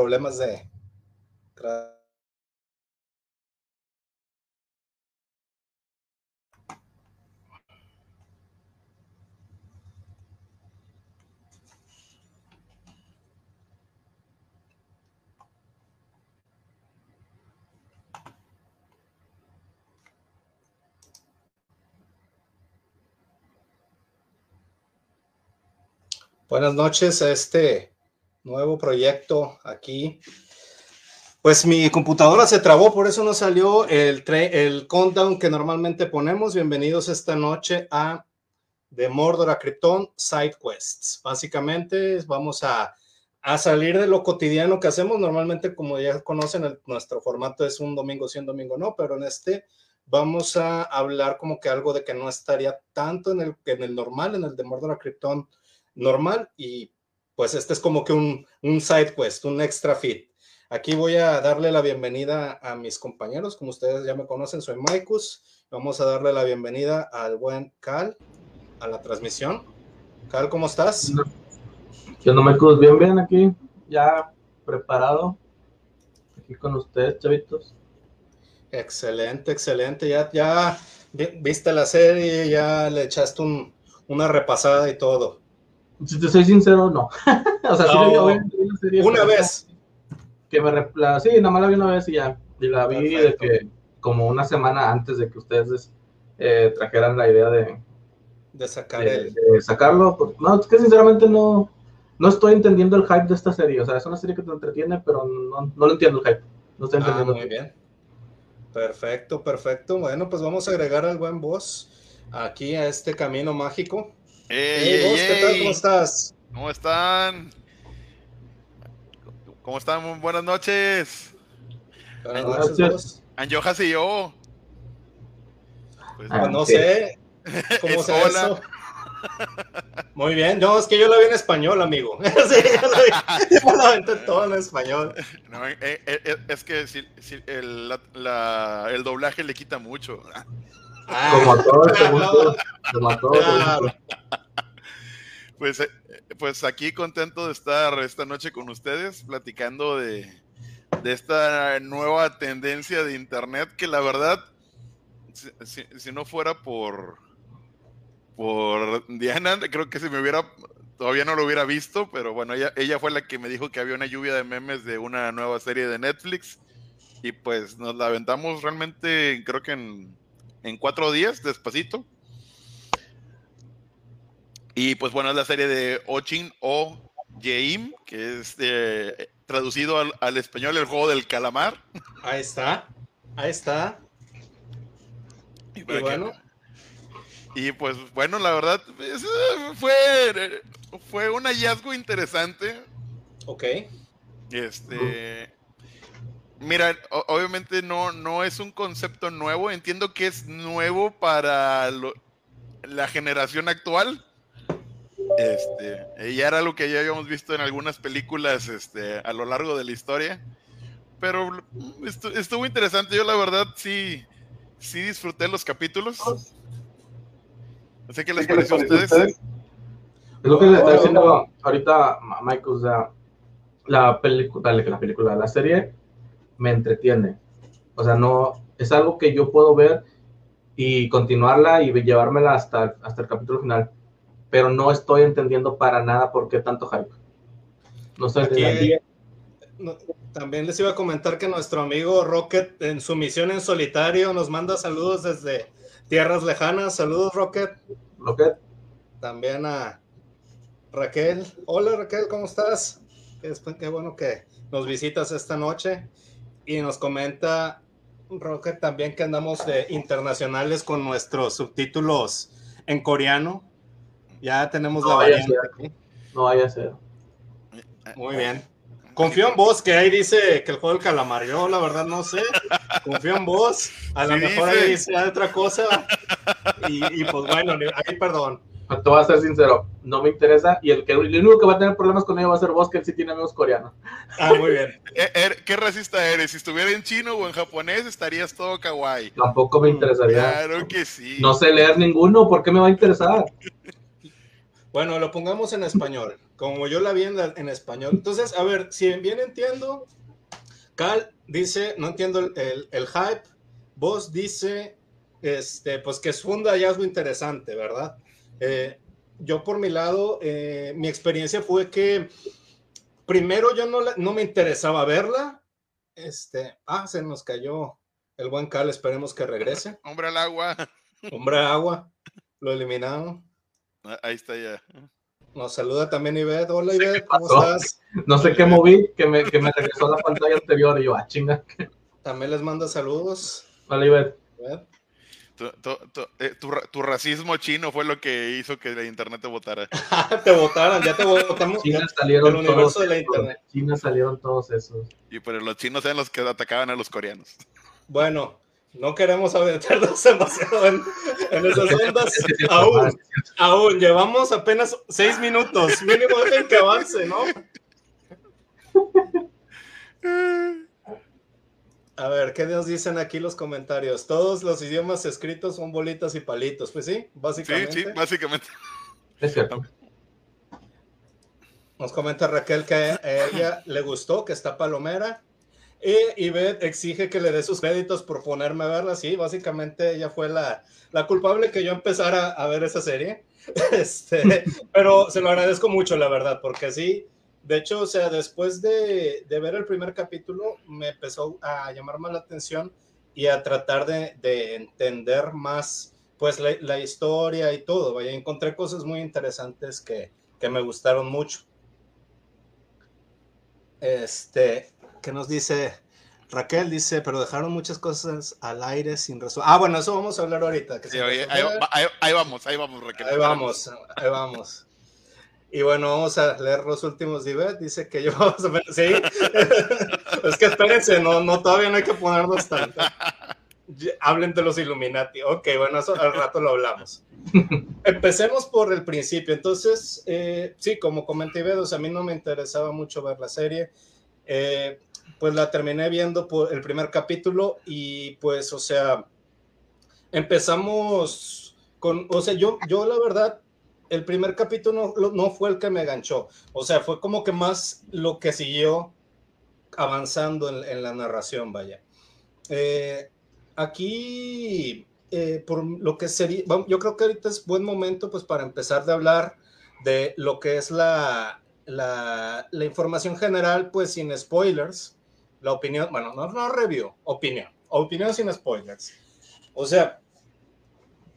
problemas de. Buenas noches este nuevo proyecto aquí. Pues mi computadora se trabó, por eso no salió el, el countdown que normalmente ponemos. Bienvenidos esta noche a de Mordor a Krypton Side Quests. Básicamente vamos a, a, salir de lo cotidiano que hacemos. Normalmente, como ya conocen, nuestro formato es un domingo sí, un domingo no, pero en este vamos a hablar como que algo de que no estaría tanto en el, en el normal, en el de Mordor a Krypton normal y pues este es como que un, un side quest, un extra fit. Aquí voy a darle la bienvenida a mis compañeros, como ustedes ya me conocen, soy Maikus. Vamos a darle la bienvenida al buen Cal a la transmisión. Cal, ¿cómo estás? ¿Qué onda, Maikus? Bien, bien, aquí, ya preparado. Aquí con ustedes, chavitos. Excelente, excelente. Ya, ya viste la serie, ya le echaste un, una repasada y todo. Si te soy sincero, no. o sea, sí la serie. Una vez. Que me repla... Sí, nada más la vi una vez y ya. Y la vi de que como una semana antes de que ustedes eh, trajeran la idea de, de sacar de, el... de sacarlo. No, es que sinceramente no, no estoy entendiendo el hype de esta serie. O sea, es una serie que te entretiene, pero no, no lo entiendo el hype. No estoy ah, entendiendo. muy bien. Perfecto, perfecto. Bueno, pues vamos a agregar al buen boss aquí a este camino mágico. Hey, ¿qué tal? ¿Cómo estás? ¿Cómo están? ¿Cómo están? Buenas noches. Buenas noches. Anjojas y yo. Pues, pues no sé cómo se eso. Muy bien, no, es que yo lo vi en español, amigo. sí, yo lo vi, yo lo aventé todo en español. No, eh, eh, eh, es que si, si el, la, la, el doblaje le quita mucho. Ah, como a todos, como, como a todos. Claro. Pues, pues aquí contento de estar esta noche con ustedes, platicando de, de esta nueva tendencia de internet que la verdad, si, si, no fuera por, por Diana, creo que si me hubiera, todavía no lo hubiera visto, pero bueno, ella, ella fue la que me dijo que había una lluvia de memes de una nueva serie de Netflix y pues nos la aventamos realmente, creo que en en cuatro días, despacito. Y pues bueno, es la serie de Ochin o Jaim, que es eh, traducido al, al, español el juego del calamar. Ahí está, ahí está. Y, y bueno. y pues bueno, la verdad, fue, fue un hallazgo interesante. Ok. Este. Mira, obviamente no, no es un concepto nuevo. Entiendo que es nuevo para lo, la generación actual. Este, ya era lo que ya habíamos visto en algunas películas este, a lo largo de la historia. Pero estuvo interesante. Yo la verdad sí, sí disfruté los capítulos. No sé qué les pareció a ustedes. Es lo que le está diciendo ahorita Michael, o sea, la película, la película, la serie me entretiene. O sea, no, es algo que yo puedo ver y continuarla y llevármela hasta, hasta el capítulo final. Pero no estoy entendiendo para nada por qué tanto hype. No estoy entendiendo. No, también les iba a comentar que nuestro amigo Rocket en su misión en solitario nos manda saludos desde tierras lejanas. Saludos, Rocket. Rocket. También a Raquel. Hola, Raquel, ¿cómo estás? Qué, qué bueno que nos visitas esta noche. Y nos comenta Rocket también que andamos de internacionales con nuestros subtítulos en coreano. Ya tenemos no la variante aquí. No vaya a ser. Muy bien. Confío en vos, que ahí dice que el juego del calamar. Yo, la verdad, no sé. Confío en vos. A lo sí, mejor dice. ahí dice otra cosa. Y, y, pues bueno, ahí perdón. Te voy a ser sincero, no me interesa. Y el, que, el único que va a tener problemas con ello va a ser vos, que él sí tiene amigos coreanos. Ah, muy bien. ¿Qué racista eres? Si estuviera en chino o en japonés, estarías todo kawaii. Tampoco me interesaría. Claro que sí. No sé leer ninguno, ¿por qué me va a interesar? Bueno, lo pongamos en español. como yo la vi en, en español. Entonces, a ver, si bien entiendo, Cal dice, no entiendo el, el, hype, vos dice, este, pues que es un hallazgo interesante, ¿verdad? Eh, yo por mi lado, eh, mi experiencia fue que primero yo no, no me interesaba verla. Este, ah, se nos cayó el buen Cal, esperemos que regrese. Hombre al agua. Hombre al agua, lo eliminaron. Ah, ahí está ya. Nos saluda también Ivette. Hola Ivette, ¿cómo estás? No sé qué moví, que me, que me regresó a la pantalla anterior y yo, ah, chinga. También les manda saludos. Hola Ivette. Eh, tu, racismo chino fue lo que hizo que la internet te votara. te votaran, ya te votamos. China salieron el universo todos, de la internet. China salieron todos esos. Y pero los chinos eran los que atacaban a los coreanos. Bueno, no queremos meternos demasiado en, esas ondas. aún, aún, llevamos apenas seis minutos. Mínimo dejen que avance, ¿no? A ver, ¿qué nos dicen aquí los comentarios? Todos los idiomas escritos son bolitas y palitos. Pues sí, básicamente. Sí, sí, básicamente. Es cierto. Nos comenta Raquel que a ella le gustó, que está palomera. Y Ivette exige que le dé sus créditos por ponerme a verla. Sí, básicamente ella fue la, la culpable que yo empezara a ver esa serie. Este, pero se lo agradezco mucho, la verdad, porque sí, de hecho, o sea, después de, de ver el primer capítulo, me empezó a llamar más la atención y a tratar de, de entender más, pues, la, la, historia y todo. Vaya, encontré cosas muy interesantes que, que me gustaron mucho. Este, ¿Qué nos dice Raquel? Dice, pero dejaron muchas cosas al aire sin resolver. Ah, bueno, eso vamos a hablar ahorita. Sí, ahí, ahí, vamos, ahí vamos, Raquel. Ahí vamos, ahí vamos. Y bueno, vamos a leer los últimos Divet. Dice que yo Sí, es que espérense, no, no, todavía no hay que ponernos tanto. Hablen de los Illuminati. Ok, bueno, eso al rato lo hablamos. Empecemos por el principio. Entonces, eh, sí, como comenté, sea, a mí no me interesaba mucho ver la serie. Eh, pues la terminé viendo por el primer capítulo y pues, o sea, empezamos con, o sea, yo, yo la verdad, el primer capítulo no, no fue el que me ganchó, o sea, fue como que más lo que siguió avanzando en, la narración, vaya. Eh, aquí, eh, por lo que sería, yo creo que ahorita es buen momento pues para empezar de hablar de lo que es la, la, la información general, pues sin spoilers, la opinión, bueno, no, no review, opinión, opinión sin spoilers. O sea,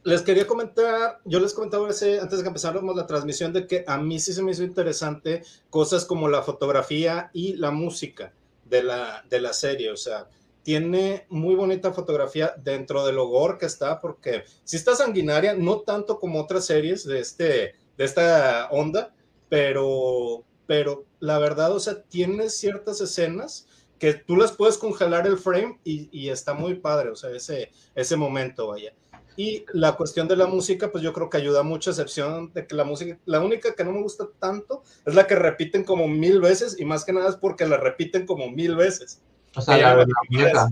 les quería comentar, yo les comentaba ese, antes de que empezáramos la transmisión, de que a mí sí se me hizo interesante cosas como la fotografía y la música de la, de la serie, o sea, tiene muy bonita fotografía dentro del gore que está, porque si está sanguinaria, no tanto como otras series de, este, de esta onda, pero, pero la verdad, o sea, tiene ciertas escenas que tú las puedes congelar el frame y, está muy padre, o sea, ese, ese momento, vaya. Y la cuestión de la música, pues yo creo que ayuda mucho, a excepción de que la música, la única que no me gusta tanto es la que repiten como mil veces y más que nada es porque la repiten como mil veces. O sea, la, de la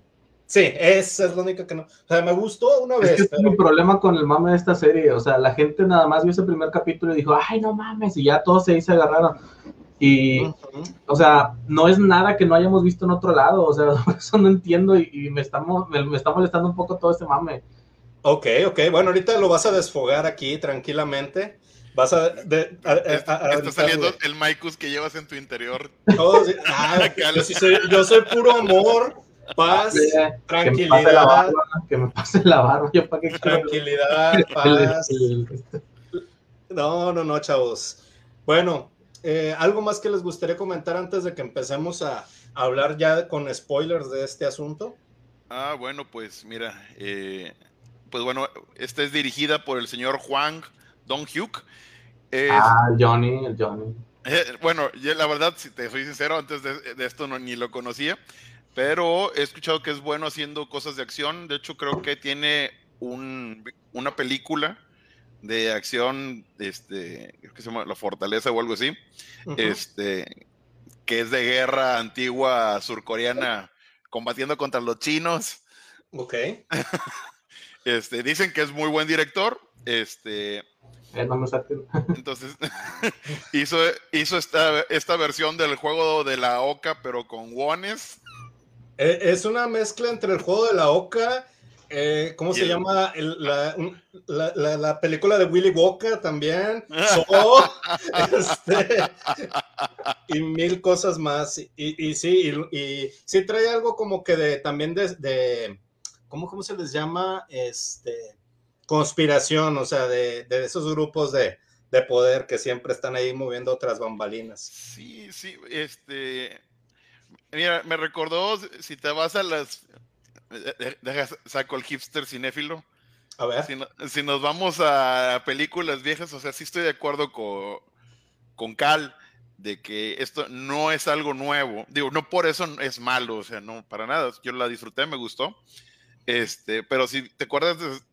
Sí, esa es la única que no. O sea, me gustó una vez. Es que es mi problema con el mame de esta serie. O sea, la gente nada más vio ese primer capítulo y dijo, ay, no mames, y ya todos se, se agarraron. Y, o sea, no es nada que no hayamos visto en otro lado. O sea, eso no entiendo y, me, está, me, está molestando un poco todo este mame. Ok, ok. Bueno, ahorita lo vas a desfogar aquí tranquilamente. Vas a. está saliendo el Maikus que llevas en tu interior. Ah, yo, soy, puro amor, paz, tranquilidad. Que me pase la barba. Yo para qué tranquilidad, paz. No, no, no, chavos. Bueno, eh, ¿algo más que les gustaría comentar antes de que empecemos a, hablar ya con spoilers de este asunto? Ah, bueno, pues mira, eh, pues bueno, esta es dirigida por el señor Juan Dong-hyuk. ah, Johnny, el Johnny. Eh, bueno, la verdad, si te soy sincero, antes de, esto no, ni lo conocía, pero he escuchado que es bueno haciendo cosas de acción. De hecho, creo que tiene una película de acción, este, que se llama La Fortaleza o algo así, este, que es de guerra antigua surcoreana combatiendo contra los chinos. Ok. Este, dicen que es muy buen director. Este, entonces hizo, hizo esta, esta versión del juego de la Oca, pero con wones. Eh, Es una mezcla entre el juego de la Oca, eh, ¿cómo Y se el- llama? El- la, la- la- la película de Willy Wonka también. Este, y mil cosas más. Y, y sí, y, y sí trae algo como que de también de, de- ¿cómo, ¿cómo se les llama? Este, conspiración, o sea, de, de esos grupos de, de poder que siempre están ahí moviendo otras bambalinas. Sí, sí, este. Mira, me recordó, si te vas a las. de- Deja, saco el hipster cinéfilo. A ver. Si, no- si nos vamos a películas viejas, o sea, sí estoy de acuerdo con, con Cal de que esto no es algo nuevo. Digo, no por eso es malo, o sea, no, para nada. Yo la disfruté, me gustó. Este, pero si te acuerdas, des-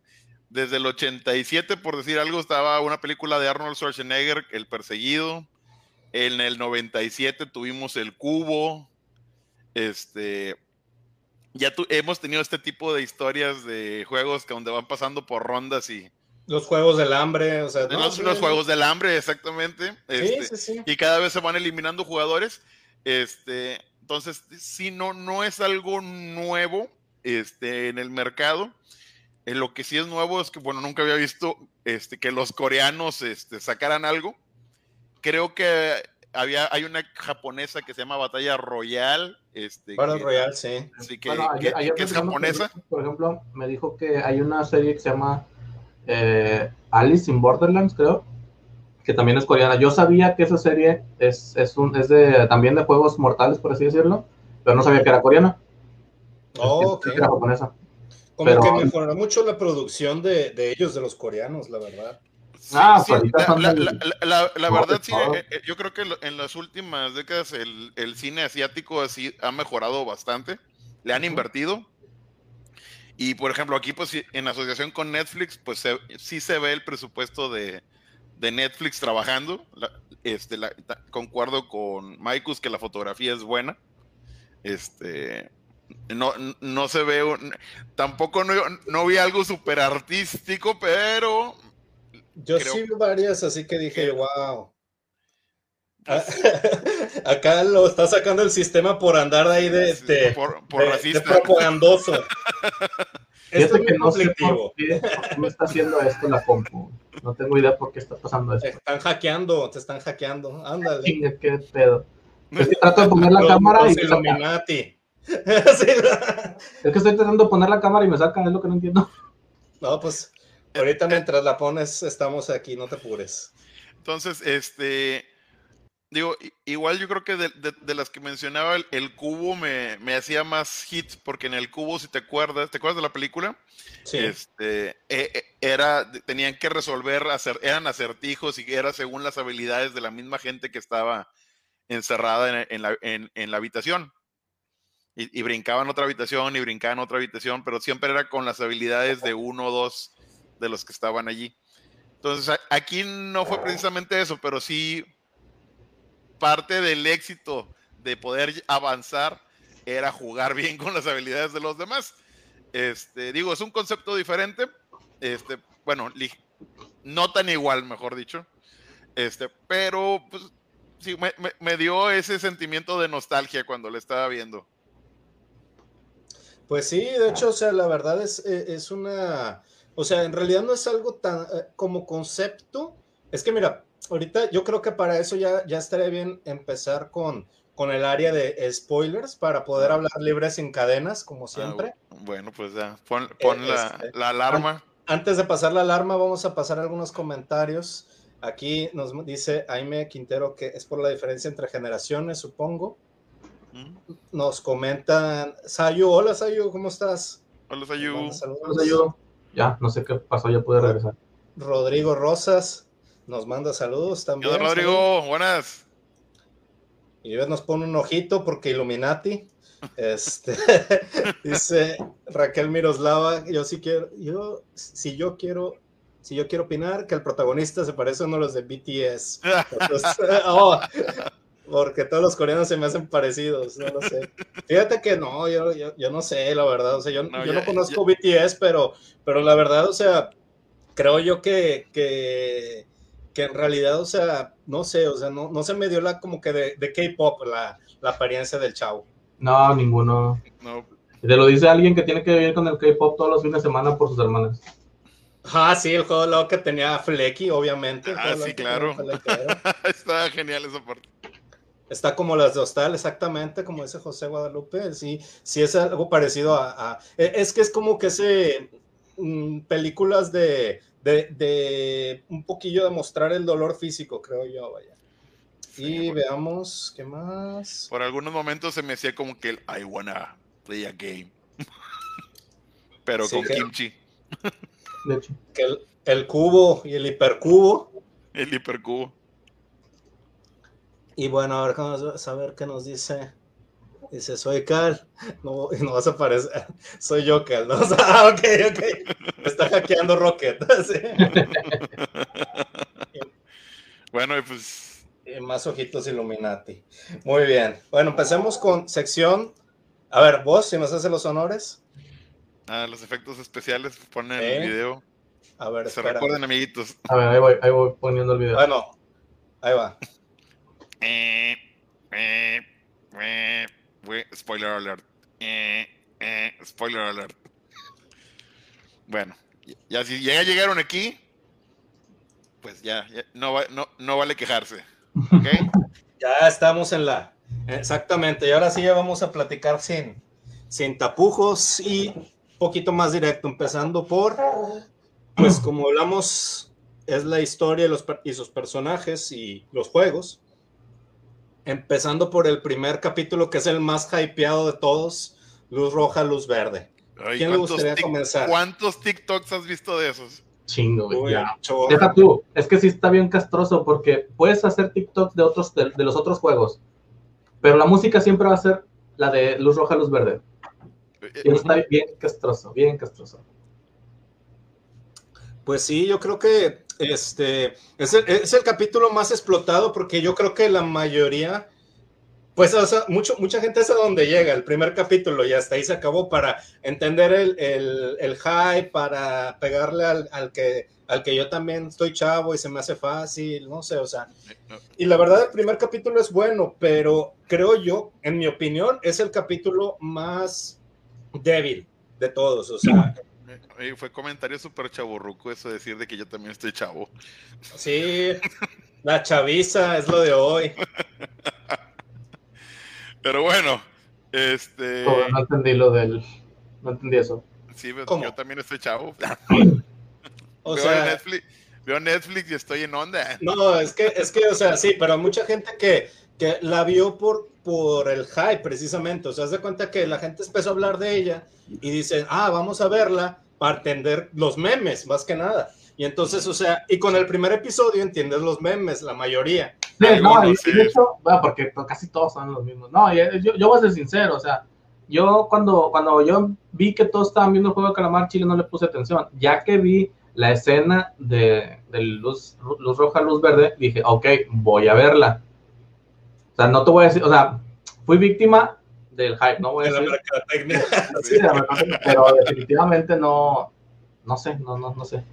desde el 87, por decir algo, estaba una película de Arnold Schwarzenegger, El Perseguido. En el 97 tuvimos El Cubo. Este, ya tu- hemos tenido este tipo de historias de juegos que donde van pasando por rondas y Los juegos del hambre, o sea, no, los, sí, los juegos del hambre, exactamente. Sí, este, sí, sí. Y cada vez se van eliminando jugadores. Este, entonces, sí, no, no es algo nuevo este, en el mercado. Eh, lo que sí es nuevo es que, bueno, nunca había visto este, que los coreanos este, sacaran algo. Creo que había, hay una japonesa que se llama Batalla Royal. Este, Battle que- Royale, sí. sí, que, Bueno, que- ayer- ayer que es japonesa. Por ejemplo, me dijo que hay una serie que se llama eh, Alice in Borderlands, creo, que también es coreana. Yo sabía que esa serie es, es, un, es de, también de juegos mortales, por así decirlo, pero no sabía que era coreana. Oh, japonesa. Como pero- que mejoró mucho la producción de, de ellos, de los coreanos, la verdad. Sí, Ah, sí, pues la, verdad, sí, eh, eh, yo creo que en las últimas décadas el, el cine asiático así ha mejorado bastante, le han invertido. Y por ejemplo, aquí pues en asociación con Netflix, pues se- sí se ve el presupuesto de, de Netflix trabajando. La- este, concuerdo con Maikus que la fotografía es buena. Este, no, no se ve, un- tampoco no, no vi algo súper artístico, pero Yo Creo- sí vi varias, así que dije, wow. Acá lo está sacando el sistema por andar ahí de, de- por, por de- de racista. propagandoso. Esto es que no sé por qué, por qué me está haciendo esto la compu. No tengo idea por qué está pasando Te esto. están hackeando, te están hackeando. Ándale. Qué pedo. Es que trato de poner la cámara los y. Sí, Es que estoy tratando de poner la cámara y me saca, es lo que no entiendo. no, pues ahorita mientras la pones, estamos aquí, no te apures. Entonces, este, digo, igual yo creo que de, de- de las que mencionaba, el, el cubo me, me hacía más hit, porque en el cubo, si te acuerdas, ¿te acuerdas de la película? Sí. Este, e- e- era, tenían que resolver, hacer, eran acertijos y era según las habilidades de la misma gente que estaba encerrada en, en la, en- en la habitación. Y, y brincaban otra habitación y brincaban otra habitación, pero siempre era con las habilidades de uno o dos de los que estaban allí. Entonces, a- aquí no fue precisamente eso, pero sí parte del éxito de poder avanzar era jugar bien con las habilidades de los demás. Este, digo, es un concepto diferente. Este, bueno, no tan igual, mejor dicho. Este, pero pues, sí, me, me- me dio ese sentimiento de nostalgia cuando le estaba viendo. Pues sí, de hecho, o sea, la verdad es, eh, es una, o sea, en realidad no es algo tan eh, como concepto. Es que mira, ahorita yo creo que para eso ya, ya estaría bien empezar con, con el área de spoilers para poder hablar libre sin cadenas, como siempre. Ah, bueno, pues ya, pon, pon la, este, la alarma. Antes de pasar la alarma, vamos a pasar algunos comentarios. Aquí nos dice Jaime Quintero que es por la diferencia entre generaciones, supongo. Nos comentan, Sayu, hola Sayu, ¿cómo estás? Hola, Sayu. manda saludos. Yo. Ya, no sé qué pasó, ya pude regresar. Rodrigo Rosas nos manda saludos ¿Qué también. saludos. Rodrigo? Buenas. Y nos pone un ojito porque Illuminati. Este, dice Raquel Miroslava, yo sí quiero, yo, si yo quiero, si yo quiero opinar que el protagonista se parece a uno de los de BTS. Entonces, oh, porque todos los coreanos se me hacen parecidos, no lo sé. Fíjate que no, yo, yo, no sé, la verdad, o sea, yo no, yo no conozco BTS, pero, pero la verdad, o sea, creo yo que, que, que, en realidad, o sea, no sé, o sea, no, no se me dio la como que de, de K-pop la, la, apariencia del chavo. No, ninguno. No. Te lo dice alguien que tiene que vivir con el K-pop todos los fines de semana por sus hermanas. Ah, sí, el juego luego que tenía Flecky, obviamente. Ah, sí, claro. Está genial esa parte. Está como las de Hostal, exactamente, como dice José Guadalupe. Sí, sí es algo parecido a. E, es que es como que ese. Mm, películas de, de, un poquillo de mostrar el dolor físico, creo yo, vaya. y veamos, ¿qué más? Por algunos momentos se me hacía como que el I wanna play a game. Pero con kimchi. De hecho. Que el, el cubo y el hipercubo. El hipercubo. Y bueno, a ver, vamos a ver qué nos dice. Dice, soy Cal. No, no vas a aparecer. Soy yo, Cal. ¿no? ah, ok, ok. Me está hackeando Rocket. bueno, y pues. más ojitos Illuminati. Muy bien. Bueno, empecemos con sección. A ver, vos, si nos hace los honores. Ah, los efectos especiales ponen el video. A ver, Se recuerden, amiguitos. A ver, ahí voy, ahí voy poniendo el video. Bueno, ahí va. Eh, eh, eh, spoiler alert. spoiler alert. Bueno, ya si ya llegaron aquí, pues ya, no, no, no, vale quejarse. ya estamos en la. Exactamente, y ahora sí ya vamos a platicar sin, sin tapujos y un poquito más directo, empezando por, pues como hablamos, es la historia los, y sus personajes y los juegos empezando por el primer capítulo, que es el más hypeado de todos, luz roja, luz verde. ¿Quién le gustaría comenzar? ¿Cuántos TikToks has visto de esos? Chingo, Deja tú, es que sí está bien castroso porque puedes hacer TikToks de otros de, los otros juegos, pero la música siempre va a ser la de luz roja, luz verde. Eh, y está bien castroso, bien castroso. Pues sí, yo creo que este, es el, capítulo más explotado porque yo creo que la mayoría, pues, o sea, mucho, mucha gente es a donde llega, el primer capítulo y hasta ahí se acabó para entender el, el, hype, para pegarle al, al, que, al que yo también estoy chavo y se me hace fácil, no sé, o sea. Y la verdad, el primer capítulo es bueno, pero creo yo, en mi opinión, es el capítulo más débil de todos, o sea fue comentario súper chaburruco eso decir de que yo también estoy chavo. Sí, la chaviza es lo de hoy. Pero bueno, este. no entendí lo del. No entendí eso. Sí, yo también estoy chavo. o veo sea. Netflix, veo Netflix y estoy en onda. No, es que, es que, o sea, sí, pero mucha gente que, que la vio por, por el hype, precisamente. O sea, de cuenta que la gente empezó a hablar de ella y dicen, ah, vamos a verla para entender los memes, más que nada. Y entonces, o sea, y con el primer episodio entiendes los memes, la mayoría. Sí, no, y, de hecho, bueno, porque casi todos son los mismos. No, yo, yo voy a ser sincero, o sea, yo cuando, cuando yo vi que todos estaban viendo el juego de calamar, Chile no le puse atención. Ya que vi la escena de, de luz, luz roja, luz verde, dije, ok, voy a verla. O sea, no te voy a decir, o sea, fui víctima del hype, no voy a decir. sí, pero definitivamente no, no sé, no, no, no sé.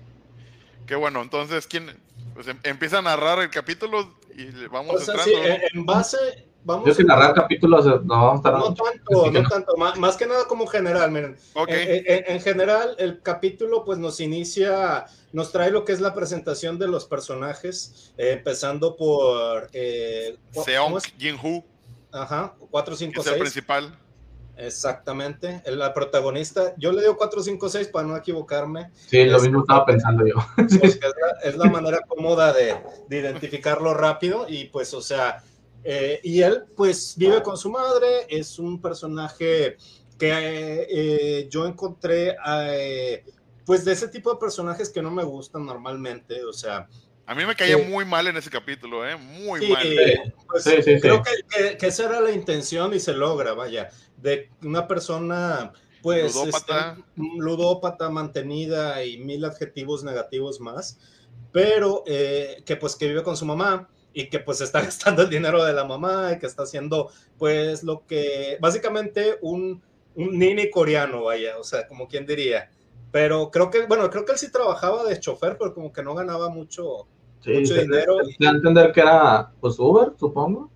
Qué bueno, entonces, ¿quién pues, em, empieza a narrar el capítulo y vamos o sea, sí, en base, vamos. Yo sin narrar capítulos, no vamos a No tanto, no tanto, más, que nada como general, miren. Okay. En, general, el capítulo pues nos inicia, nos trae lo que es la presentación de los personajes, eh, empezando por... Eh, Seong Jin-Hoo. Ajá, 456. Es el principal. Exactamente, la protagonista. Yo le digo 456 para no equivocarme. Sí, lo mismo estaba pensando yo. Es la, manera cómoda de, identificarlo rápido y pues, o sea, eh, y él pues vive con su madre, es un personaje que eh, yo encontré, eh, pues de ese tipo de personajes que no me gustan normalmente, o sea, a mí me caía muy mal en ese capítulo, ¿eh? Muy mal. Pues, sí, sí, creo que, que, esa era la intención y se logra, vaya, de una persona, pues, ludópata, este, ludópata mantenida y mil adjetivos negativos más, pero eh, que pues que vive con su mamá y que pues está gastando el dinero de la mamá y que está haciendo pues lo que básicamente un, un nini coreano, vaya, o sea, como quien diría. Pero creo que, bueno, creo que él sí trabajaba de chofer, pero como que no ganaba mucho, mucho dinero. Y entender que era pues Uber, supongo.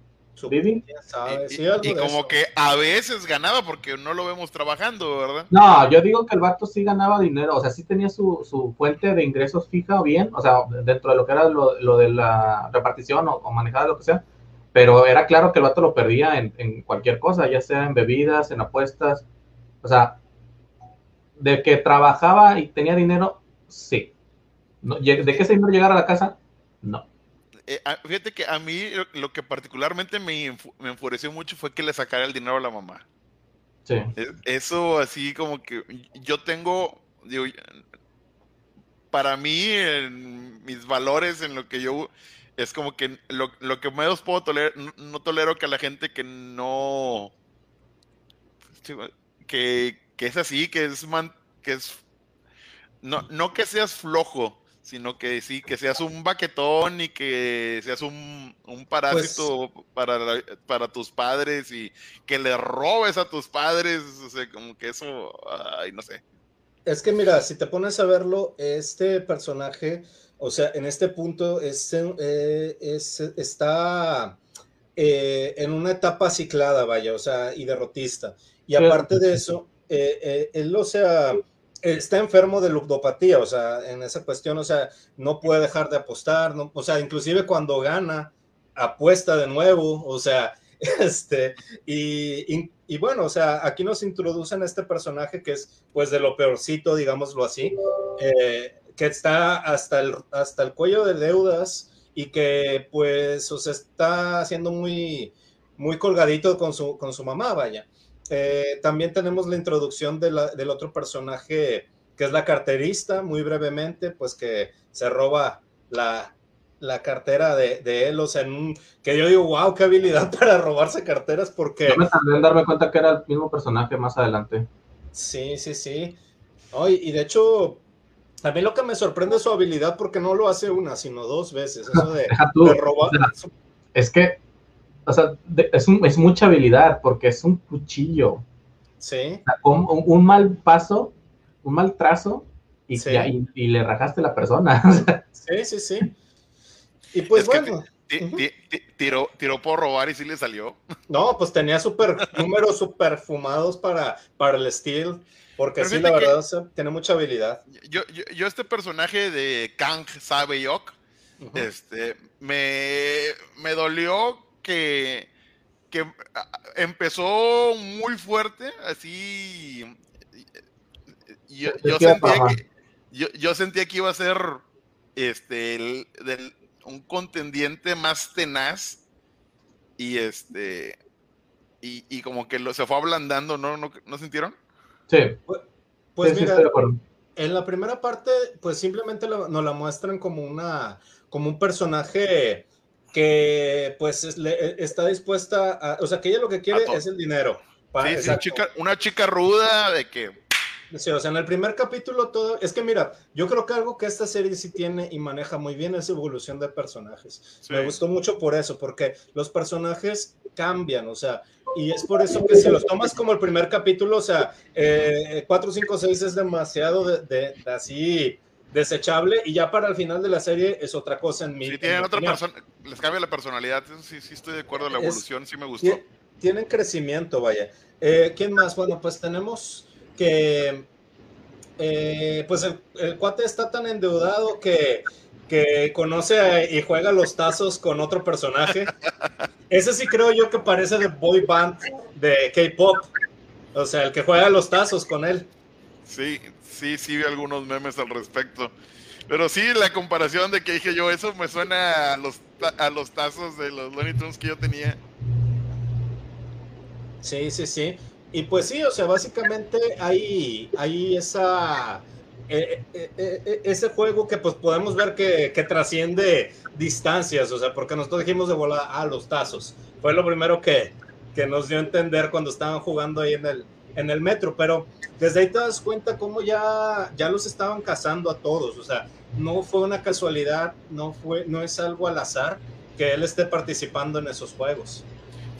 y, como que a veces ganaba porque no lo vemos trabajando, ¿verdad? No, yo digo que el vato sí ganaba dinero, o sea, sí tenía su, su fuente de ingresos fija bien, o sea, dentro de lo que era lo, lo de la repartición o, o manejada, lo que sea, pero era claro que el vato lo perdía en, en, cualquier cosa, ya sea en bebidas, en apuestas, o sea, de que trabajaba y tenía dinero, sí. No, ¿De que ese dinero llegara a la casa? No. Eh, fíjate que a mí lo, que particularmente me, me, enfureció mucho fue que le sacara el dinero a la mamá. Sí. Eso así como que yo tengo, digo, para mí, en mis valores, en lo que yo es como que lo, lo que menos puedo tolerar, no, tolero que a la gente que no, que, que es así, que es, man, que es, no, no que seas flojo, sino que sí, que seas un baquetón y que seas un, un parásito pues, para, para tus padres y que le robes a tus padres, o sea, como que eso, ay, no sé. Es que mira, si te pones a verlo, este personaje o sea, en este punto es, eh, es está eh, en una etapa ciclada, vaya, o sea, y derrotista. Y aparte de eso, eh, él, o sea, está enfermo de ludopatía, o sea, en esa cuestión, o sea, no puede dejar de apostar, no, o sea, inclusive cuando gana, apuesta de nuevo, o sea, este, y, bueno, o sea, aquí nos introducen a este personaje que es, pues, de lo peorcito, digámoslo así, eh, que está hasta el, hasta el cuello de deudas y que pues o está haciendo muy, muy colgadito con su, con su mamá, vaya. Eh, también tenemos la introducción de la, del otro personaje que es la carterista, muy brevemente, pues que se roba la, la cartera de, de, él, o sea, en un, que yo digo, wow, qué habilidad para robarse carteras, porque... Yo me tardé en darme cuenta que era el mismo personaje más adelante. Sí, sí, sí. Oh, y de hecho, a mí lo que me sorprende es su habilidad porque no lo hace una, sino dos veces. Eso de, robar. es que, o sea, es, es, mucha habilidad porque es un cuchillo. Sí. un, un, mal paso, un mal trazo y, y, le rajaste la persona. sí, sí, sí. Y pues bueno. tiró, tiró por robar y sí le salió. No, pues tenía super números super fumados para, para el Steel. Porque sí, la verdad, tiene mucha habilidad. Yo, yo, este personaje de Kang Sabeyok, este, me, me dolió que, que empezó muy fuerte, así. Yo, yo sentía que, yo, yo, sentía que iba a ser este, el, del, un contendiente más tenaz y este y, y como que lo, se fue ablandando, ¿no? ¿No, ¿no sintieron? Sí. Pues, pues mira, en la primera parte, pues simplemente lo, nos la muestran como una, como un personaje que pues está dispuesta a, o sea, que ella lo que quiere es el dinero. sí, sí, chica, una chica ruda de que Sí, o sea, en el primer capítulo todo, es que mira, yo creo que algo que esta serie sí tiene y maneja muy bien es evolución de personajes. Me gustó mucho por eso, porque los personajes cambian, o sea, y es por eso que si los tomas como el primer capítulo, o sea, eh, 4, 5, 6 es demasiado de, así desechable y ya para el final de la serie es otra cosa en mi. Sí, tienen otra persona, les cambia la personalidad, sí, sí estoy de acuerdo, la evolución sí me gustó. Tienen crecimiento, vaya. Eh, ¿Quién más? Bueno, pues tenemos que eh, pues el, cuate está tan endeudado que, que conoce y juega los tazos con otro personaje. Ese sí creo yo que parece de boy band de K-pop. O sea, el que juega los tazos con él. Sí, sí, sí vi algunos memes al respecto. Pero sí, la comparación de que dije yo, eso me suena a los, a los tazos de los Looney Tunes que yo tenía. Sí, sí, sí. Y pues sí, o sea, básicamente hay, hay esa, eh, eh, eh, ese juego que pues podemos ver que, que, trasciende distancias, o sea, porque nosotros dijimos de volar a los tazos. Fue lo primero que, que nos dio a entender cuando estaban jugando ahí en el, en el metro, pero desde ahí te das cuenta cómo ya, ya los estaban cazando a todos, o sea, no fue una casualidad, no, fue, no es algo al azar, que él esté participando en esos juegos.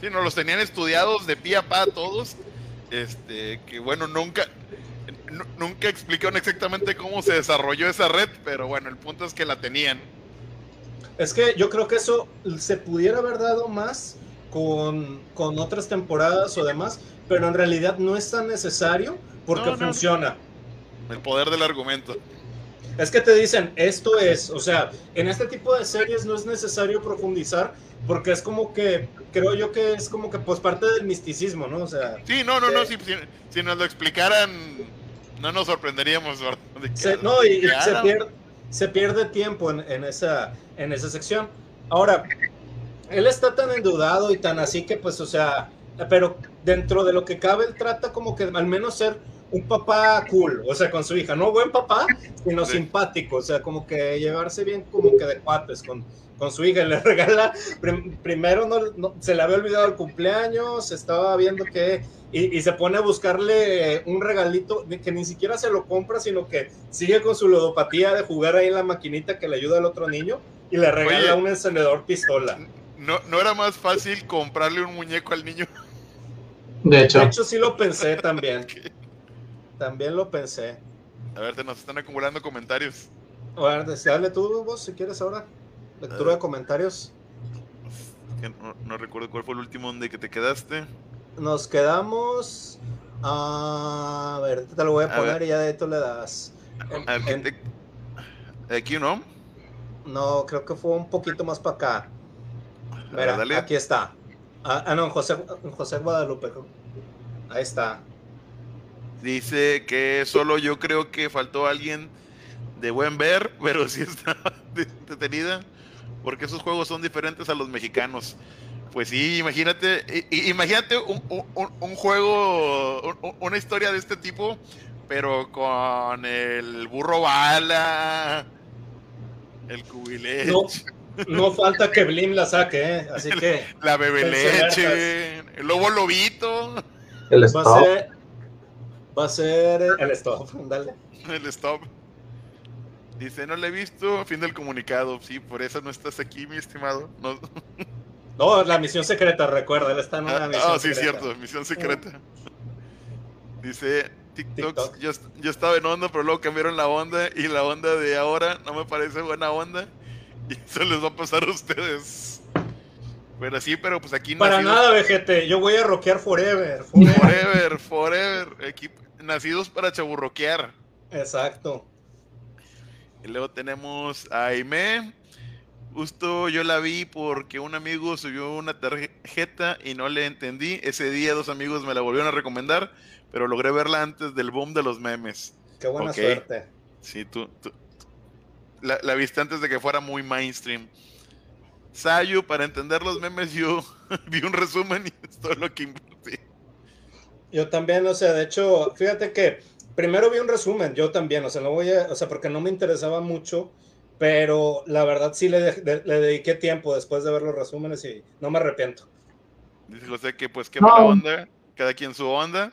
Sí, no los tenían estudiados de pie a pa todos. Este, que bueno, nunca, nunca explicaron exactamente cómo se desarrolló esa red, pero bueno, el punto es que la tenían. Es que yo creo que eso se pudiera haber dado más con, con otras temporadas o demás, pero en realidad no es tan necesario porque funciona. El poder del argumento. Es que te dicen, esto es, o sea, en este tipo de series no es necesario profundizar porque es como que, creo yo que es como que pues parte del misticismo, ¿no? O sea... Sí, no, no, no, si, si, nos lo explicaran, no nos sorprenderíamos. no, y, se, pierde, se pierde tiempo en, en, esa, en esa sección. Ahora, él está tan endeudado y tan así que pues, o sea, pero dentro de lo que cabe, él trata como que al menos ser un papá cool, o sea, con su hija, no buen papá, sino simpático, o sea, como que llevarse bien como que de cuates con, con su hija, le regala, primero no, se le había olvidado el cumpleaños, estaba viendo que, y, se pone a buscarle un regalito que ni siquiera se lo compra, sino que sigue con su ludopatía de jugar ahí en la maquinita que le ayuda al otro niño y le regala un encendedor pistola. No, ¿No era más fácil comprarle un muñeco al niño? De hecho. De hecho, sí lo pensé también. También lo pensé. A ver, te nos están acumulando comentarios. A ver, dale tú vos si quieres ahora. Lectura de comentarios. No, recuerdo cuál fue el último donde que te quedaste. Nos quedamos. a ver, te lo voy a, poner y ya de esto le das. ¿Aquí no? No, creo que fue un poquito más para acá. Mira, aquí está. Ah, ah, no, José, José Guadalupe. Ahí está. Dice que solo yo creo que faltó alguien de buen ver, pero sí está detenida, porque esos juegos son diferentes a los mexicanos. Pues sí, imagínate, imagínate un, un, juego, una historia de este tipo, pero con el burro bala, el cubilete. No, falta que Blim la saque, ¿eh? así que. La bebe leche, el lobo lobito. El Va a ser el stop, dale. El stop. Dice, no le he visto, fin del comunicado. Sí, por eso no estás aquí, mi estimado. No, no la misión secreta, recuerda, él está en una ah, misión Ah, sí, cierto, misión secreta. Dice, TikTok, Yo, yo, estaba en onda, pero luego cambiaron la onda y la onda de ahora no me parece buena onda. Y eso les va a pasar a ustedes. Pero sí, pero pues aquí Para nada, VGT, yo voy a rockear forever. Forever, forever. nacidos para chaburroquear. Exacto. Y luego tenemos a Aime. Justo yo la vi porque un amigo subió una tarjeta y no le entendí. Ese día dos amigos me la volvieron a recomendar, pero logré verla antes del boom de los memes. Qué buena suerte. Sí, tú, la, la, viste antes de que fuera muy mainstream. Sayu, para entender los memes, yo vi un resumen y es todo lo que invertí. Yo también, o sea, de hecho, fíjate que primero vi un resumen, yo también, o sea, no voy a, o sea, porque no me interesaba mucho, pero la verdad sí le, le dediqué tiempo después de ver los resúmenes y no me arrepiento. Dice José que pues qué mala onda, cada quien su onda.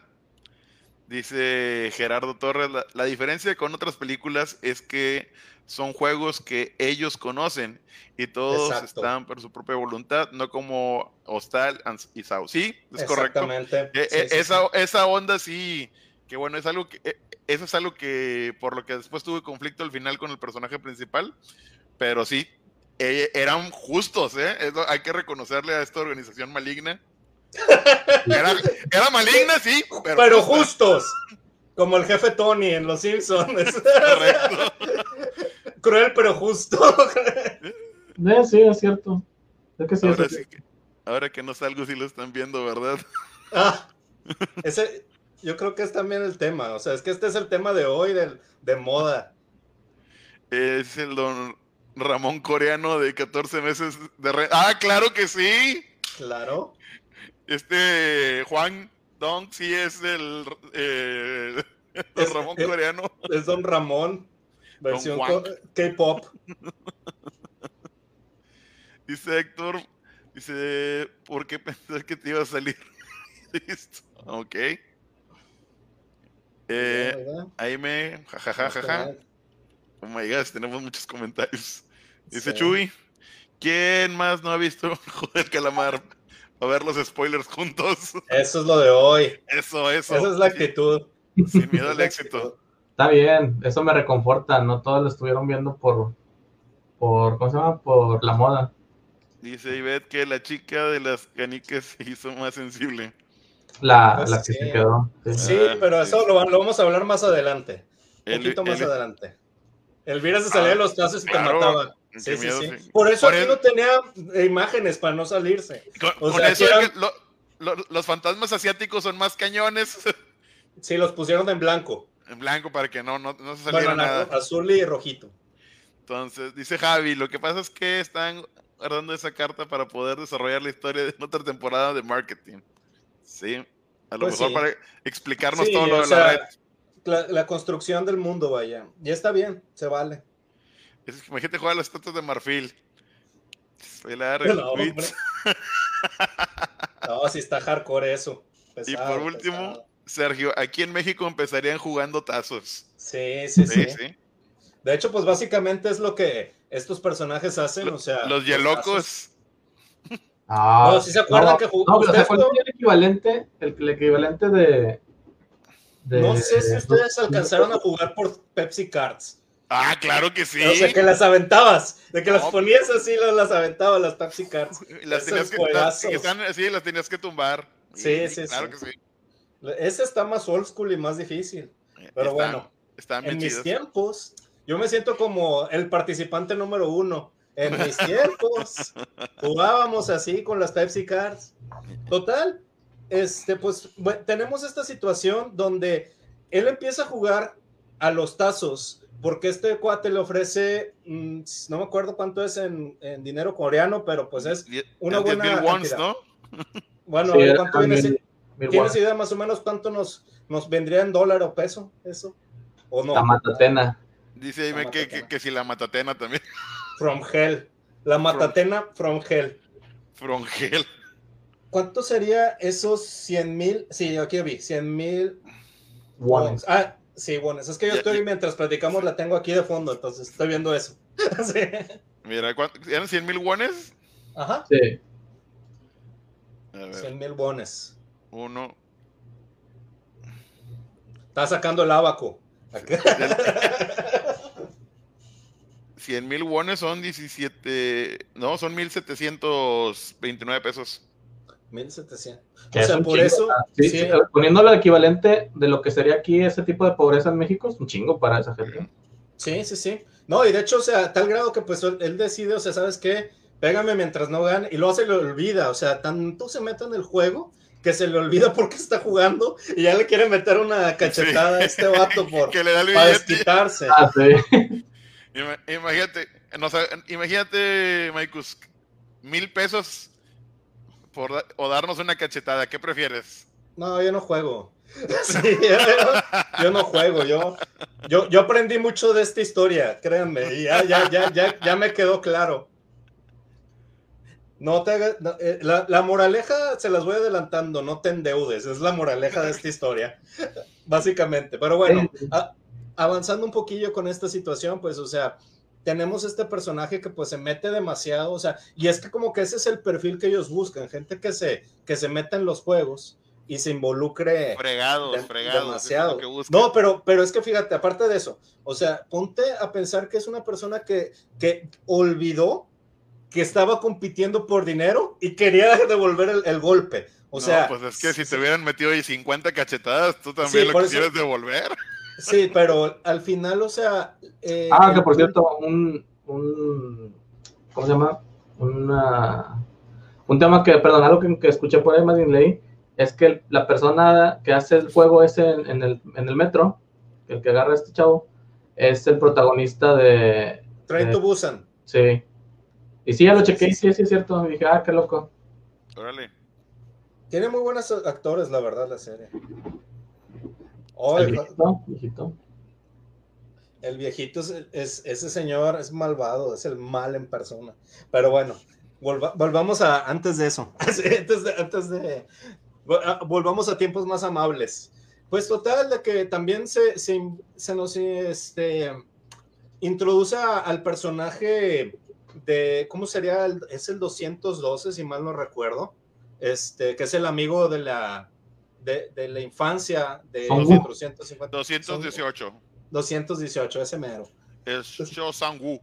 Dice Gerardo Torres, la diferencia con otras películas es que son juegos que ellos conocen y todos están por su propia voluntad, no como Hostal y Sao. Sí, es correcto. E, e, esa, esa onda sí, que bueno, es algo que, e, eso es algo que por lo que después tuve conflicto al final con el personaje principal, pero sí, eran justos, ¿eh? hay que reconocerle a esta organización maligna. Era, maligna, sí, pero, justos. Como el jefe Tony en Los Simpsons. Correcto. Cruel pero justo. Eh, sí, es cierto. ahora, que, no salgo, si lo están viendo, ¿verdad? Ah, ese, yo creo que es también el tema. O sea, es que este es el tema de hoy, de, de moda. Es el don Ramón Coreano de 14 meses de red. Ah, claro que sí. Claro. Este Juan Dong sí es el eh, don Ramón Coreano. Es don Ramón. Versión K-pop. dice Héctor, dice, ¿por qué pensás que te iba a salir? Listo, ok. Eh, ahí me, jajajajaja. Oh my god, tenemos muchos comentarios. Dice Chuy, ¿Quién más no ha visto Joder Calamar? A ver los spoilers juntos. Eso es lo de hoy. Eso, eso. Esa es la actitud. Sin miedo al éxito. Está bien, eso me reconforta, no todos lo estuvieron viendo por, por, ¿cómo se llama? Por la moda. Dice Ivette que la chica de las canicas se hizo más sensible. La, Pues la que sí. se quedó. sí. Sí, Ah, pero sí. eso lo, lo vamos a hablar más adelante. Un poquito más el- adelante. Elvira se salía Ah, de los tazos y claro. te mataba. Sí, sí, miedo, sí. sí. Por eso Por aquí el- no tenía imágenes para no salirse. Con, O con sea, eso eran- lo- los fantasmas asiáticos son más cañones Sí, los pusieron en blanco. En blanco para que no, no, no se Bueno, saliera en nada. azul y rojito. Entonces, dice Javi, lo que pasa es que están guardando esa carta para poder desarrollar la historia de otra temporada de marketing. Sí, a lo Pues mejor sí. para explicarnos Sí, todo lo de sea, la red. La, la construcción del mundo, vaya. Ya está bien, se vale. Es que imagínate jugar a las estatuas de marfil. Soy la No, hombre. No, si está hardcore eso. Y por último, pesado. Sergio, aquí en México empezarían jugando tazos. Sí, sí, sí, Sí, sí. De hecho, pues básicamente es lo que estos personajes hacen, o sea. Los yelocos. Ah, No, ¿sí se acuerdan no, que jugó- No, pero ¿se acuerdan el equivalente? El, el equivalente de, de- No sé si ustedes alcanzaron a jugar por Pepsi Cards. Ah, claro que sí. O sea, que las aventabas, de que las ponías así, las, las aventabas las Pepsi Cards. Las tenías que, las- están- sí, las tenías que tumbar. Sí, sí, Claro sí. que sí. Ese está más old school y más difícil. Pero Están- bueno, Están En mis tiempos, yo me siento como el participante número uno. En mis tiempos, jugábamos así con las Pepsi Cards. Total, este, pues tenemos esta situación donde él empieza a jugar a los tazos porque este cuate le ofrece, mm, no me acuerdo cuánto es en, en dinero coreano, pero pues es, una es 10,000 buena cantidad. ¿no? bueno, Sí, ¿cuánto viene ¿Tienes idea más o menos cuánto nos, nos vendría en dólar o peso eso? ¿O no? La matatena. Dice La que, que, que si la matatena también. From Hell. La matatena from Hell. Frongel. ¿Cuánto sería esos 100 mil? Sí, aquí vi, 100 mil Wones. Ah, sí, wones. Es que yo Ya- estoy, ya- mientras platicamos, la tengo aquí de fondo, entonces estoy viendo eso. Sí. Mira, ¿cuánto- ¿eran 100 mil wones? Ajá. Sí. A ver, 100 mil wones. Uno. Está sacando el abaco. Acá. 100 mil wones son 17. No, son 1729 pesos. 1700. Que O sea, por chingo, eso, ah, sí, sí. sí, poniéndolo el equivalente de lo que sería aquí ese tipo de pobreza en México, es un chingo para esa gente. Sí, sí, sí. No, y de hecho, o sea, a tal grado que pues él, él decide, o sea, ¿sabes qué? Pégame mientras no gane, y luego se le olvida, o sea, tanto se mete en el juego que se le olvida por qué está jugando y ya le quiere meter una cachetada a este vato por, que le da el para desquitarse. Ah, sí. Imagínate, no, imagínate, Maikus, mil pesos por o darnos una cachetada. ¿Qué prefieres? No, yo no juego. Sí, yo, yo no juego, yo, yo, yo aprendí mucho de esta historia, créanme, y ya, ya, ya, ya, ya me quedó claro. No te hagas, no, eh, la, la moraleja se las voy adelantando, no te endeudes, es la moraleja de esta historia, básicamente. Pero bueno, a- avanzando un poquillo con esta situación, pues, o sea, tenemos este personaje que pues se mete demasiado, o sea, y es que como que ese es el perfil que ellos buscan, gente que se, que se meta en los juegos y se involucre Fregados, de- fregados. demasiado. eso es lo que buscan. No, pero, pero es que fíjate, aparte de eso, o sea, ponte a pensar que es una persona que, que olvidó que estaba compitiendo por dinero y quería devolver el, el golpe. O No, sea, pues es que si sí, te hubieran metido ahí 50 cachetadas, tú también Sí, lo eso- quisieras devolver. sí, pero al final, o sea... eh, Ah, que el- por cierto, un, un ¿cómo se llama? Una, un tema que, perdón, algo que, que escuché por ahí más bien leí, es que el- la persona que hace el juego ese en, en el, en el metro, el que agarra a este chavo, es el protagonista de, Train to Busan. sí. Y sí, ya lo chequé, sí, sí es cierto, y dije, ah, qué loco. Órale. Tiene muy buenos actores, la verdad, la serie. Oh, El el, viejito, viejito. el viejito es, es- ese señor es malvado, es el mal en persona. Pero bueno, volva- volvamos a antes de eso. antes de, antes de vol- a- volvamos a tiempos más amables. Pues total, de que también se, se, se nos este, introduce a- al personaje de, ¿cómo sería? El, es el 212, si mal no recuerdo, este, que es el amigo de la, de, de la infancia de 450. 218. 218, ese mero. Es Sho Sang-woo.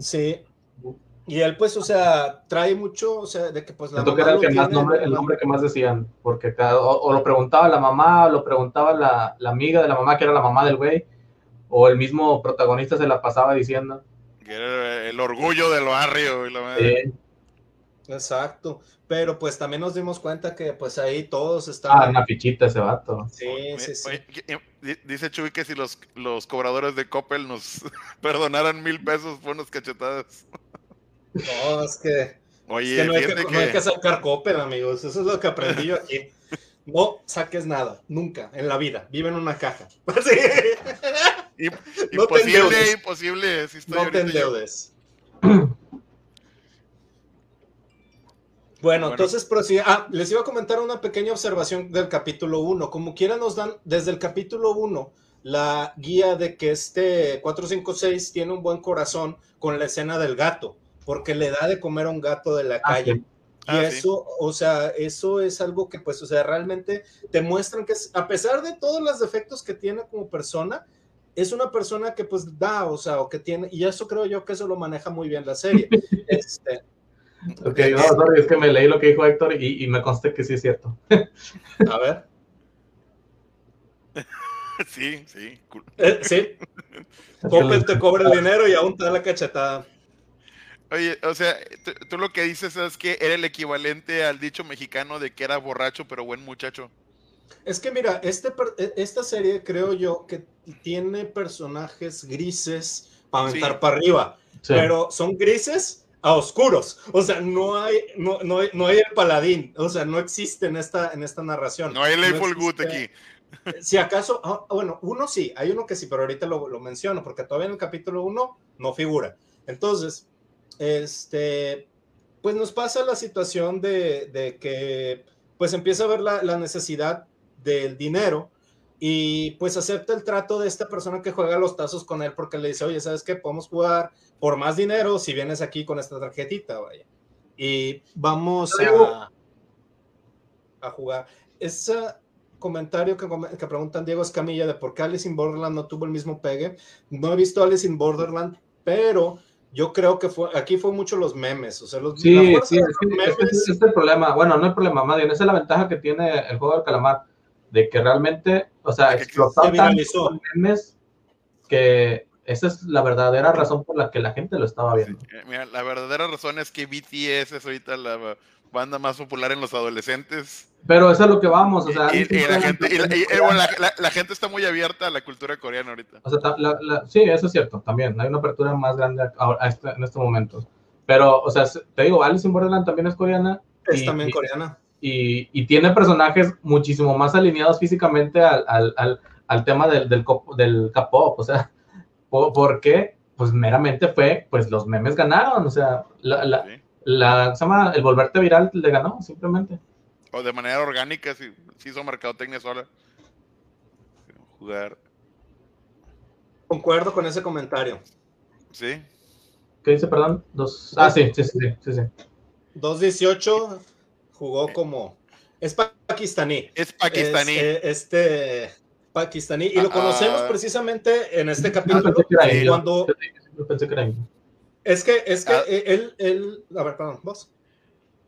Sí. Y él, pues, o sea, trae mucho, o sea, de que pues la mamá era el, que más nombre, el nombre que más decían, porque cada- o, o lo preguntaba la mamá, o lo preguntaba la, la amiga de la mamá, que era la mamá del güey, o el mismo protagonista se la pasaba diciendo. Que era el orgullo del barrio. y la madre. Exacto. Pero pues también nos dimos cuenta que pues ahí todos ah, estaban. una fichita ese vato. Sí, Oye, sí, sí. oye, dice Chuy que si los, los cobradores de Coppel nos perdonaran mil pesos por unas cachetadas. No, es que, es Oye, que no, hay que, fíjate no hay que- que sacar Coppel, amigos. Eso es lo que aprendí yo aquí. No saques nada, nunca, en la vida. Vive en una caja. Sí. no imposible, imposible. estoy No te endeudes. Bueno, Bueno. entonces prosigue. Ah, les iba a comentar una pequeña observación del capítulo 1. Como quiera nos dan desde el capítulo 1 la guía de que este 456 tiene un buen corazón con la escena del gato, porque le da de comer a un gato de la Ah, calle. sí. Y Ah, sí. eso, o sea, eso es algo que, pues, o sea, realmente te muestran que, es, a pesar de todos los defectos que tiene como persona, es una persona que, pues, da, o sea, o que tiene, y eso creo yo que eso lo maneja muy bien la serie. Este, Ok, no, sorry, es que me leí lo que dijo Héctor y, y me consta que sí es cierto. a ver, Sí, sí. cool. eh, sí, Coppel te cobra el dinero y aún te da la cachetada. Oye, o sea, tú, tú lo que dices es que era el equivalente al dicho mexicano de que era borracho pero buen muchacho. Es que mira, este, e- esta serie creo yo que tiene personajes grises para aventar Sí. para arriba. sí. pero son grises a oscuros. O sea, no hay, no, no hay, no hay el paladín. O sea, no existe en esta, en esta narración. No hay Leiful Good existe- aquí. Si acaso, ah, bueno, uno sí, hay uno que sí, pero ahorita lo, lo menciono, porque todavía en el capítulo uno no figura. Entonces, este, pues nos pasa la situación de, de que, pues empieza a ver la, la necesidad del dinero y pues acepta el trato de esta persona que juega los tazos con él porque le dice, oye, ¿sabes qué? Podemos jugar por más dinero si vienes aquí con esta tarjetita, vaya. Y vamos a, a jugar. Ese comentario que, preguntan Diego Escamilla de por qué Alice in Borderland no tuvo el mismo pegue. No he visto Alice in Borderland, pero yo creo que fue aquí fue mucho los memes. O sea, los, Sí, sí, es los memes- es el problema. Bueno, no el problema, más bien, esa es la ventaja que tiene el juego del calamar, de que realmente, o sea, explotó tanto memes que esa es la verdadera razón por la que la gente lo estaba viendo. Eh, Mira, la verdadera razón es que BTS es ahorita la banda más popular en los adolescentes. Pero eso es lo que vamos, o sea, y, y la, gente, y la- y- bueno, la- la- la gente está muy abierta a la cultura coreana ahorita. O sea, ta- la- la- sí, eso es cierto, también. Hay una apertura más grande a- a este- en estos momentos. Pero, o sea, se- te digo, Alice in Borderland también es coreana es y- también y- coreana. Y, y tiene personajes muchísimo más alineados físicamente al, al, al, al tema del, del, del K-pop. O sea, ¿por, qué? Pues meramente fue, pues los memes ganaron. O sea, la, la, ¿sí? la- se llama el volverte viral le ganó, simplemente. O de manera orgánica, si, si hizo mercadotecnia sola. Jugar. Concuerdo con ese comentario. Sí. ¿Qué dice, perdón? Dos... Ah, sí, sí, sí, sí, sí, sí. 218 jugó como es pakistaní. Es pakistaní. Es, eh, este pakistaní y lo Ah, conocemos precisamente en este capítulo cuando es que es que Ah. él él a ver, perdón, vos.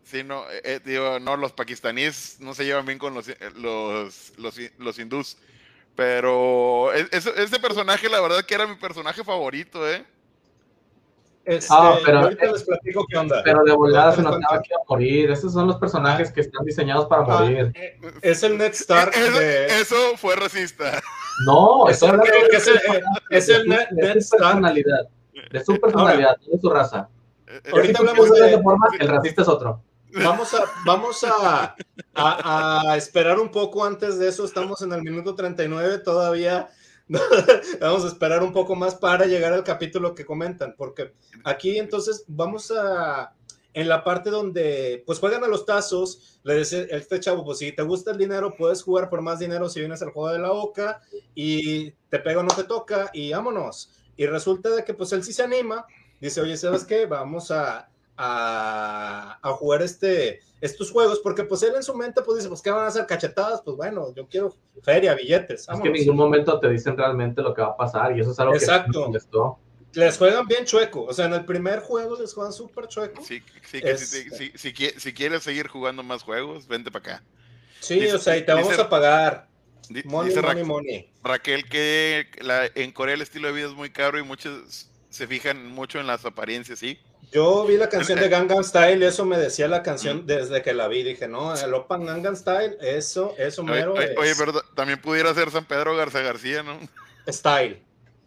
Sí, no, eh, eh, digo, no, los pakistaníes no se llevan bien con los, eh, los, los, los hindús. Pero es- es- ese personaje, la verdad que era mi personaje favorito, ¿eh? Este, Ah, pero- ahorita les platico qué onda. Pero de volada se notaba que iba a morir. Esos son los personajes que están diseñados para Ah, morir. Es el Ned Stark Eso, de eso fue racista. No, es estoy el, hablando que es el, eh, es el de, Ned, de Ned su Stark. personalidad. De su personalidad, no de su raza. Eh, eh, Ahorita hablamos de- esa forma, el racista es otro. Vamos a, vamos a, a- a esperar un poco antes de eso. Estamos en el minuto 39 todavía. vamos a esperar un poco más para llegar al capítulo que comentan, porque aquí entonces vamos a, en la parte donde pues juegan a los tazos, le dice este chavo, pues si te gusta el dinero, puedes jugar por más dinero si vienes al juego de la boca y te pega o no te toca y vámonos. Y resulta de que pues él sí se anima dice, oye, ¿sabes qué? Vamos a, a, a jugar este, estos juegos, porque pues él en su mente pues dice, pues ¿qué van a hacer? ¿Cachetadas? Pues bueno, yo quiero feria, billetes. Es que en ningún momento te dicen realmente lo que va a pasar y eso es algo Exacto. que. Les juegan bien chueco, o sea, en el primer juego les juegan súper chueco. Sí, sí, que Es- si, si- si qui- si quieres seguir jugando más juegos, vente para acá. Sí, Dice- o sea, y te vamos a pagar. Money, dice money, Ra- money. Raquel que la- en Corea el estilo de vida es muy caro y muchos se fijan mucho en las apariencias, ¿sí? Yo vi la canción de Gangnam Style y eso me decía la canción desde que la vi. Dije, no, el Open Gangnam Style, eso, eso mero oye, es oye, pero también pudiera ser San Pedro Garza García, ¿no? style.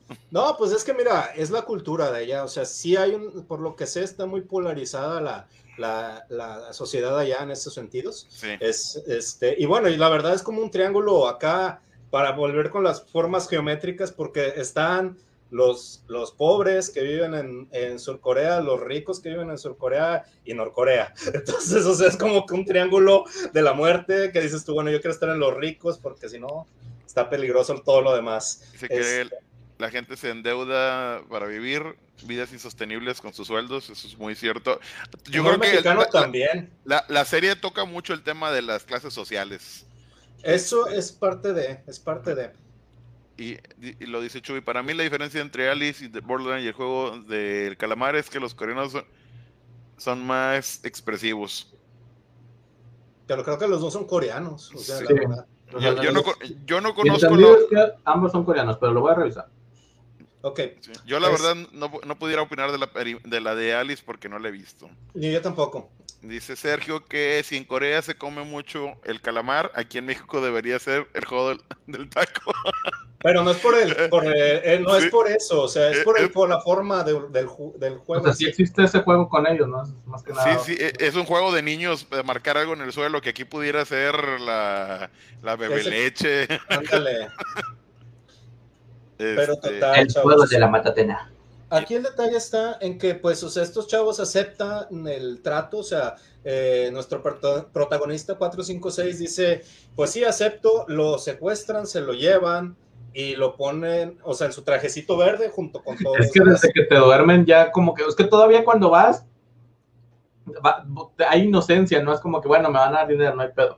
No, pues es que mira, es la cultura de allá. O sea, sí hay un, por lo que sé, está muy polarizada la, la, la sociedad allá en estos sentidos. Sí. Es, este, y bueno, y la verdad es como un triángulo acá para volver con las formas geométricas, porque están los, los pobres que viven en, en Surcorea, los ricos que viven en Surcorea y Norcorea. Entonces, o sea, es como que un triángulo de la muerte que dices tú, bueno, yo quiero estar en los ricos porque si no, está peligroso todo lo demás. Dice que el- la gente se endeuda para vivir vidas insostenibles con sus sueldos, eso es muy cierto. Yo creo que mexicano la, la- también. la- la serie toca mucho el tema de las clases sociales. Eso es parte de, es parte de. Y, y lo dice Chuy, para mí la diferencia entre Alice y The Borderlands y el juego del calamar es que los coreanos son, son más expresivos. Pero creo que los dos son coreanos. O sea, Sí. la verdad. O Yo, no, yo no conozco entendido lo- es que ambos son coreanos, pero lo voy a revisar. Ok, sí, Yo la Es- verdad no, no pudiera opinar de la, de la de Alice porque no la he visto. ni yo tampoco. Dice Sergio que si en Corea se come mucho el calamar, aquí en México debería ser el juego del, del taco. Pero no es por el, por el- eh, no Sí. es por eso, o sea, es por, Eh, el, por la forma de- del, del O juego. sea, sí existe ese juego con ellos, ¿no? Es más que nada. Sí, sí, e- es un juego de niños de marcar algo en el suelo que aquí pudiera ser la, la bebe Ese- leche. Ándale. Pero Este, total, El chavos. juego de la matatena. Aquí el detalle está en que, pues, o sea, estos chavos aceptan el trato, o sea, eh, nuestro protagonista 456 dice, pues sí, acepto, lo secuestran, se lo llevan y lo ponen, o sea, en su trajecito verde junto con todos. Es que desde que te duermen ya como que, es que todavía cuando vas, va- hay inocencia, no es como que, bueno, me van a dar dinero, no hay pedo.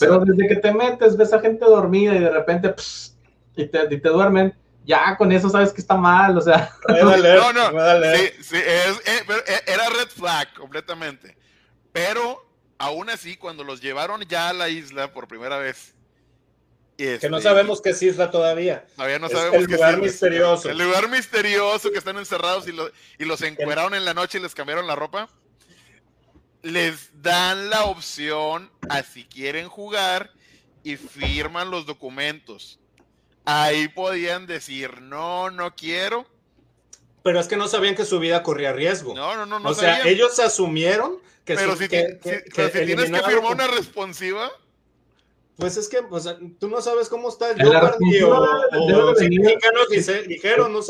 Pero desde que te metes, ves a gente dormida y de repente, pss, y, te, y te duermen, ya con eso sabes que está mal, o sea, No, no, sí, sí, es- eh, eh, era red flag completamente. Pero aún así, cuando los llevaron ya a la isla por primera vez, Que no este, sabemos qué es isla todavía. Todavía no Es sabemos el qué lugar misterioso. El lugar misterioso que están encerrados y, lo- y los encueraron en la noche y les cambiaron la ropa. Les dan la opción a si quieren jugar y firman los documentos. Ahí podían decir, no, no quiero. Pero es que no sabían que su vida corría riesgo. No, no, no, no o sea, sabían. ellos asumieron que, pero su- si, que- ti- que- si- que pero si tienes que firmar una responsiva, Pues es que o sea, tú no sabes cómo está el o, venir- mexicanos dice- dijeron, no o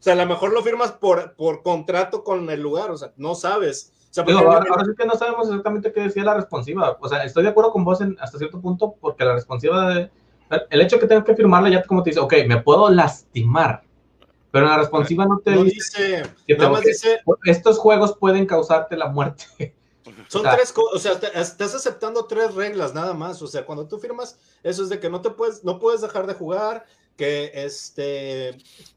sea, a lo mejor lo firmas por, por contrato con el lugar, o sea, no sabes. O sea, Digo, porque- ahora, ahora sí que no sabemos exactamente qué decía la responsiva. O sea, estoy de acuerdo con vos en, hasta cierto punto, porque la responsiva de. El hecho de que tengas que firmarla ya como te dice, ok, me puedo lastimar. Pero en la responsiva no te no dice que nada más que- dice, estos juegos pueden causarte la muerte. son o sea, tres cosas, o sea, te- estás aceptando tres reglas nada más, o sea, cuando tú firmas, eso es de que no te puedes, no puedes dejar de jugar, que este,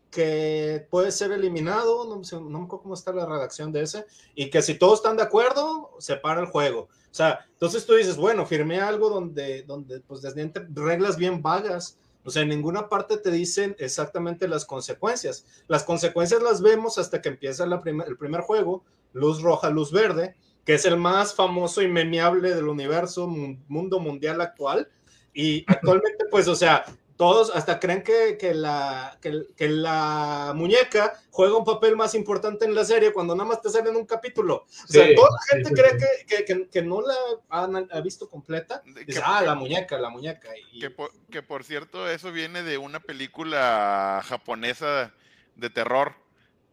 que puedes ser eliminado, no, no me acuerdo cómo está la redacción de ese, y que si todos están de acuerdo, se para el juego. O sea, entonces tú dices, bueno, firmé algo donde, donde pues desdiente reglas bien vagas. O sea, en ninguna parte te dicen exactamente las consecuencias. Las consecuencias las vemos hasta que empieza el primer juego, luz roja, luz verde, que es el más famoso y memeable del universo, mu- mundo mundial actual. Y actualmente, pues, o sea, todos hasta creen que, que la, que, que la muñeca juega un papel más importante en la serie cuando nada más te sale en un capítulo. O sea, Sí, toda la gente sí, cree sí. que, que, que- que no la han ha visto completa. de- Dice, que- ah, la muñeca, la muñeca. Y, Que por, que por cierto, eso viene de una película japonesa de terror,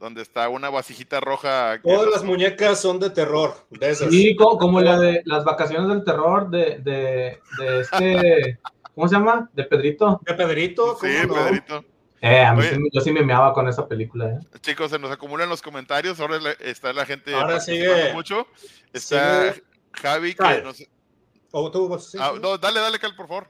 donde está una vasijita roja. todas las muñecas son de terror, de esas. Sí, co- como, la de las vacaciones del terror de, de, de este, ¿cómo se llama? De Pedrito. De Pedrito, Sí, ¿cómo no? Pedrito. Eh, a mí sí, yo sí me meaba con esa película. ¿eh? Chicos, se nos acumulan los comentarios. Ahora está la gente ahora sigue mucho. Está Javi que no sé. ¿O tú, ah, no, dale, dale, Cal, por favor.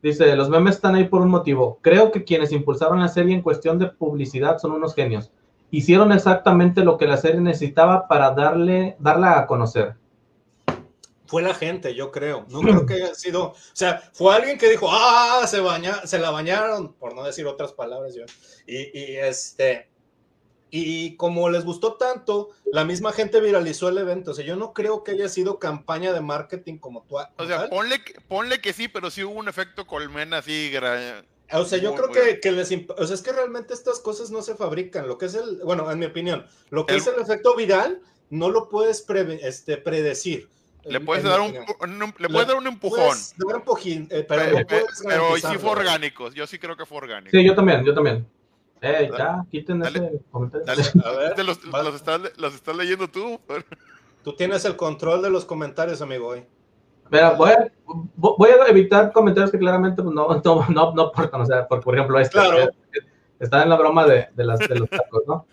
Dice, los memes están ahí por un motivo. Creo que quienes impulsaron la serie en cuestión de publicidad son unos genios. Hicieron exactamente lo que la serie necesitaba para darle, darla a conocer fue la gente, yo creo. No creo que haya sido, o sea, fue alguien que dijo, ah, se baña, se la bañaron, por no decir otras palabras yo. Y, y, este, y como les gustó tanto, la misma gente viralizó el evento. O sea, yo no creo que haya sido campaña de marketing como tú. O sea, ponle, ponle que sí, pero sí hubo un efecto colmena así. O sea, yo creo que, que, les. O sea, es que realmente estas cosas no se fabrican. Lo que es el. Bueno, en mi opinión, lo que es el efecto viral no lo puedes este, predecir. Le puedes, dar un, le puedes dar un empujón. Dar un pojín, eh, pero, pero, sí fue orgánico. Yo sí creo que fue orgánico. Sí, yo también, yo también. Eh, ya, quiten ese comentario. Dale, a ver, los, los, estás, los, estás, leyendo tú. Tú tienes el control de los comentarios, amigo, hoy. Mira, voy a, voy a evitar comentarios que claramente pues, no, no, no, no por, o sea, por, por ejemplo, este, claro. está en la broma de, de, las, de los tacos, ¿no?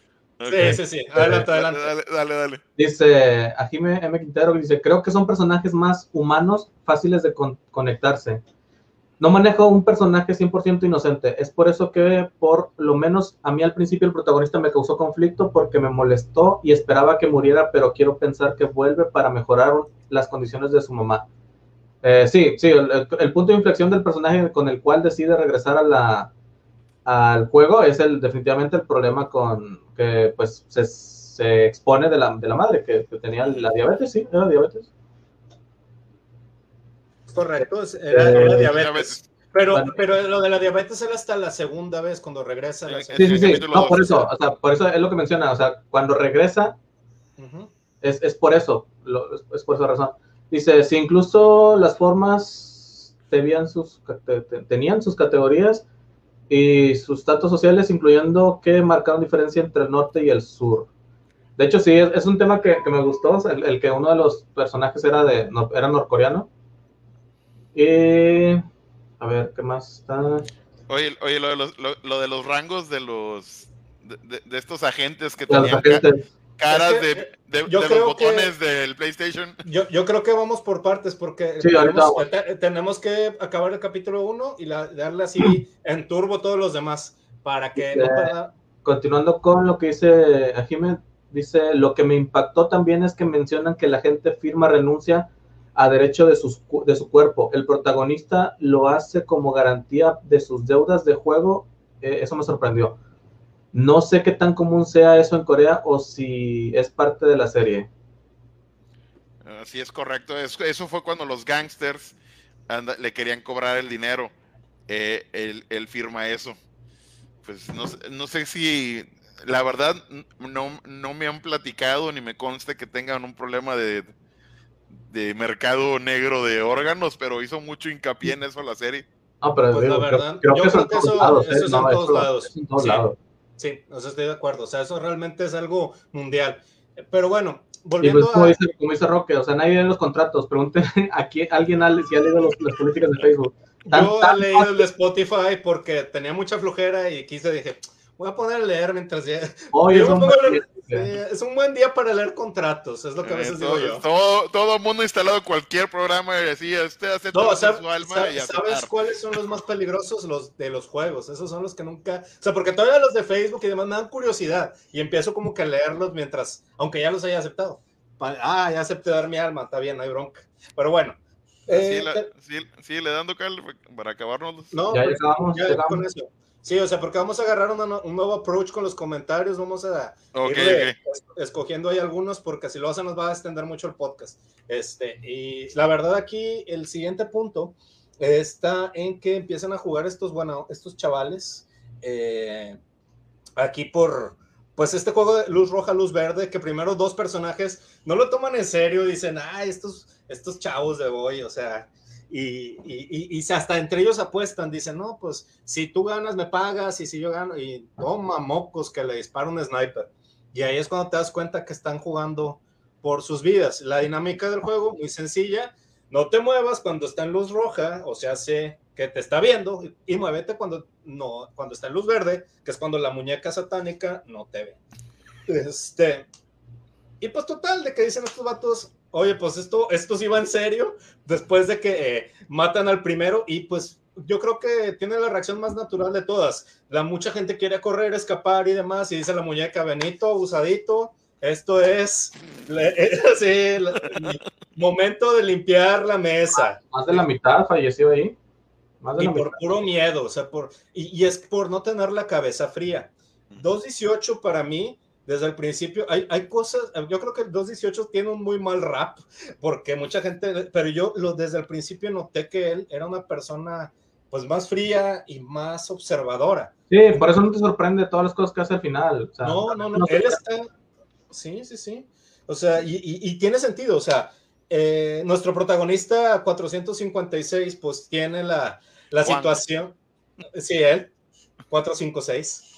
Sí, sí, sí. Adelante, adelante. Dale, dale, Dice Ajime M. Quintero, dice, creo que son personajes más humanos, fáciles de conectarse. No manejo un personaje 100% inocente. Es por eso que, por lo menos a mí al principio, el protagonista me causó conflicto porque me molestó y esperaba que muriera, pero quiero pensar que vuelve para mejorar las condiciones de su mamá. Eh, sí, sí, el, punto de inflexión del personaje con el cual decide regresar a la, al juego es el definitivamente el problema con que pues se, se expone de la, de la madre que, tenía la diabetes, sí, era diabetes. Correcto, era, eh, diabetes. Pero, pero lo de la diabetes era hasta la segunda vez cuando regresa. La sí, sí, sí. No, por eso, o sea, por eso es lo que menciona. O sea, cuando regresa, es, es, por eso, lo, es, por esa razón. Dice, si incluso las formas tenían sus, tenían sus categorías, y sus datos sociales, incluyendo que marcaron diferencia entre el norte y el sur. De hecho, sí, es, un tema que, me gustó, el, que uno de los personajes era, de, era norcoreano. Y... A ver, ¿qué más está? Oye, oye lo, de los, lo, de los rangos de los... De, estos agentes que tenían caras de, de, los botones del PlayStation. Yo, yo, creo que vamos por partes porque tenemos, que acabar el capítulo 1 y darle así en turbo todos los demás para que Continuando con lo que dice Jiménez, dice, lo que me impactó también es que mencionan que la gente firma renuncia a derecho de, sus, de su cuerpo. El protagonista lo hace como garantía de sus deudas de juego. Eh, eso me sorprendió. No sé qué tan común sea eso en Corea o si es parte de la serie. Sí, es correcto. Eso fue cuando los gangsters le querían cobrar el dinero. Eh, él, firma eso. Pues no, sé si, la verdad, no, no, me han platicado ni me consta que tengan un problema de, de mercado negro de órganos, pero hizo mucho hincapié en eso la serie. Ah, pero pues la verdad, creo, que, eso, es en todos lados. En todos lados. Sí, o sea, estoy de acuerdo. O sea, eso realmente es algo mundial. Pero bueno, volviendo pues, como Dice, como dice Roque, o sea, nadie lee los contratos. Pregunten aquí alguien si ha leído las políticas de Facebook. Yo he leído el de Spotify porque tenía mucha flojera y quise, dije, voy a poner a leer mientras ya. es un buen día para leer contratos, es lo que a veces digo yo. Todo, todo mundo instalado cualquier programa y decía, usted hace todo su alma y ¿Sabes cuáles son los más peligrosos? Los de los juegos, esos son los que nunca, o sea, porque todavía los de Facebook y demás me dan curiosidad y empiezo como que a leerlos mientras, aunque ya los haya aceptado. Ah, ya acepté dar mi alma, está bien, no hay bronca. Pero bueno. Eh, sí, le dando cal para acabarnos. No, ya, pues, ya con eso. Sí, o sea, porque vamos a agarrar un nuevo approach con los comentarios, vamos a ir escogiendo ahí algunos porque si lo hacen nos va a extender mucho el podcast. Este, y la verdad aquí el siguiente punto está en que empiezan a jugar estos, bueno, estos chavales eh, aquí por, pues este juego de luz roja, luz verde, que primero dos personajes no lo toman en serio, dicen, ah, estos, estos chavos de hoy, o sea, y, y, y, hasta entre ellos apuestan, dicen, no, pues si tú ganas me pagas y si yo gano, y toma mocos que le dispara un sniper. Y ahí es cuando te das cuenta que están jugando por sus vidas. La dinámica del juego, muy sencilla, no te muevas cuando está en luz roja, o sea, hace que te está viendo y muévete cuando no, cuando está en luz verde, que es cuando la muñeca satánica no te ve. Este, y pues total, de que dicen estos vatos, oye, pues esto, esto sí va en serio, después de que eh, matan al primero y pues yo creo que tiene la reacción más natural de todas. La mucha gente quiere correr, escapar y demás, y dice la muñeca, Benito, abusadito, esto es el momento de limpiar la mesa. Más de la mitad falleció ahí. y por puro miedo, o sea, por, y, es por no tener la cabeza fría. 2.18 para mí, desde el principio, hay, hay cosas, yo creo que el 2.18 tiene un muy mal rap, porque mucha gente, pero yo lo, desde el principio noté que él era una persona pues más fría y más observadora. Sí, por eso no te sorprende todas las cosas que hace al final. no, no, no, él está, sí, sí, sí. O sea, y, tiene sentido, o sea, eh, nuestro protagonista 456 pues tiene la, la situación, sí, él, 456,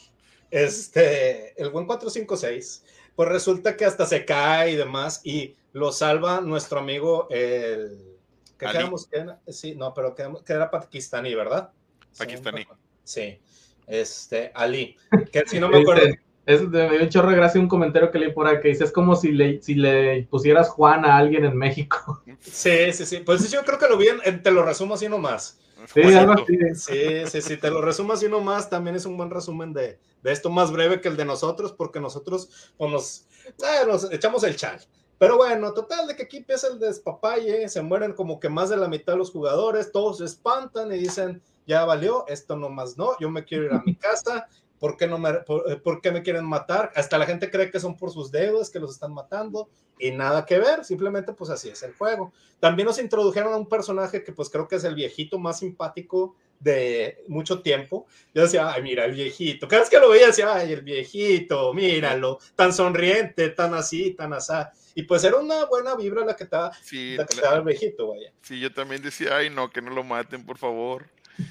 este, el buen 456, pues resulta que hasta se cae y demás y lo salva nuestro amigo el que quedamos, que, sí, no, pero que, que, era pakistaní, ¿verdad? Pakistaní. Sí, este, Ali, que si no me acuerdo. Es, me dio un chorro de gracia un comentario que leí por ahí que dice, es como si le, si le pusieras Juan a alguien en México. Sí, sí, sí. Pues yo creo que lo vi, en, te lo resumo así nomás. Sí, algo así. Sí, sí, sí, te lo resumo así nomás. También es un buen resumen de, de esto más breve que el de nosotros, porque nosotros pues, nos, eh, nos echamos el chal. Pero bueno, total, de que aquí empieza el despapalle, se mueren como que más de la mitad de los jugadores, todos se espantan y dicen, ya valió, esto no más no, yo me quiero ir a mi casa, ¿por qué, no me, eh, por, qué me quieren matar? Hasta la gente cree que son por sus dedos, que los están matando, y nada que ver, simplemente pues así es el juego. También nos introdujeron a un personaje que pues creo que es el viejito más simpático de mucho tiempo. Yo decía, ay, mira, el viejito. Cada vez que lo veía decía, ay, el viejito, míralo, tan sonriente, tan así, tan asá. Y pues era una buena vibra la que estaba, sí, la que estaba el viejito, vaya. Sí, yo también decía, ay, no, que no lo maten, por favor.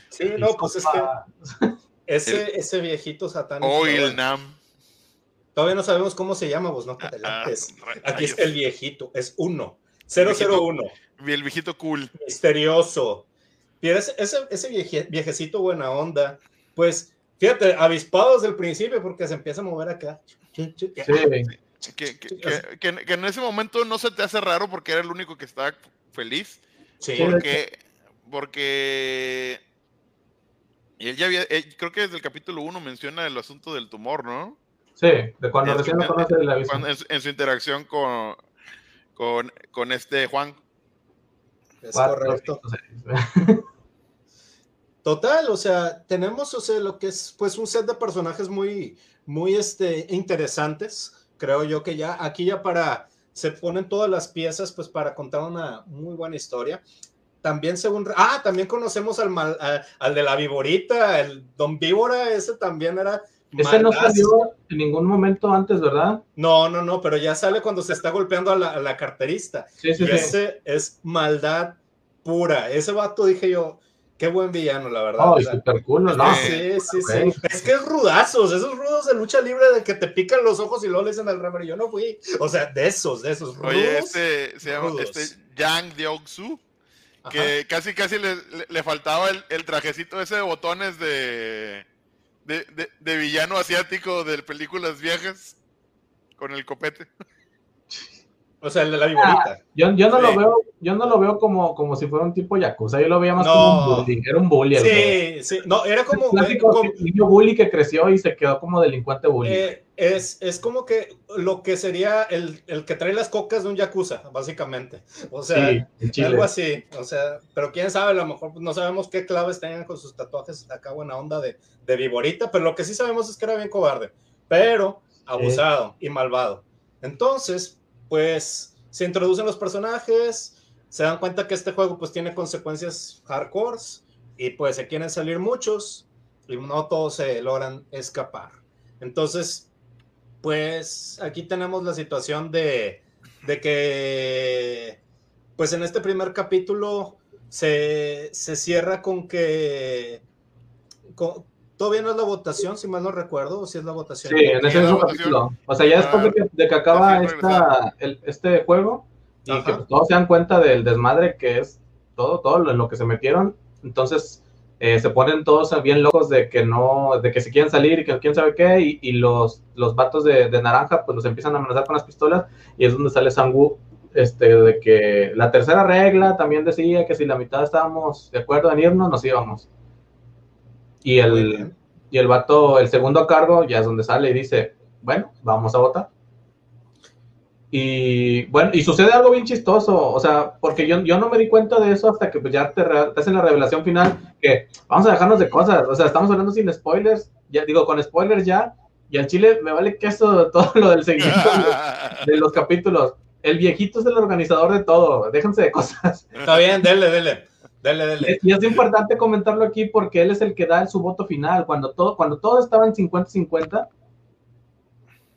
Sí, no, pues es que ese, ese viejito satánico. Oh, el Nam. Todavía no sabemos cómo se llama, vos no te ah, Aquí es el viejito, es uno. 001. El viejito cool. Misterioso. Ese, ese, ese viejecito buena onda, pues fíjate, avispados desde el principio porque se empieza a mover acá. Sí. Que, que, en ese momento no se te hace raro porque era el único que estaba feliz. Sí. Porque, porque él ya había, creo que desde el capítulo 1 menciona el asunto del tumor, ¿no? Sí, de cuando recién lo conoce la visión. En, su interacción con, con, con este Juan. Es correcto. Total, o sea, tenemos, o sea, lo que es pues un set de personajes muy, muy este, interesantes creo yo que ya aquí ya para, se ponen todas las piezas pues para contar una muy buena historia. También según, ah, también conocemos al, mal, al de la viborita, el Don Víbora, ese también era... Ese no salió en ningún momento antes, ¿verdad? No, no, no, pero ya sale cuando se está golpeando a la, carterista. Sí, sí, y ese es maldad pura. Ese vato dije yo, Qué buen villano, la verdad. Oh, super cool, ¿no? Sí, sí, sí. Es que es rudazos, esos rudos de lucha libre de que te pican los ojos y luego le dicen al ramero, yo no fui. O sea, de esos, de esos rudos. Oye, este se llama este Yang Deoksu, que casi, casi le, le, faltaba el, el, trajecito ese de botones de, de, de, de villano asiático de películas viejas con el copete. O sea, el de la viborita. Ah, yo, yo, no lo veo, yo no lo veo como, como si fuera un tipo yakuza, yo lo veía más como un bully, era un bully. Sí, sí, no, era como... un niño bully que creció y se quedó como delincuente bully. Eh, es, es como que lo que sería el, el, que trae las cocas de un yakuza, básicamente. O sea, algo así. O sea, pero quién sabe, a lo mejor no sabemos qué claves tengan con sus tatuajes acá buena onda de, de viborita, pero lo que sí sabemos es que era bien cobarde, pero abusado y malvado. Entonces, pues se introducen los personajes, se dan cuenta que este juego pues tiene consecuencias hardcore y pues se quieren salir muchos y no todos se logran escapar. Entonces, pues aquí tenemos la situación de, de que pues en este primer capítulo se, se cierra con que Todavía no es la votación, si mal no recuerdo, o si es la votación. Sí, en ese mismo capítulo. O sea, ya después de que, acaba esta, este juego y que todos se dan cuenta del desmadre que es todo, todo lo, en lo que se metieron, entonces eh, se ponen todos bien locos de que no, de que se quieren salir y que quién sabe qué, y, y los, los vatos de, de, naranja pues los empiezan a amenazar con las pistolas, y es donde sale Sangu, este, de que la tercera regla también decía que si la mitad estábamos de acuerdo en irnos, nos íbamos. Y el, y el vato, el segundo a cargo, ya es donde sale y dice, bueno, vamos a votar. Y bueno, y sucede algo bien chistoso, o sea, porque yo, yo no me di cuenta de eso hasta que pues, ya te, te, hacen la revelación final, que vamos a dejarnos de cosas, o sea, estamos hablando sin spoilers, ya digo, con spoilers ya, y al chile me vale queso todo lo del seguimiento de, de, los capítulos. El viejito es el organizador de todo, déjense de cosas. Está bien, dele, dele. Dele, dele. Y es importante comentarlo aquí porque él es el que da su voto final. Cuando todo, cuando todo estaba en 50-50,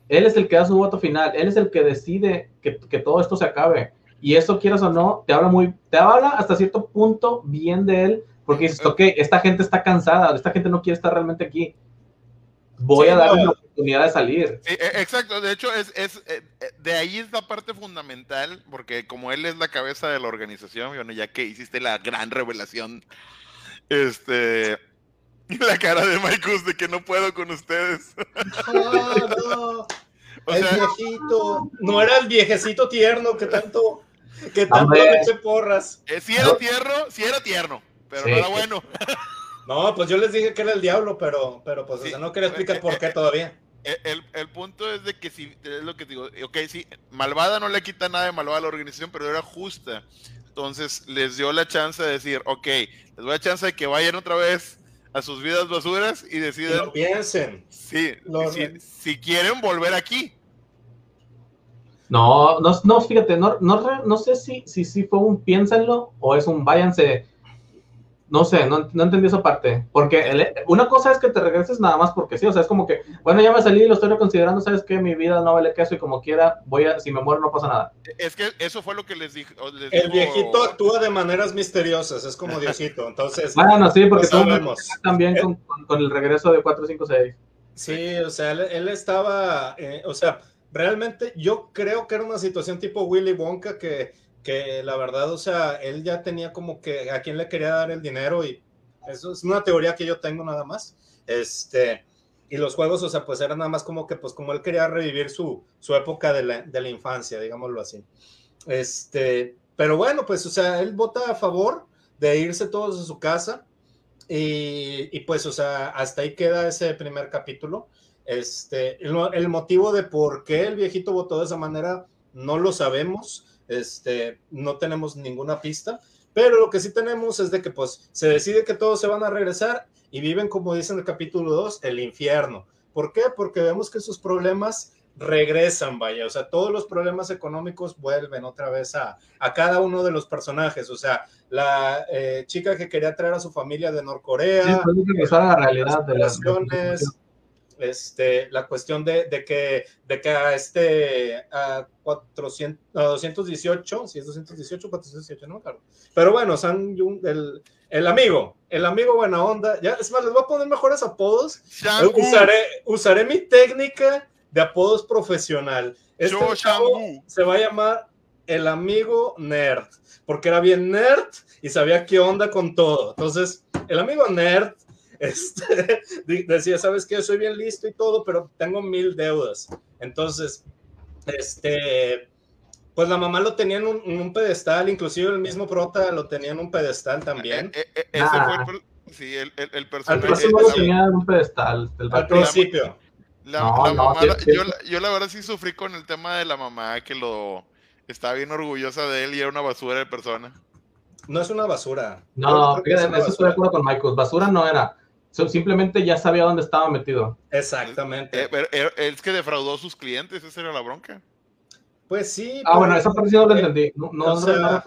él es el que da su voto final, él es el que decide que, que, todo esto se acabe. Y eso, quieras o no, te habla muy, te habla hasta cierto punto bien de él, porque dices, ok, esta gente está cansada, esta gente no quiere estar realmente aquí. Voy sí, a darle no. la oportunidad de salir. Sí, exacto, de hecho, es, es, de ahí es la parte fundamental, porque como él es la cabeza de la organización, bueno, ya que hiciste la gran revelación, este, la cara de Michael de que no puedo con ustedes. Ah, no. O el sea, viejito. No era el viejecito tierno que tanto. Que tanto le eche porras. Eh, sí era tierno, sí era tierno, pero sí. no era bueno. No, pues yo les dije que era el diablo, pero, pero pues sí. o sea, no quería explicar por qué todavía. El, el, el, punto es de que si, es lo que digo, ok, sí, malvada no le quita nada de malvada a la organización, pero era justa. Entonces les dio la chance de decir, ok, les doy la chance de que vayan otra vez a sus vidas basuras y deciden. Y lo piensen. Sí, lo... si, si, quieren volver aquí. No, no, no fíjate, no, no, no sé si, si, si fue un piénsenlo o es un váyanse. No sé, no, no entendí esa parte. Porque el, una cosa es que te regreses nada más porque sí, o sea, es como que, bueno, ya me salí y lo estoy reconsiderando, sabes que mi vida no vale queso y como quiera, voy a, si me muero no pasa nada. Es que eso fue lo que les dije. Les el digo... viejito actúa de maneras misteriosas, es como Diosito, entonces. bueno, sí, porque tú también con, con, con, el regreso de 456. Sí, o sea, él, él estaba, eh, o sea, realmente yo creo que era una situación tipo Willy Wonka que que la verdad, o sea, él ya tenía como que a quién le quería dar el dinero y eso es una teoría que yo tengo nada más. Este, y los juegos, o sea, pues era nada más como que, pues como él quería revivir su, su época de la, de la infancia, digámoslo así. Este, pero bueno, pues, o sea, él vota a favor de irse todos a su casa y, y pues, o sea, hasta ahí queda ese primer capítulo. Este, el, el motivo de por qué el viejito votó de esa manera no lo sabemos este, no tenemos ninguna pista, pero lo que sí tenemos es de que pues se decide que todos se van a regresar y viven, como dice en el capítulo 2, el infierno. ¿Por qué? Porque vemos que sus problemas regresan, vaya, o sea, todos los problemas económicos vuelven otra vez a, a cada uno de los personajes, o sea, la eh, chica que quería traer a su familia de Norcorea, sí, a la realidad de las relaciones, este, la cuestión de, de, que, de que a este a 400, a 218, si es 218, 418, no claro. Pero bueno, San Jung, el, el amigo, el amigo buena onda, ya, es más, les voy a poner mejores apodos. Usaré, usaré mi técnica de apodos profesional. Este se va a llamar el amigo nerd, porque era bien nerd y sabía qué onda con todo. Entonces, el amigo nerd este, decía, sabes que yo soy bien listo y todo, pero tengo mil deudas. Entonces, este, pues la mamá lo tenía en un, en un pedestal, inclusive el mismo prota lo tenía en un pedestal también. Eh, eh, ese ah. fue el, sí, el, el, el personaje. Al principio lo tenía en un pedestal. al principio. La, no, la mamá, no, yo, yo, la verdad sí sufrí con el tema de la mamá que lo estaba bien orgullosa de él y era una basura de persona. No es una basura. No, fíjate, eso estoy de acuerdo con Michael. Basura no era simplemente ya sabía dónde estaba metido. Exactamente. Eh, pero es que defraudó a sus clientes, esa era la bronca. Pues sí. Ah, bueno, esa parte sí no lo entendí. No, no, o sea,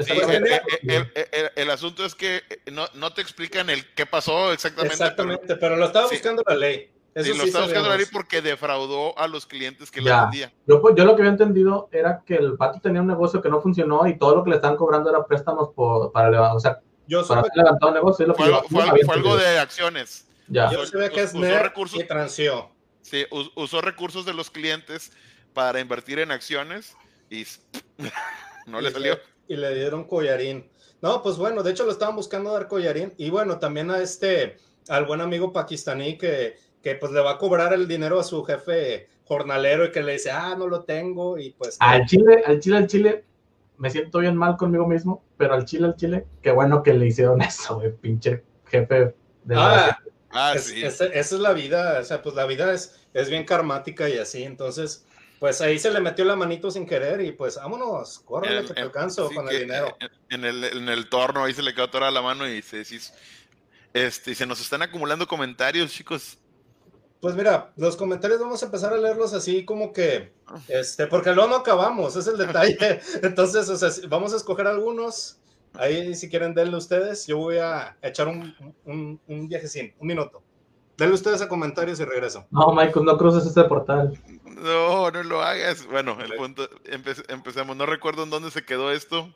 sí, el, el, el, el, asunto es que no, no, te explican el qué pasó exactamente. Exactamente, pero, pero lo estaba buscando sí. la ley. Eso sí, lo estaba buscando la ley porque defraudó a los clientes que ya. le vendía. Yo, pues, yo lo que había entendido era que el pato tenía un negocio que no funcionó y todo lo que le estaban cobrando era préstamos por, para levantar. O sea, yo un negocio. Lo fue, algo, yo, fue, fue algo de acciones. Ya. Yo sé que es usó recursos, y transió. Sí, usó recursos de los clientes para invertir en acciones y no le y salió. Le, y le dieron collarín. No, pues bueno, de hecho lo estaban buscando dar collarín. Y bueno, también a este, al buen amigo pakistaní que, que pues le va a cobrar el dinero a su jefe jornalero y que le dice, ah, no lo tengo. Y pues. Al Chile, al Chile, al Chile, me siento bien mal conmigo mismo, pero al Chile, al Chile, qué bueno que le hicieron eso, güey, pinche jefe de ah, ah, sí. esa es la vida, o sea, pues la vida es, es bien karmática y así, entonces pues ahí se le metió la manito sin querer y pues vámonos, córrele que te alcanzo con el dinero. En, el, en el torno ahí se le quedó toda la mano y se, este, se nos están acumulando comentarios, chicos. Pues mira, los comentarios vamos a empezar a leerlos así como que, este, porque luego no acabamos, es el detalle. Entonces, o sea, vamos a escoger algunos. Ahí, si quieren, denle ustedes. Yo voy a echar un, un, un viajecín, un minuto. Denle ustedes a comentarios y regreso. No, Michael, no cruces este portal. No, no lo hagas. Bueno, el punto, empecemos. No recuerdo en dónde se quedó esto.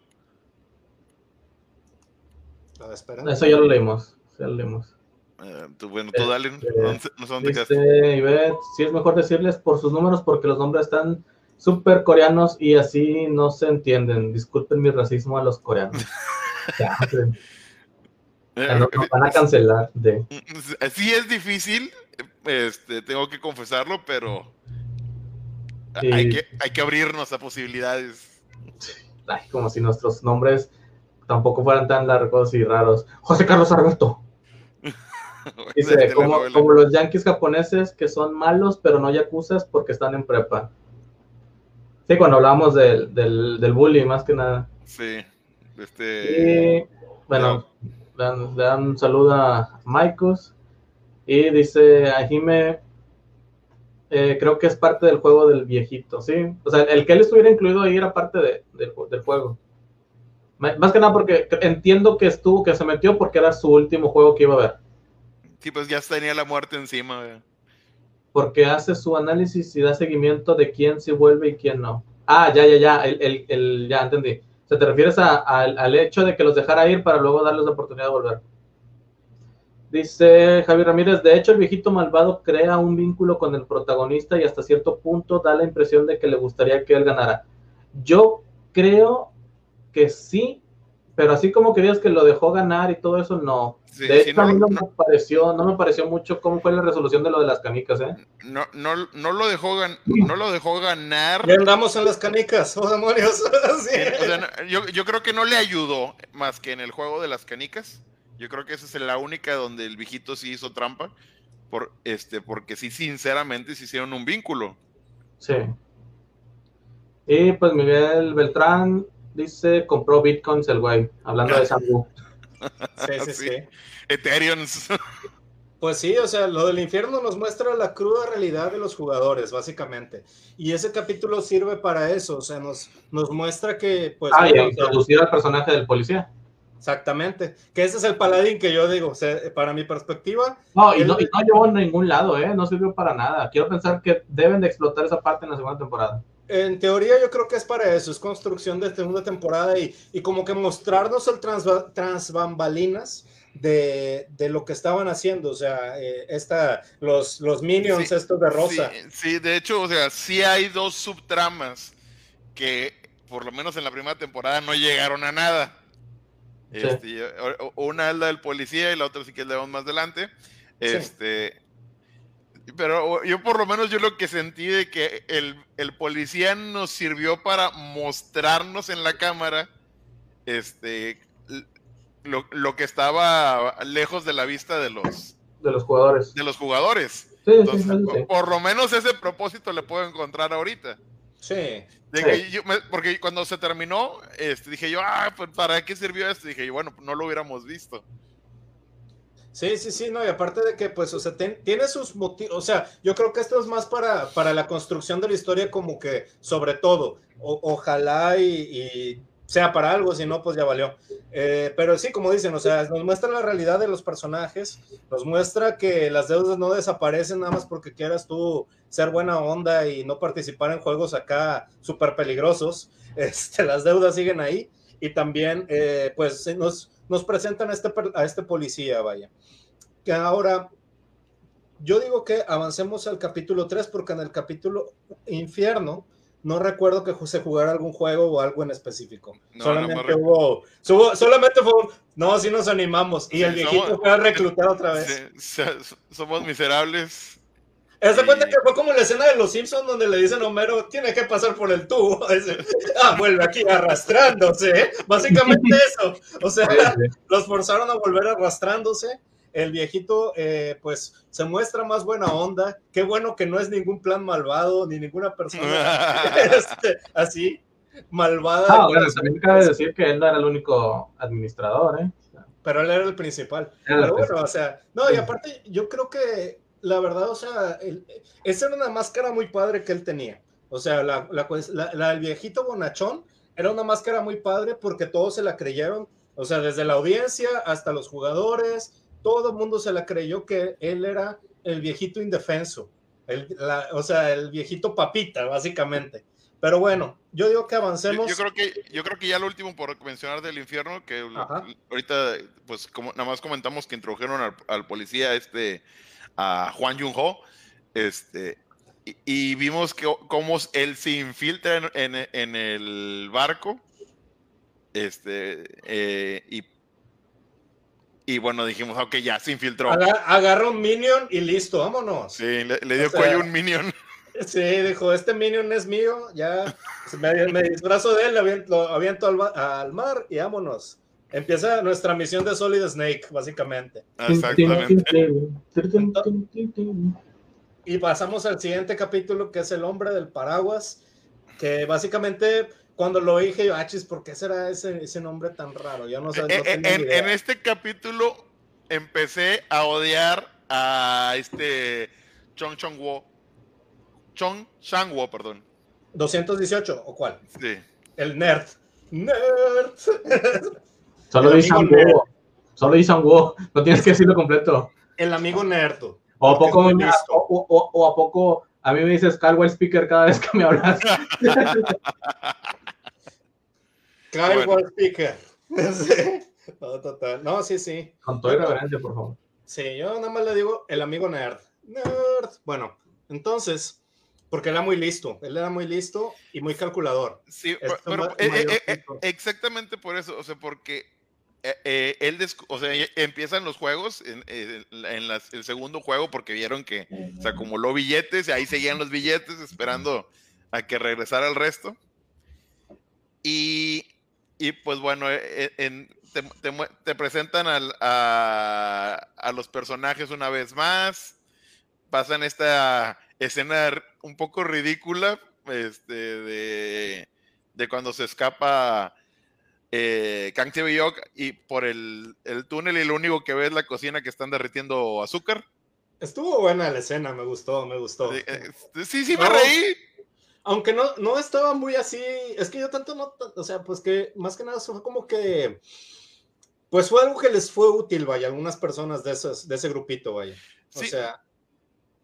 Eso ya lo leímos. Ya lo leímos. Eh, bueno, tú dale. Este, no sé dónde dice, sí es mejor decirles por sus números porque los nombres están súper coreanos y así no se entienden. Disculpen mi racismo a los coreanos. ya, nos van a cancelar. De... Sí es difícil, este, tengo que confesarlo, pero hay, que, hay que abrirnos a posibilidades. como si nuestros nombres tampoco fueran tan largos y raros. José Carlos Alberto. Dice, como, como, los yankees japoneses que son malos, pero no yakuzas porque están en prepa. Sí, cuando hablamos del, del, del bullying, más que nada. Sí. Este... Y, bueno, le dan, un saludo a Maikos y dice a Jime, eh, creo que es parte del juego del viejito, ¿sí? O sea, el que él estuviera incluido ahí era parte de, del juego. Más que nada porque entiendo que estuvo, que se metió porque era su último juego que iba a ver. Sí, pues ya tenía la muerte encima. Porque hace su análisis y da seguimiento de quién se vuelve y quién no. Ah, ya, ya, ya, el, el, el ya entendí. O sea, te refieres al hecho de que los dejara ir para luego darles la oportunidad de volver. Dice Javier Ramírez, de hecho el viejito malvado crea un vínculo con el protagonista y hasta cierto punto da la impresión de que le gustaría que él ganara. Yo creo que sí, pero así como querías que lo dejó ganar y todo eso, no. de hecho, a mí no, me pareció, no me pareció mucho cómo fue la resolución de lo de las canicas, ¿eh? No, no, no lo dejó no lo dejó ganar. Ya andamos en las canicas, oh demonios. yo, yo, creo que no le ayudó más que en el juego de las canicas. Yo creo que esa es la única donde el viejito sí hizo trampa. Por, este, porque sí, sinceramente, se hicieron un vínculo. Sí. Y pues Miguel Beltrán dice, compró bitcoins el güey, hablando de Sambu. Sí, sí, sí. Ethereum. Pues sí, o sea, lo del infierno nos muestra la cruda realidad de los jugadores, básicamente. Y ese capítulo sirve para eso, o sea, nos, nos muestra que, pues... Ah, y introducir al personaje del policía. Exactamente, que ese es el paladín que yo digo, o sea, para mi perspectiva. No, y no, y no llevó en ningún lado, ¿eh? No sirvió para nada. Quiero pensar que deben de explotar esa parte en la segunda temporada. En teoría yo creo que es para eso, es construcción de segunda temporada y, y como que mostrarnos el trans, bambalinas de, de, lo que estaban haciendo, o sea, eh, esta, los, los minions estos de Rosa. Sí, de hecho, o sea, sí hay dos subtramas que por lo menos en la primera temporada no llegaron a nada. Este, una es la del policía y la otra sí que es de más adelante. Este, pero yo por lo menos yo lo que sentí de que el, el, policía nos sirvió para mostrarnos en la cámara este lo, lo, que estaba lejos de la vista de los de los jugadores. De los jugadores. por, lo menos ese propósito le puedo encontrar ahorita. Sí. porque cuando se terminó, este, dije yo, ah, pues ¿para qué sirvió esto? Dije yo, bueno, no lo hubiéramos visto. Sí, sí, sí, no, y aparte de que, pues, o sea, tiene sus motivos, o sea, yo creo que esto es más para, para la construcción de la historia como que, sobre todo, ojalá y, sea para algo, si no, pues ya valió. Eh, pero sí, como dicen, o sea, nos muestra la realidad de los personajes, nos muestra que las deudas no desaparecen nada más porque quieras tú ser buena onda y no participar en juegos acá súper peligrosos, este, las deudas siguen ahí y también, eh, pues, nos nos presentan a este, a este policía, vaya. Que ahora, yo digo que avancemos al capítulo 3 porque en el capítulo infierno no recuerdo que se jugara algún juego o algo en específico. No, solamente no hubo, subo- solamente fue, un- no, sí nos animamos. Y Sí, el viejito somos- fue a reclutar otra vez. Sí, so- somos miserables. ¿Te das cuenta que fue como la escena de los Simpsons donde le dicen a Homero, tiene que pasar por el tubo? Dice, ah, vuelve aquí arrastrándose. ¿eh? Básicamente eso. O sea, los forzaron a volver arrastrándose. El viejito, eh, pues, se muestra más buena onda. Qué bueno que no es ningún plan malvado, ni ninguna persona este, así, malvada. Ah, bueno, también cabe decir que él no era el único administrador, ¿eh? Pero él era el principal. Era Pero bueno, principal. o sea, no, y aparte, yo creo que la verdad, o sea, el- esa era una máscara muy padre que él tenía. O sea, la, la, cues- la- la del viejito bonachón era una máscara muy padre porque todos se la creyeron. O sea, desde la audiencia hasta los jugadores, todo el mundo se la creyó que él era el viejito indefenso. El- la- o sea, el viejito papita, básicamente. Pero bueno, yo digo que avancemos. yo creo que yo creo que ya lo último por mencionar del infierno que Ajá. ahorita pues como nada más comentamos que introdujeron al, al policía este a Juan Jun Ho este y, y vimos que cómo él se infiltra en, en- en el barco este eh, y y bueno dijimos ok ya se infiltró Aga- agarra un minion y listo, vámonos. sí le, le dio O sea, cuello un minion Sí, dijo, este minion es mío, ya me, me disfrazo de él, lo aviento, lo aviento al, al mar y vámonos. Empieza nuestra misión de Solid Snake, básicamente. exactamente Y pasamos al siguiente capítulo, que es el hombre del paraguas, que básicamente cuando lo dije yo, achis, ¿por qué será ese, ese nombre tan raro? Yo no sé. no Eh, eh, en, este capítulo empecé a odiar a este Chong Chong Wo. Chong Chang Wo, perdón. 218, ¿o cuál? Sí. El nerd. Nerd. Solo amigo un Wo. Solo dice un Wo. No tienes que decirlo completo. El amigo nerdo. O a poco, me- o, o- o a poco a mí me dices Caldwell Speaker cada vez que me hablas. Kyle Bueno. Speaker. Sí. No, total. No, sí, sí. Con todo irreverencia, por favor. Sí, yo nada más le digo el amigo nerd. Nerd. Bueno, entonces, porque era muy listo. Él era muy listo y muy calculador. Sí, Es pero- eh, eh, eh, exactamente por eso, o sea, porque eh, eh, él, o sea, eh, empiezan los juegos en, en- en las- el segundo juego porque vieron que se acumuló billetes y ahí seguían los billetes esperando a que regresara el resto. Y, y, pues bueno, eh, eh, en- te, te mue- te presentan al- a, a los personajes una vez más, pasan esta escena un poco ridícula este, de, de cuando se escapa eh, Kang y por el, el túnel y lo único que ve es la cocina que están derritiendo azúcar. Estuvo buena la escena, me gustó, me gustó. Eh, eh, Sí, sí, me No. reí. Aunque no, no estaba muy así, es que yo tanto no, o sea, pues que más que nada fue como que, pues fue algo que les fue útil, vaya, a algunas personas de, esos, de ese grupito, vaya. O Sí. sea,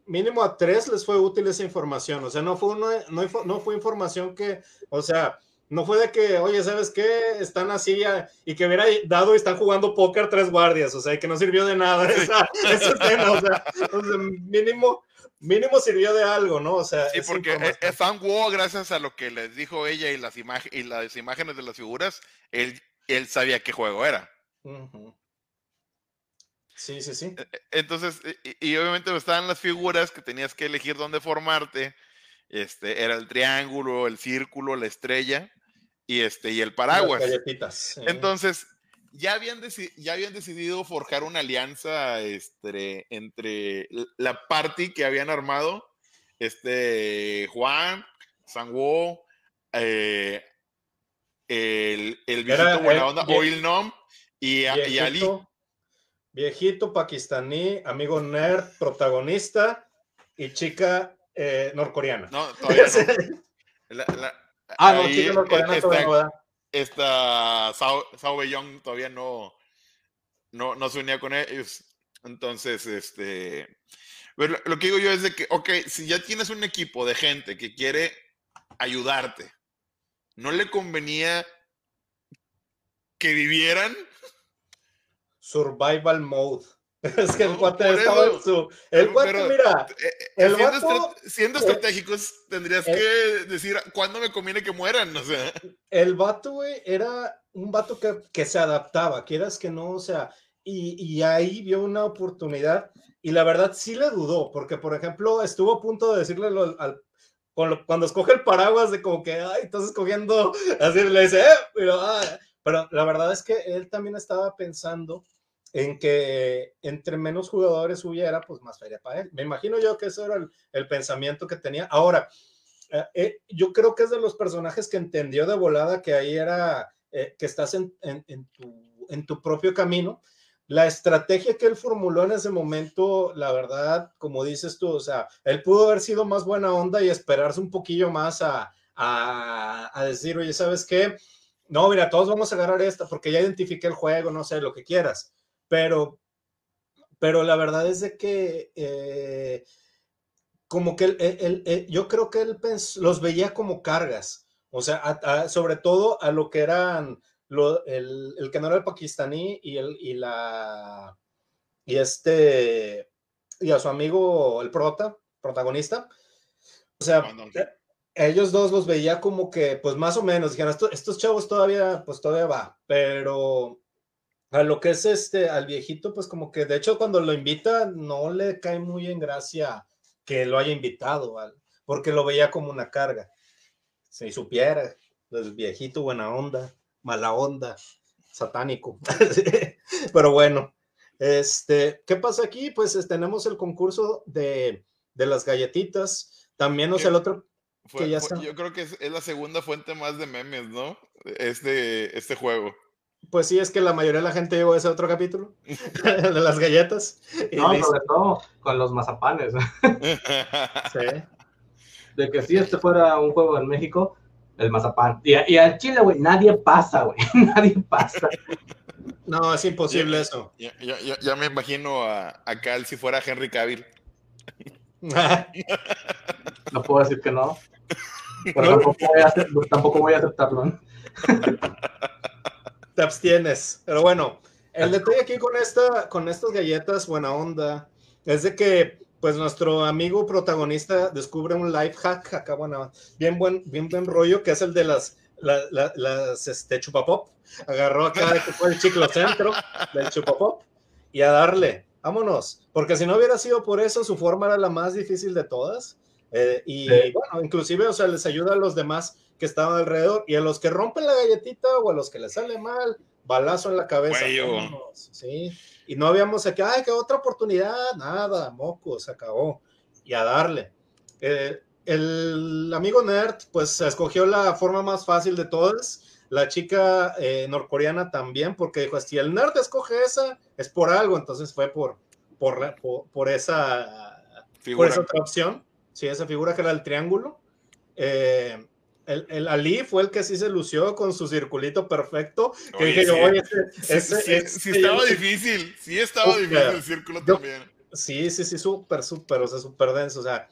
mínimo a tres les fue útil esa información, o sea, no fue, una, no, no fue información que, o sea, no fue de que, oye, ¿sabes qué? Están así ya, y que hubiera dado y están jugando póker tres guardias, o sea, que no sirvió de nada esa, esa escena, o sea, o sea, mínimo, mínimo sirvió de algo, ¿no? O sea, Sí, porque eh, Sam Wu, gracias a lo que les dijo ella y las, y las imágenes de las figuras, él, él sabía qué juego era. Sí, sí, sí. Entonces, y, y obviamente estaban las figuras que tenías que elegir dónde formarte. Este, era el triángulo, el círculo, la estrella y este y el paraguas. Galletitas. Entonces, ya habían, ya habían decidido forjar una alianza este, entre la party que habían armado, este, Juan, Sanguo, eh, el, el viejito buena el onda, Oil Nom y, y Ali. viejito, viejito pakistaní, amigo nerd, protagonista y chica eh, norcoreana. No, todavía no. La- la- ah, no, norcoreana eh, todavía está- esta Sao, Sao Beyong todavía no, no, no se unía con ellos. Entonces, este. Pero lo, lo que digo yo es de que, ok, si ya tienes un equipo de gente que quiere ayudarte, ¿no le convenía que vivieran? Survival mode. Es que el cuate estaba en su. El cuate, mira. Eh, eh, el siendo, siendo estratégicos, tendrías que decir cuándo me conviene que mueran, o sea. El vato, güey, era un vato que, que, se adaptaba, quieras que no, o sea, y, y, ahí vio una oportunidad. Y la verdad sí le dudó, porque por ejemplo estuvo a punto de decirle al, cuando escoge el paraguas de como que, ay, estás escogiendo, así le dice, eh, pero, ah, pero la verdad es que él también estaba pensando en que entre menos jugadores hubiera, pues más feria para él. Me imagino yo que eso era el, pensamiento que tenía. Ahora, eh, eh, yo creo que es de los personajes que entendió de volada que ahí era, eh, que estás en, tu, en tu propio camino. La estrategia que él formuló en ese momento, la verdad, como dices tú, o sea, él pudo haber sido más buena onda y esperarse un poquillo más a, a, a decir, oye, ¿sabes qué? No, mira, todos vamos a agarrar esta porque ya identifiqué el juego, no sé, lo que quieras pero, pero la verdad es de que eh, como que él, yo creo que él los veía como cargas, o sea, sobre todo a lo que eran el, el, que no era el pakistaní y, el, y la y este y a su amigo el prota, protagonista. O sea, eh, ellos dos los veía como que, pues más o menos, dijeron, estos, estos chavos todavía, pues todavía va, pero a lo que es este, al viejito, pues como que de hecho cuando lo invita no le cae muy en gracia que lo haya invitado, porque lo veía como una carga. Si supiera, el pues, viejito buena onda, mala onda, satánico. Pero bueno, este, ¿qué pasa aquí? Pues tenemos el concurso de, las galletitas. También, o sea, el otro... que ya yo creo que es, es, la segunda fuente más de memes, ¿no? Este, este juego. Pues sí, es que la mayoría de la gente llegó a ese otro capítulo de las galletas. no, sobre todo con los mazapanes. sí. De que si este fuera un juego en México, el mazapán. Y, y al Chile, güey, nadie pasa, güey. nadie pasa. No, es imposible eso. Ya, ya, me imagino a, a, Cal si fuera Henry Cavill. no puedo decir que no. Pero tampoco voy a, tampoco voy a aceptarlo. Te abstienes. Pero bueno, el detalle aquí con, esta, con estas galletas, buena onda, es de que pues nuestro amigo protagonista descubre un life hack acá, bueno, bien buen, bien buen rollo, que es el de las, las este, chupapop. Agarró acá que fue el chiclo centro del chupapop y a darle, vámonos, porque si no hubiera sido por eso, su forma era la más difícil de todas. Eh, y bueno, inclusive, o sea, les ayuda a los demás que estaban alrededor y a los que rompen la galletita o a los que les sale mal, balazo en la cabeza. ¿sí? Y no habíamos aquí, ay, que otra oportunidad, nada, moco, se acabó. Y a darle. Eh, el amigo Nerd, pues escogió la forma más fácil de todas. La chica eh, norcoreana también, porque dijo, si el Nerd escoge esa, es por algo, entonces fue por, por, por, esa, por esa otra opción. Sí, esa figura que era el triángulo. Eh, el, el, Ali fue el que sí se lució con su circulito perfecto. Que dije yo, oye, ese, sí, estaba difícil, sí estaba difícil el círculo también. Sí, sí, sí, súper, súper, o sea, súper denso, o sea.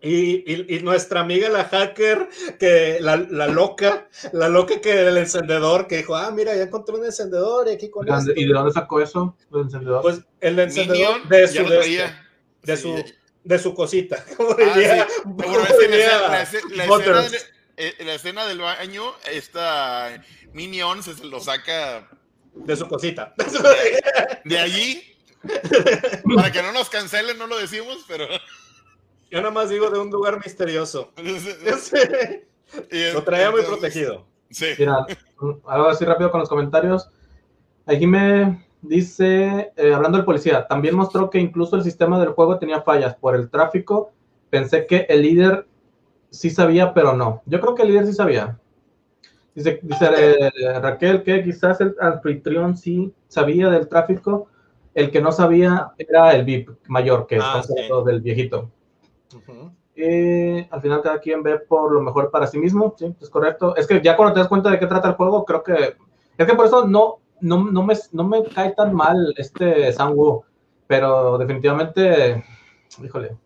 Y, y, y, nuestra amiga la hacker, que la, la, loca, la loca que el encendedor, que dijo, ah, mira, ya encontré un encendedor y aquí con ¿Y de dónde sacó eso, el encendedor? Pues el encendedor de su, de, este, de, su, de su cosita. Como diría, eh, en la escena del baño, esta Minion se lo saca de su cosita. De, allí. Para que no nos cancelen, no lo decimos, pero. Yo nada más digo de un lugar misterioso. lo traía muy protegido. Sí. Mira, algo así rápido con los comentarios. Aquí me dice, eh, hablando del policía, también mostró que incluso el sistema del juego tenía fallas por el tráfico. Pensé que el líder sí sabía, pero no. Yo creo que el líder sí sabía. Dice, dice eh, Raquel que quizás el anfitrión sí sabía del tráfico. El que no sabía era el VIP mayor, que ah, es del viejito. al final cada quien ve por lo mejor para sí mismo, sí, es correcto. Es que ya cuando te das cuenta de qué trata el juego, creo que... Es que por eso no, no, no, me, no me cae tan mal este Sangu, pero definitivamente, híjole,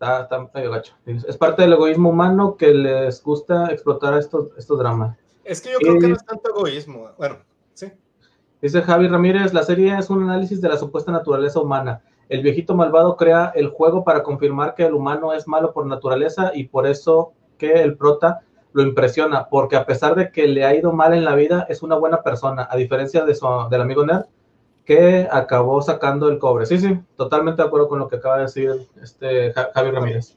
Está, medio gacho. Es parte del egoísmo humano que les gusta explotar estos, estos dramas. Es que yo creo que no es tanto egoísmo. Bueno, sí. Dice Javi Ramírez, la serie es un análisis de la supuesta naturaleza humana. El viejito malvado crea el juego para confirmar que el humano es malo por naturaleza y por eso que el prota lo impresiona, porque a pesar de que le ha ido mal en la vida, es una buena persona, a diferencia de su, del amigo Nerd, que acabó sacando el cobre. Sí, sí, totalmente de acuerdo con lo que acaba de decir este Javi Ramírez.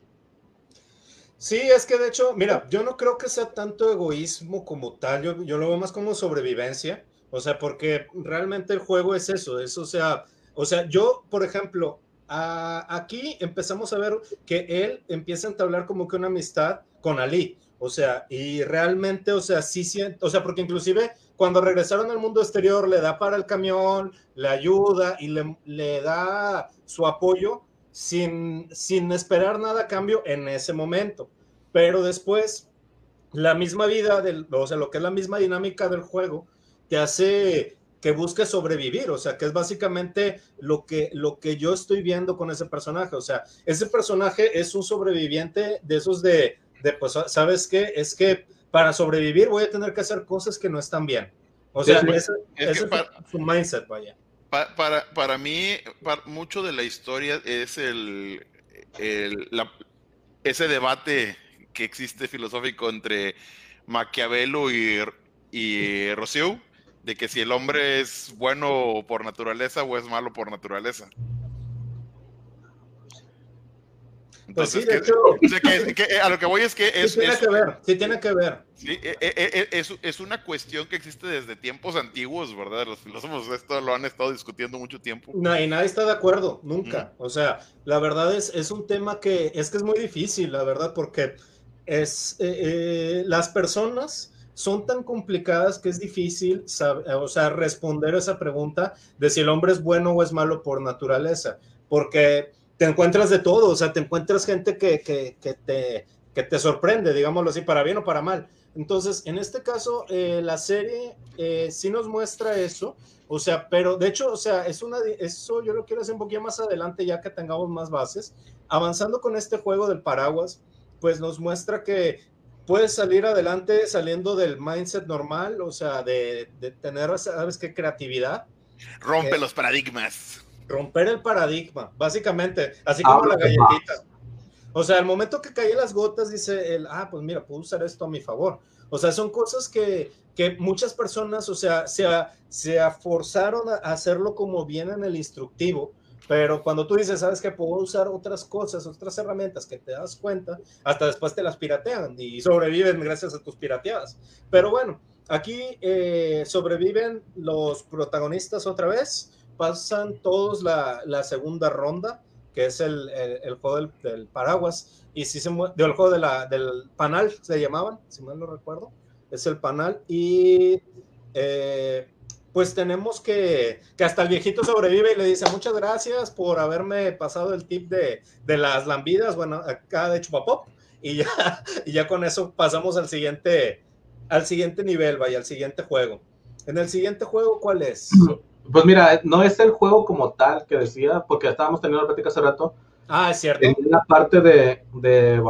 Sí, es que de hecho, mira, yo no creo que sea tanto egoísmo como tal, yo, yo lo veo más como sobrevivencia, o sea, porque realmente el juego es eso, es, o sea, o sea, yo, por ejemplo, aquí empezamos a ver que él empieza a entablar como que una amistad con Ali. O sea, y realmente, o sea, sí siento, o sea, porque inclusive cuando regresaron al mundo exterior le da para el camión, le ayuda y le, le da su apoyo sin, sin esperar nada a cambio en ese momento. Pero después, la misma vida, del, o sea, lo que es la misma dinámica del juego, te hace que busque sobrevivir, o sea, que es básicamente lo que, lo que yo estoy viendo con ese personaje, o sea, ese personaje es un sobreviviente de esos de, de pues, ¿sabes qué? Es que para sobrevivir voy a tener que hacer cosas que no están bien. O sea, ese, es, su mindset, vaya. para, para mí, mucho de la historia es el, el ese debate que existe filosófico entre Maquiavelo y, y Rousseau de que si el hombre es bueno por naturaleza o es malo por naturaleza. Pues sí, de hecho, a lo que voy es que es, sí tiene que ver, sí tiene que ver. Sí, e, e, e, es, es, una cuestión que existe desde tiempos antiguos, ¿verdad? Los filósofos esto lo han estado discutiendo mucho tiempo. No, y nadie está de acuerdo, nunca. O sea, la verdad es, es un tema que es que es muy difícil, la verdad, porque es eh, eh, las personas son tan complicadas que es difícil o sea, responder esa pregunta de si el hombre es bueno o es malo por naturaleza, porque te encuentras de todo, o sea, te encuentras gente que, que, te, que te sorprende, digámoslo así, para bien o para mal. Entonces, en este caso, eh, la serie eh, sí nos muestra eso, o sea, pero de hecho, o sea, es una, eso yo lo quiero hacer un poquito más adelante ya que tengamos más bases. Avanzando con este juego del paraguas, pues nos muestra que puedes salir adelante saliendo del mindset normal, o sea, de, tener, ¿sabes qué? Creatividad. Rompe eh, los paradigmas. Romper el paradigma, básicamente, así como la galletita. O sea, al momento que caen las gotas, dice él, ah, pues mira, puedo usar esto a mi favor. O sea, son cosas que, que muchas personas, o sea, se, se forzaron a hacerlo como viene en el instructivo, pero cuando tú dices, sabes que puedo usar otras cosas, otras herramientas que te das cuenta, hasta después te las piratean y sobreviven gracias a tus pirateadas. Pero bueno, aquí eh, sobreviven los protagonistas otra vez, pasan todos la, segunda ronda, que es el, el, juego del, paraguas, y si se del juego de la, del panal, se llamaban, si mal no recuerdo, es el panal, y eh, pues tenemos que, que hasta el viejito sobrevive y le dice muchas gracias por haberme pasado el tip de, de las lambidas, bueno, acá de chupapop, y ya, y ya con eso pasamos al siguiente, al siguiente nivel, vaya, al siguiente juego. En el siguiente juego, ¿cuál es? Pues mira, no es el juego como tal que decía, porque estábamos teniendo la plática hace rato. Ah, es cierto. En la parte de, de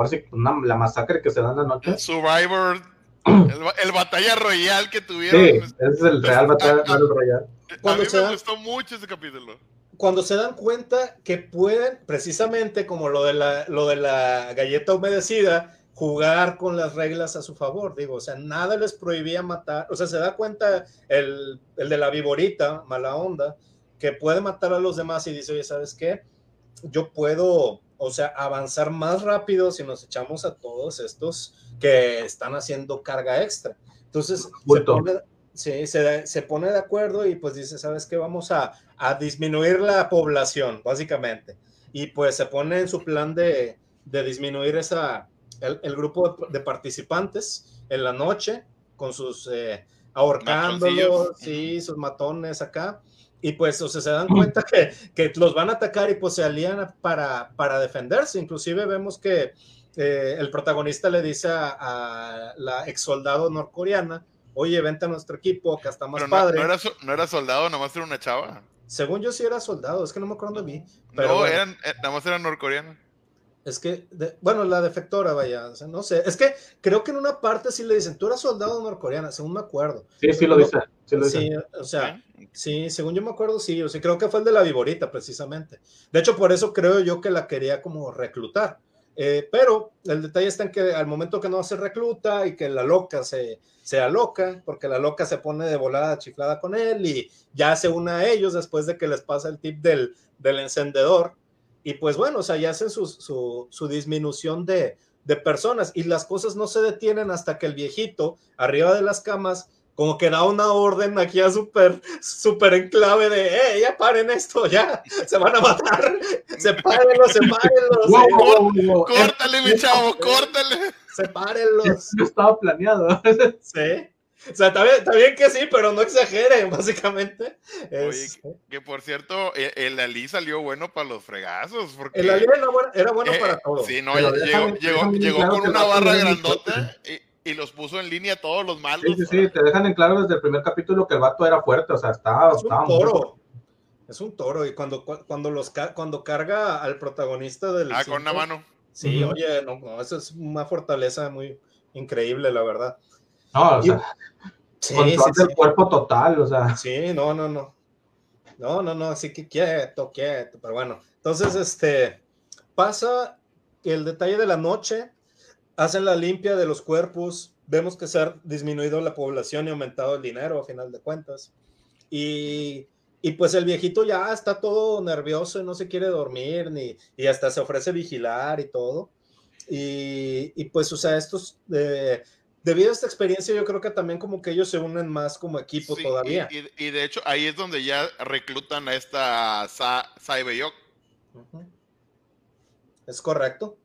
la masacre que se da en la noche. Survivor el, batalla royal que tuvieron. Sí, ese es el real batalla royal. a mí me gustó mucho ese capítulo. Cuando se dan cuenta que pueden, precisamente como lo de la, lo de la galleta humedecida, jugar con las reglas a su favor. Digo, o sea, nada les prohibía matar. O sea, se da cuenta el, el de la viborita, mala onda, que puede matar a los demás y dice, oye, ¿sabes qué? Yo puedo, o sea, avanzar más rápido si nos echamos a todos estos que están haciendo carga extra. Entonces, se pone, sí, se, se pone, de acuerdo y pues dice, ¿sabes qué? Vamos a, a, disminuir la población, básicamente. Y pues se pone en su plan de, de disminuir esa, el, el, grupo de participantes en la noche con sus eh, ahorcándolos, sí, sus matones acá. Y pues, o sea, se dan cuenta que, que, los van a atacar y pues se alían para, para defenderse. Inclusive vemos que eh, el protagonista le dice a, la ex soldado norcoreana, oye, vente a nuestro equipo, acá está más padre. No, era, no era soldado, nomás era una chava. Según yo sí era soldado, es que no me acuerdo de mí. Pero no, eran, eh, nada más era norcoreana. Es que, bueno, la defectora, vaya, no sé. Es que creo que en una parte sí le dicen, tú eras soldado norcoreana, según me acuerdo. Sí, sí lo dice. Sí, o sea, sí, según yo me acuerdo, sí, o sea, creo que fue el de la viborita, precisamente. De hecho, por eso creo yo que la quería como reclutar. Eh, pero el detalle está en que al momento que no se recluta y que la loca se, se aloca, porque la loca se pone de volada chiflada con él y ya se une a ellos después de que les pasa el tip del, del encendedor y pues bueno, o sea, ya hacen su, su, disminución de, de, personas y las cosas no se detienen hasta que el viejito, arriba de las camas, como que da una orden aquí a súper, súper enclave de, eh, ya paren esto, ya, se van a matar, sepárenlos, sepárenlos. córtale, mi chavo, córtale. Sepárenlos. No estaba planeado. Sí. O sea, está bien, que sí, pero no exageren, básicamente. Oye, que por cierto, e, el, Ali salió bueno para los fregazos. Porque, el Ali era bueno, para eh, todo. Sí, no, llegó, llegó, con una barra grandota y, los puso en línea todos los malos. Sí, sí, sí, te dejan en claro desde el primer capítulo que el vato era fuerte, o sea, estaba. Es un toro. Es un toro, y cuando, cuando, los, cuando carga al protagonista del. Ah, con una mano. Sí, oye, no, no, eso es una fortaleza muy increíble, la verdad. No, o sea, sí, control del cuerpo total, o sea. Sí, no, no, no. No, no, no, así que quieto, quieto, pero bueno. Entonces, este, pasa el detalle de la noche, hacen la limpia de los cuerpos, vemos que se ha disminuido la población y aumentado el dinero a final de cuentas. Y, y pues el viejito ya está todo nervioso y no se quiere dormir, ni, y hasta se ofrece vigilar y todo. Y, y pues, o sea, estos... Eh, debido a esta experiencia, yo creo que también como que ellos se unen más como equipo todavía. Y, de hecho, ahí es donde ya reclutan a esta Sa Saibeyok. Es correcto.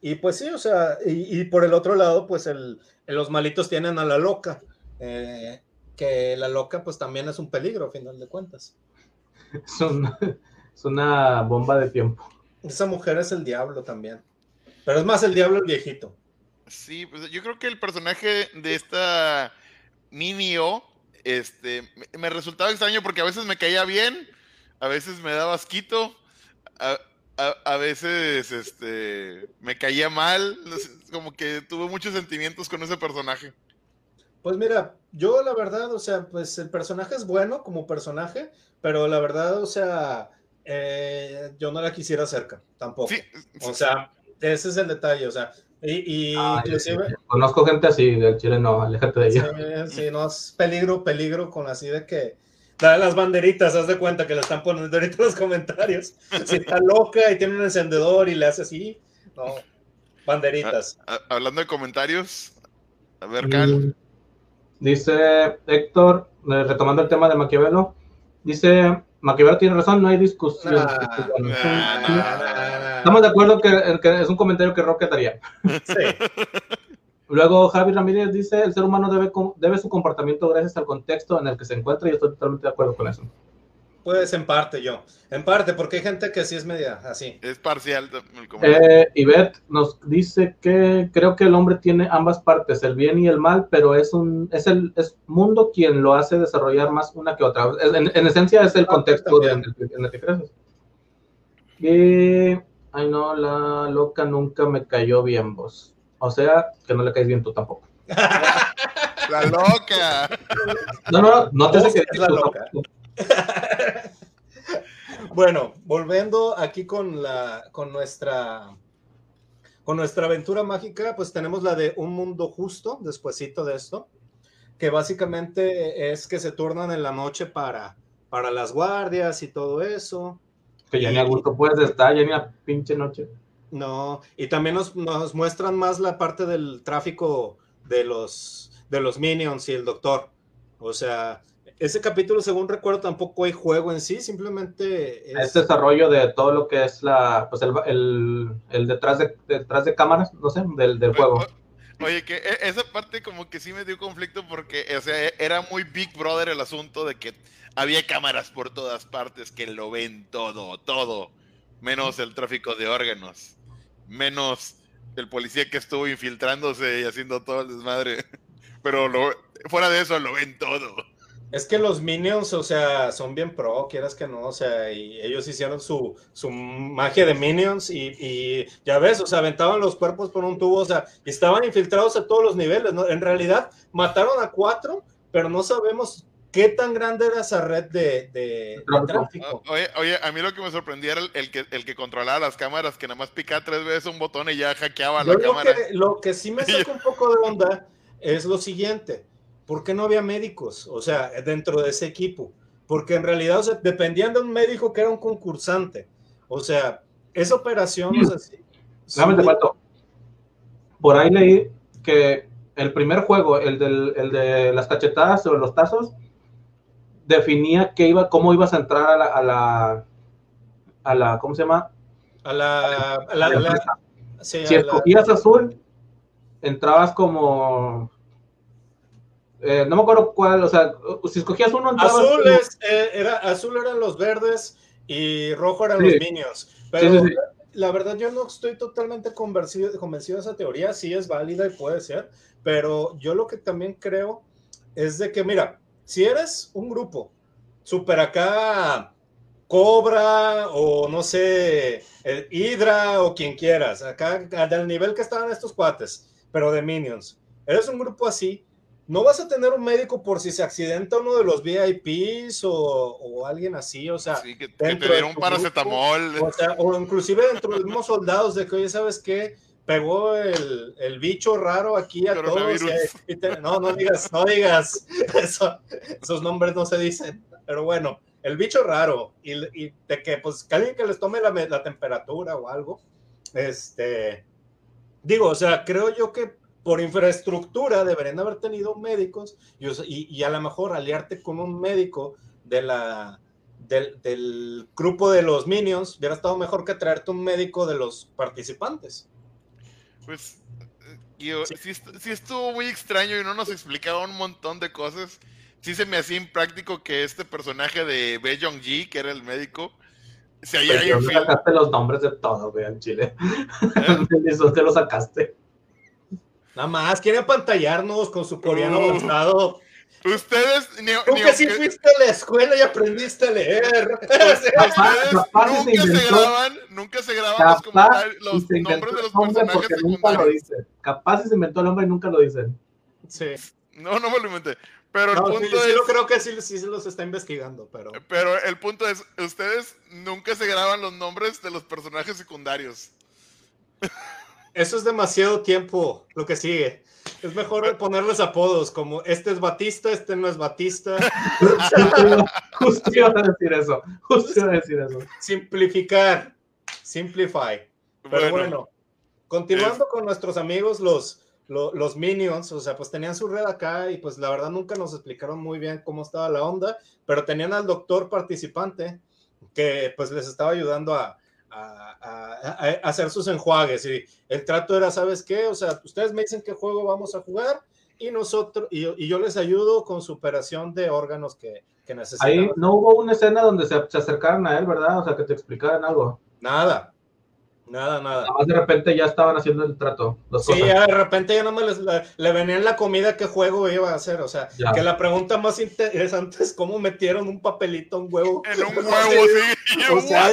Y pues sí, o sea, y, por el otro lado, pues el, los malitos tienen a la loca, eh, que la loca pues también es un peligro, a final de cuentas. Es una, es una bomba de tiempo. Esa mujer es el diablo también. Pero es más el diablo el viejito. Sí, pues yo creo que el personaje de esta Ninio este, me resultaba extraño porque a veces me caía bien, a veces me daba asquito, a, veces este, me caía mal, como que tuve muchos sentimientos con ese personaje. Pues mira, yo la verdad, o sea, pues el personaje es bueno como personaje, pero la verdad, o sea, eh, yo no la quisiera cerca, tampoco. o sea, ese es el detalle, o sea, y, inclusive... Conozco gente así, del Chile no, aléjate de ella. Sí, no, es peligro, peligro con así de que... Las banderitas, haz de cuenta que le están poniendo ahorita los comentarios. Si está loca y tiene un encendedor y le hace así, no, banderitas. Ah, ah, hablando de comentarios, a ver, Cal. Mm, dice Héctor, eh, retomando el tema de Maquiavelo, dice, Maquiavelo tiene razón, no hay discusión. Estamos de acuerdo que, es un comentario que Rocket haría. Sí. Luego Javi Ramírez dice, el ser humano debe, debe su comportamiento gracias al contexto en el que se encuentra y estoy totalmente de acuerdo con eso. Pues en parte yo, en parte, porque hay gente que sí es media así. Es parcial. Eh, Ivette nos dice que creo que el hombre tiene ambas partes, el bien y el mal, pero es un es el es mundo quien lo hace desarrollar más una que otra. En, esencia es el contexto en el, que creces. Y Ay, no, la loca nunca me cayó bien, vos. O sea, que no le caes bien tú tampoco. la loca. No, no, no te sé que la loca. bueno, volviendo aquí con la, con nuestra, con nuestra aventura mágica, pues tenemos la de un mundo justo, despuesito de esto, que básicamente es que se turnan en la noche para, para las guardias y todo eso. Que ya ni a gusto puedes estar, ya ni a pinche noche. No, y también nos, muestran más la parte del tráfico de los, de los minions y el doctor. O sea, ese capítulo, según recuerdo, tampoco hay juego en sí, simplemente es... desarrollo de todo lo que es la, pues el, el, detrás, de, detrás de cámaras, no sé, del, del juego. Oye, que e, esa parte como que sí me dio conflicto porque, o sea, era muy Big Brother el asunto de que había cámaras por todas partes que lo ven todo, todo, menos el tráfico de órganos, menos el policía que estuvo infiltrándose y haciendo todo el desmadre. Pero lo, fuera de eso lo ven todo. Es que los Minions, o sea, son bien pro, quieras que no, o sea, y ellos hicieron su, su magia de Minions y, y, ya ves, o sea, aventaban los cuerpos por un tubo, o sea, y estaban infiltrados a todos los niveles, ¿no? En realidad, mataron a cuatro, pero no sabemos qué tan grande era esa red de, de, tráfico. Oye, oye, a mí lo que me sorprendía era el, que, el que controlaba las cámaras, que nada más picaba tres veces un botón y ya hackeaba la lo cámara. Que, lo que sí me saca un poco de onda es lo siguiente ¿por qué no había médicos? O sea, dentro de ese equipo. Porque en realidad, o sea, dependían de un médico que era un concursante. O sea, esa operación, o sea, sí, Por ahí leí que el primer juego, el, del, el de las cachetadas sobre los tazos, definía qué iba, cómo ibas a entrar a la, a la, a la ¿cómo se llama? A la, a la, si escogías azul, entrabas como eh, no me acuerdo cuál, o sea, si escogías uno, azul, eh, era, azul eran los verdes y rojo eran los minions. Pero la verdad, yo no estoy totalmente convencido, convencido de esa teoría, sí es válida y puede ser, pero yo lo que también creo es de que, mira, si eres un grupo super acá, Cobra o no sé, el Hydra o quien quieras, acá del nivel que estaban estos cuates, pero de minions, eres un grupo así no vas a tener un médico por si se accidenta uno de los VIPs o, alguien así, o sea, sí, que, te dieron un paracetamol. o, sea, o inclusive dentro de los mismos soldados de que, oye, ¿sabes qué? Pegó el, el bicho raro aquí a todos. no, no digas, no digas, eso, esos nombres no se dicen, pero bueno, el bicho raro y, y de que, pues, que alguien que les tome la, la temperatura o algo, este, digo, o sea, creo yo que por infraestructura deberían haber tenido médicos y, a lo mejor aliarte con un médico de la, del, grupo de los Minions hubiera estado mejor que traerte un médico de los participantes. Pues yo, sí. estuvo muy extraño y no nos explicaba un montón de cosas. Sí se me hacía impráctico que este personaje de Bae Ji, que era el médico, se haya Pero sacaste los nombres de todo, vean, Chile. ¿Eh? Eso te lo sacaste. Nada más, quiere apantallarnos con su coreano uh, avanzado. Ustedes, ni, Tú que sí fuiste a la escuela y aprendiste a leer. nunca se graban, nunca se graban los, nombres de los personajes nunca lo dicen. Capaz se inventó el nombre y nunca lo dicen. Sí. No, no me lo inventé. Pero el punto sí, es. Sí, creo que sí, sí se los está investigando, pero. Pero el punto es: ustedes nunca se graban los nombres de los personajes secundarios. Eso es demasiado tiempo lo que sigue. Es mejor ponerles apodos como este es Batista, este no es Batista. Justo iba a decir eso. Justo iba a decir eso. Simplificar. Simplify. Pero bueno, continuando con nuestros amigos, los, los, Minions, o sea, pues tenían su red acá y pues la verdad nunca nos explicaron muy bien cómo estaba la onda, pero tenían al doctor participante que pues les estaba ayudando a, a, hacer sus enjuagues. Y el trato era, ¿sabes qué? O sea, ustedes me dicen qué juego vamos a jugar y nosotros, y, yo les ayudo con su operación de órganos que, que necesitan. Ahí no hubo una escena donde se, se acercaran a él, ¿verdad? O sea, que te explicaran algo. Nada, Nada, nada. Más de repente ya estaban haciendo el trato. sí, ya de repente ya no me les, le, venían la comida qué juego iba a hacer. O sea, que la pregunta más interesante es cómo metieron un papelito un huevo. En un huevo, sí. O sea,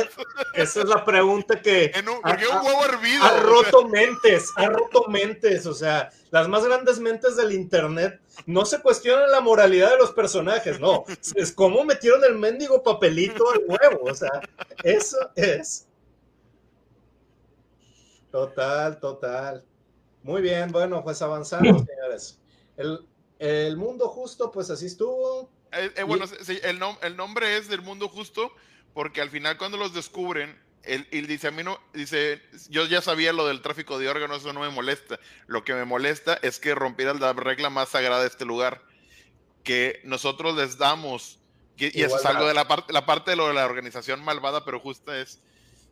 esa es la pregunta que. En un, ha, un huevo hervido. Ha roto mentes, ha roto mentes. O sea, las más grandes mentes del internet no se cuestionan la moralidad de los personajes, no. Es cómo metieron el mendigo papelito al huevo. O sea, eso es. Total, total. Muy bien, bueno, pues avanzando, señores. El, mundo justo, pues así estuvo. Eh, eh, bueno, sí, el, el nombre es del mundo justo porque al final cuando los descubren, él, dice, a mí no, dice, yo ya sabía lo del tráfico de órganos, eso no me molesta. Lo que me molesta es que rompieran la regla más sagrada de este lugar, que nosotros les damos, y eso es algo de la parte, la parte de lo de la organización malvada, pero justa es,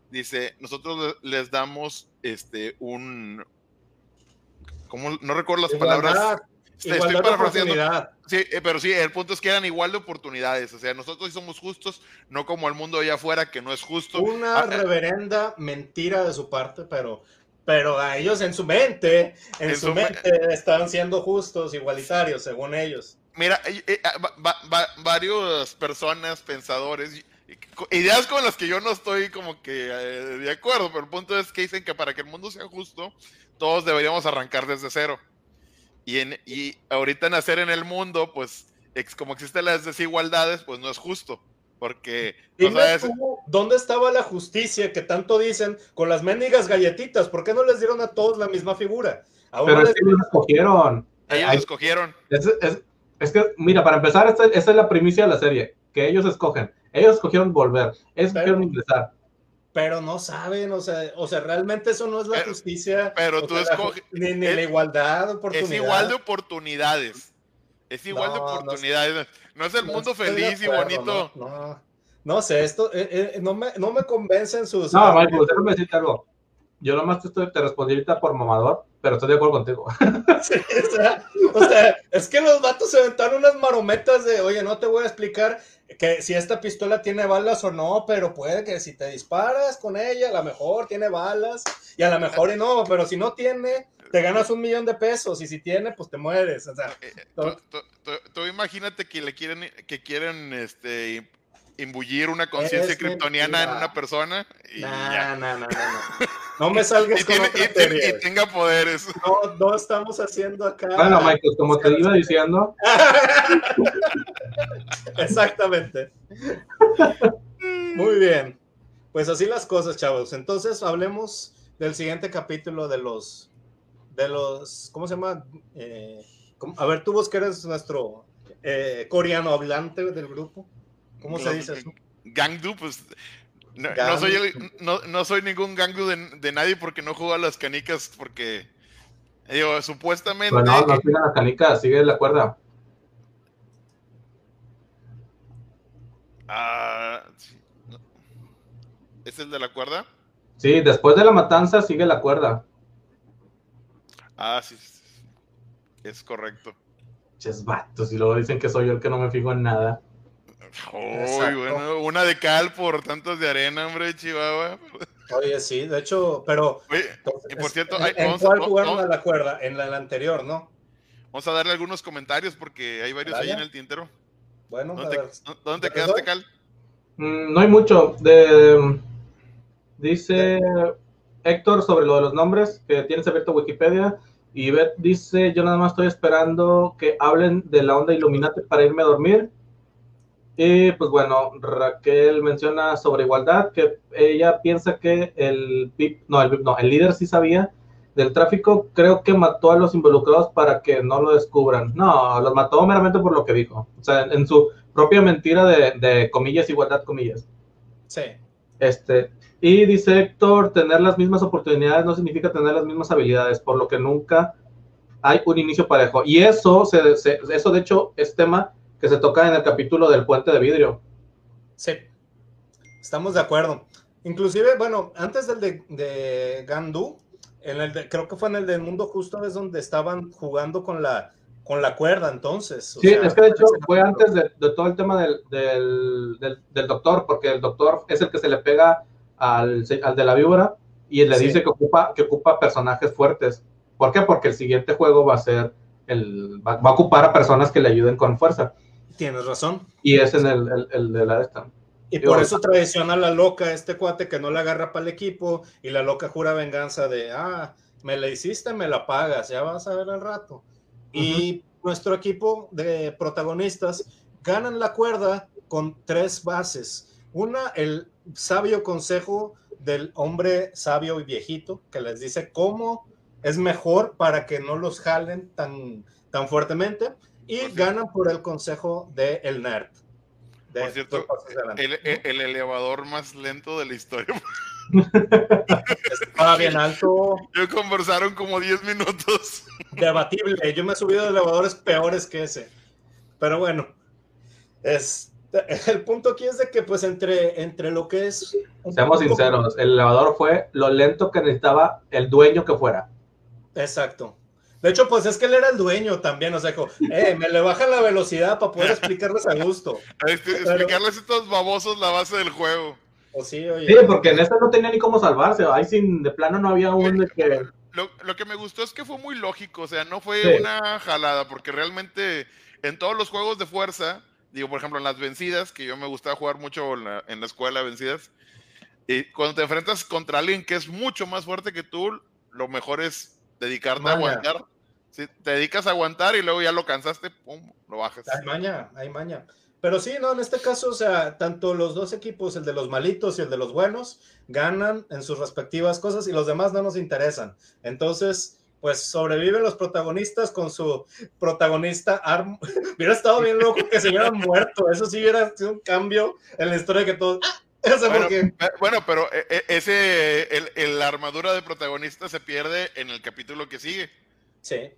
dice, nosotros les damos este un como no recuerdo las palabras. Este, estoy parafraseando. Sí, eh, pero sí, el punto es que eran igual de oportunidades. O sea, nosotros somos justos, no como el mundo allá afuera que no es justo. Una ah, eh, reverenda mentira de su parte, pero, pero a ellos en su mente, en, su, mente, estaban siendo justos, igualitarios, según ellos. Mira, eh, eh, va- va- va- varias personas, pensadores, ideas con las que yo no estoy como que eh, de acuerdo, pero el punto es que dicen que para que el mundo sea justo, todos deberíamos arrancar desde cero. Y, en, y ahorita nacer en el mundo, pues ex- como existen las desigualdades, pues no es justo. Porque no sabes- ¿dónde estaba la justicia que tanto dicen con las mendigas galletitas? ¿Por qué no les dieron a todos la misma figura? A Pero es les- que ellos escogieron. ellos Ay, escogieron. Es, es- es que, mira, para empezar, esta- esa es la primicia de la serie, que ellos escogen. Ellos escogieron volver, ellos Pero- escogieron ingresar. Pero no saben, o sea, o sea, realmente eso no es la Pero- justicia. pero tú sea, la escoge- ju- Ni, ni es- la igualdad de oportunidad. Es igual de oportunidades. Es igual de no oportunidades. No, es el No mundo feliz y bonito. No, no, no sé, esto eh, eh, no, me, no me convencen sus. No, Michael, déjame decirte algo. Yo nomás te, estoy, te respondí ahorita por mamador, pero estoy de acuerdo contigo. Sí, o, sea, o sea, es que los vatos se aventaron unas marometas de, oye, no te voy a explicar que si esta pistola tiene balas o no, pero puede que si te disparas con ella, a lo mejor tiene balas, y a lo mejor y no, pero si no tiene, te ganas un millón de pesos, y si tiene, pues te mueres. O sea, Eh, Tú, tú- tú- tú imagínate que le quieren, que quieren este imbullir una conciencia kryptoniana en una persona y nah, ya. nah, nah, nah, nah. No me salgas Y, con tiene- otra y tiene- y teoría. tenga poderes. No, no estamos haciendo acá. Bueno, Michael, como te iba diciendo, Exactamente. Muy bien. Pues así las cosas, chavos. Entonces hablemos del siguiente capítulo de los, de los, ¿cómo se llama? Eh, a ver, tú vos que eres nuestro eh, coreano hablante del grupo. ¿Cómo se dice eso? Gangdu, pues. No, no soy el- no, no soy ningún Gangdu de, de nadie porque no juego a las canicas porque. Digo, supuestamente. bueno, no sigan las canicas, sigue la cuerda. Ah, sí, no. ¿Es el de la cuerda? Sí, después de la matanza, sigue la cuerda. Ah, sí. sí, sí. Es correcto. Ches vatos, y luego dicen que soy yo el que no me fijo en nada. Uy, Exacto. bueno, una de cal por tantos de arena, hombre, Chihuahua. Oye, sí, de hecho, pero... Oye, entonces, Y por cierto, ¿en, hay- en vamos a- cuál jugaron no- a la cuerda? En la, la anterior, ¿no? vamos a darle algunos comentarios porque hay varios ahí en el tintero. Bueno, a ¿Dónde, ver. te, ¿dónde te ¿Ya quedaste? Cal? Mm, no hay mucho. De, dice Héctor sobre lo de los nombres, que tienes abierto Wikipedia. Y Beth dice, yo nada más estoy esperando que hablen de la onda Illuminati para irme a dormir. Y pues bueno, Raquel menciona sobre igualdad, que ella piensa que el no, el no, el líder sí sabía del tráfico, creo que mató a los involucrados para que no lo descubran. No, los mató meramente por lo que dijo. O sea, en su propia mentira de, de comillas, igualdad, comillas. Sí. Este, y dice Héctor, tener las mismas oportunidades no significa tener las mismas habilidades, por lo que nunca hay un inicio parejo. Y eso, se, se- eso de hecho, es tema que se toca en el capítulo del puente de vidrio. Sí, estamos de acuerdo. Inclusive, bueno, antes del de, de Gandu, en el de- creo que fue en el del Mundo Justo, es donde estaban jugando con la, con la cuerda, entonces. o Sí, sea, es que de hecho fue antes de, de todo el tema del, del, del- del doctor, porque el doctor es el que se le pega al, al de la víbora y le Sí. dice que ocupa, que ocupa personajes fuertes. ¿Por qué? Porque el siguiente juego va a ser, el, va, va a ocupar a personas que le ayuden con fuerza. Tienes razón. Y es en el, el, el de la de esta. Y Digo, por eso traiciona a la loca este cuate que no la agarra para el equipo y la loca jura venganza de, ah, me la hiciste, me la pagas, ya vas a ver al rato. Y nuestro equipo de protagonistas ganan la cuerda con tres bases. Una, el sabio consejo del hombre sabio y viejito que les dice cómo es mejor para que no los jalen tan, tan fuertemente. Y Por cierto. ganan por el consejo del el nerd. De Por cierto. El, el- el elevador más lento de la historia. Estaba bien alto, Yo conversaron como 10 minutos. debatible. Yo me he subido a elevadores peores que ese. Pero bueno, es, el punto aquí es de que pues entre, entre lo que es... Seamos poco- sinceros, el elevador fue lo lento que necesitaba el dueño que fuera. Exacto. De hecho, pues es que él era el dueño también, o sea, como, eh, me le bajan la velocidad para poder explicarles a gusto. Este, explicarles a estos babosos la base del juego. O sí, oye. Sí, porque en esta no tenía ni cómo salvarse. Ahí sin, de plano no había un de que. Lo, lo que me gustó es que fue muy lógico, o sea, no fue Sí. una jalada, porque realmente en todos los juegos de fuerza, digo, por ejemplo, en las vencidas, que yo me gustaba jugar mucho en la, en la escuela vencidas, y cuando te enfrentas contra alguien que es mucho más fuerte que tú, lo mejor es dedicarte a aguantar. Si te dedicas a aguantar y luego ya lo cansaste, pum, lo bajas. Hay maña, hay maña. Pero sí, no, en este caso, o sea, tanto los dos equipos, el de los malitos y el de los buenos, ganan en sus respectivas cosas y los demás no nos interesan. Entonces, pues sobreviven los protagonistas con su protagonista Arm. hubiera estado bien loco que se hubieran muerto. Eso sí hubiera sido un cambio en la historia que todos. Bueno, pero eh, eh, ese, el, la armadura de protagonista se pierde en el capítulo que sigue. Sí.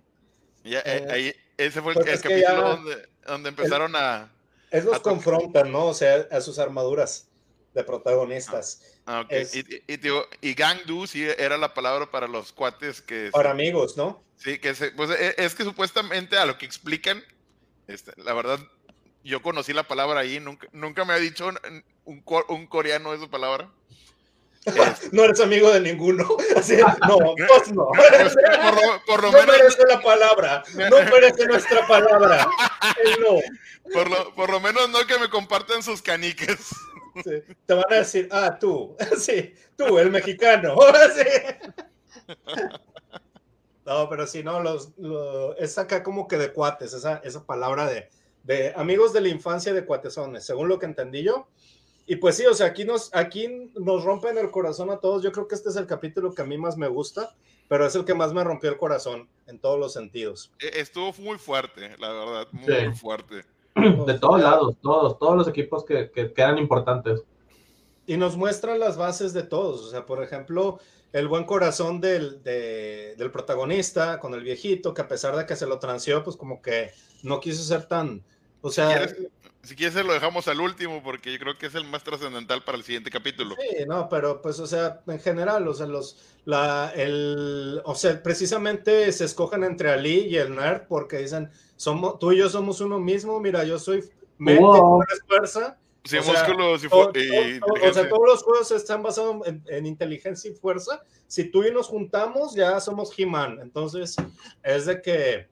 Ya, eh, ahí, ese fue el, capítulo donde, donde, empezaron a esos confrontan, ¿no? O sea, a sus armaduras de protagonistas. Ah, y, y, Gangdu sí era la palabra para los cuates que... Para amigos, ¿no? Sí, que se, pues e, es que supuestamente a lo que explican, este, la verdad, yo conocí la palabra ahí, nunca, nunca me ha dicho un, un coreano esa palabra. no eres amigo de ninguno. no, pues no. Por lo, no merece la palabra. No merece nuestra palabra. No. Por lo, por lo menos no que me compartan sus caniques. Te van a decir, ah, tú. Sí, tú, el mexicano. No, pero sí, no, los, es acá como que de cuates, esa, esa palabra de, de amigos de la infancia de cuatesones, según lo que entendí yo y pues sí, o sea, aquí nos, aquí nos rompen el corazón a todos. Yo creo que este es el capítulo que a mí más me gusta, pero es el que más me rompió el corazón en todos los sentidos. E, estuvo muy fuerte, la verdad, muy, fuerte. De todos lados, todos, todos los equipos que, que, eran importantes. Y nos muestran las bases de todos. O sea, por ejemplo, el buen corazón del, del protagonista con el viejito, que a pesar de que se lo transió, pues como que no quiso ser tan, o sea, si quieres, lo dejamos al último porque yo creo que es el más trascendental para el siguiente capítulo. Sí, no, pero pues, o sea, en general, o sea, los, la, el, o sea, precisamente se escogen entre Ali y el nerd porque dicen, somos, tú y yo somos uno mismo, mira, yo soy mente, fuerza. Sí, o músculos y, O sea, todos los juegos están basados en, en, inteligencia y fuerza. Si tú y nos juntamos, ya somos He-Man. Entonces, es de que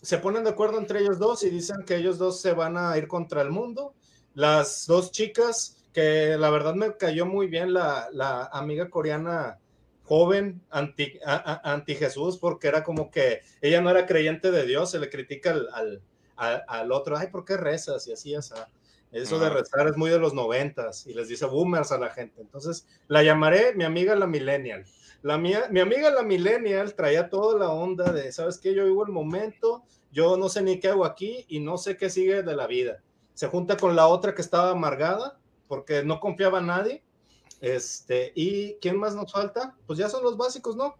se ponen de acuerdo entre ellos dos y dicen que ellos dos se van a ir contra el mundo. Las dos chicas, que la verdad me cayó muy bien la, la amiga coreana joven anti, anti, Jesús, porque era como que ella no era creyente de Dios, se le critica al, al, al otro, ay, ¿por qué rezas? Y así, o sea, eso de rezar es muy de los noventas y les dice boomers a la gente. Entonces, la llamaré mi amiga la millennial. La mía, mi amiga la millennial traía toda la onda de, ¿sabes qué? Yo vivo el momento, yo no sé ni qué hago aquí y no sé qué sigue de la vida. Se junta con la otra que estaba amargada porque no confiaba en nadie. Este, ¿y quién más nos falta? Pues ya son los básicos, ¿no?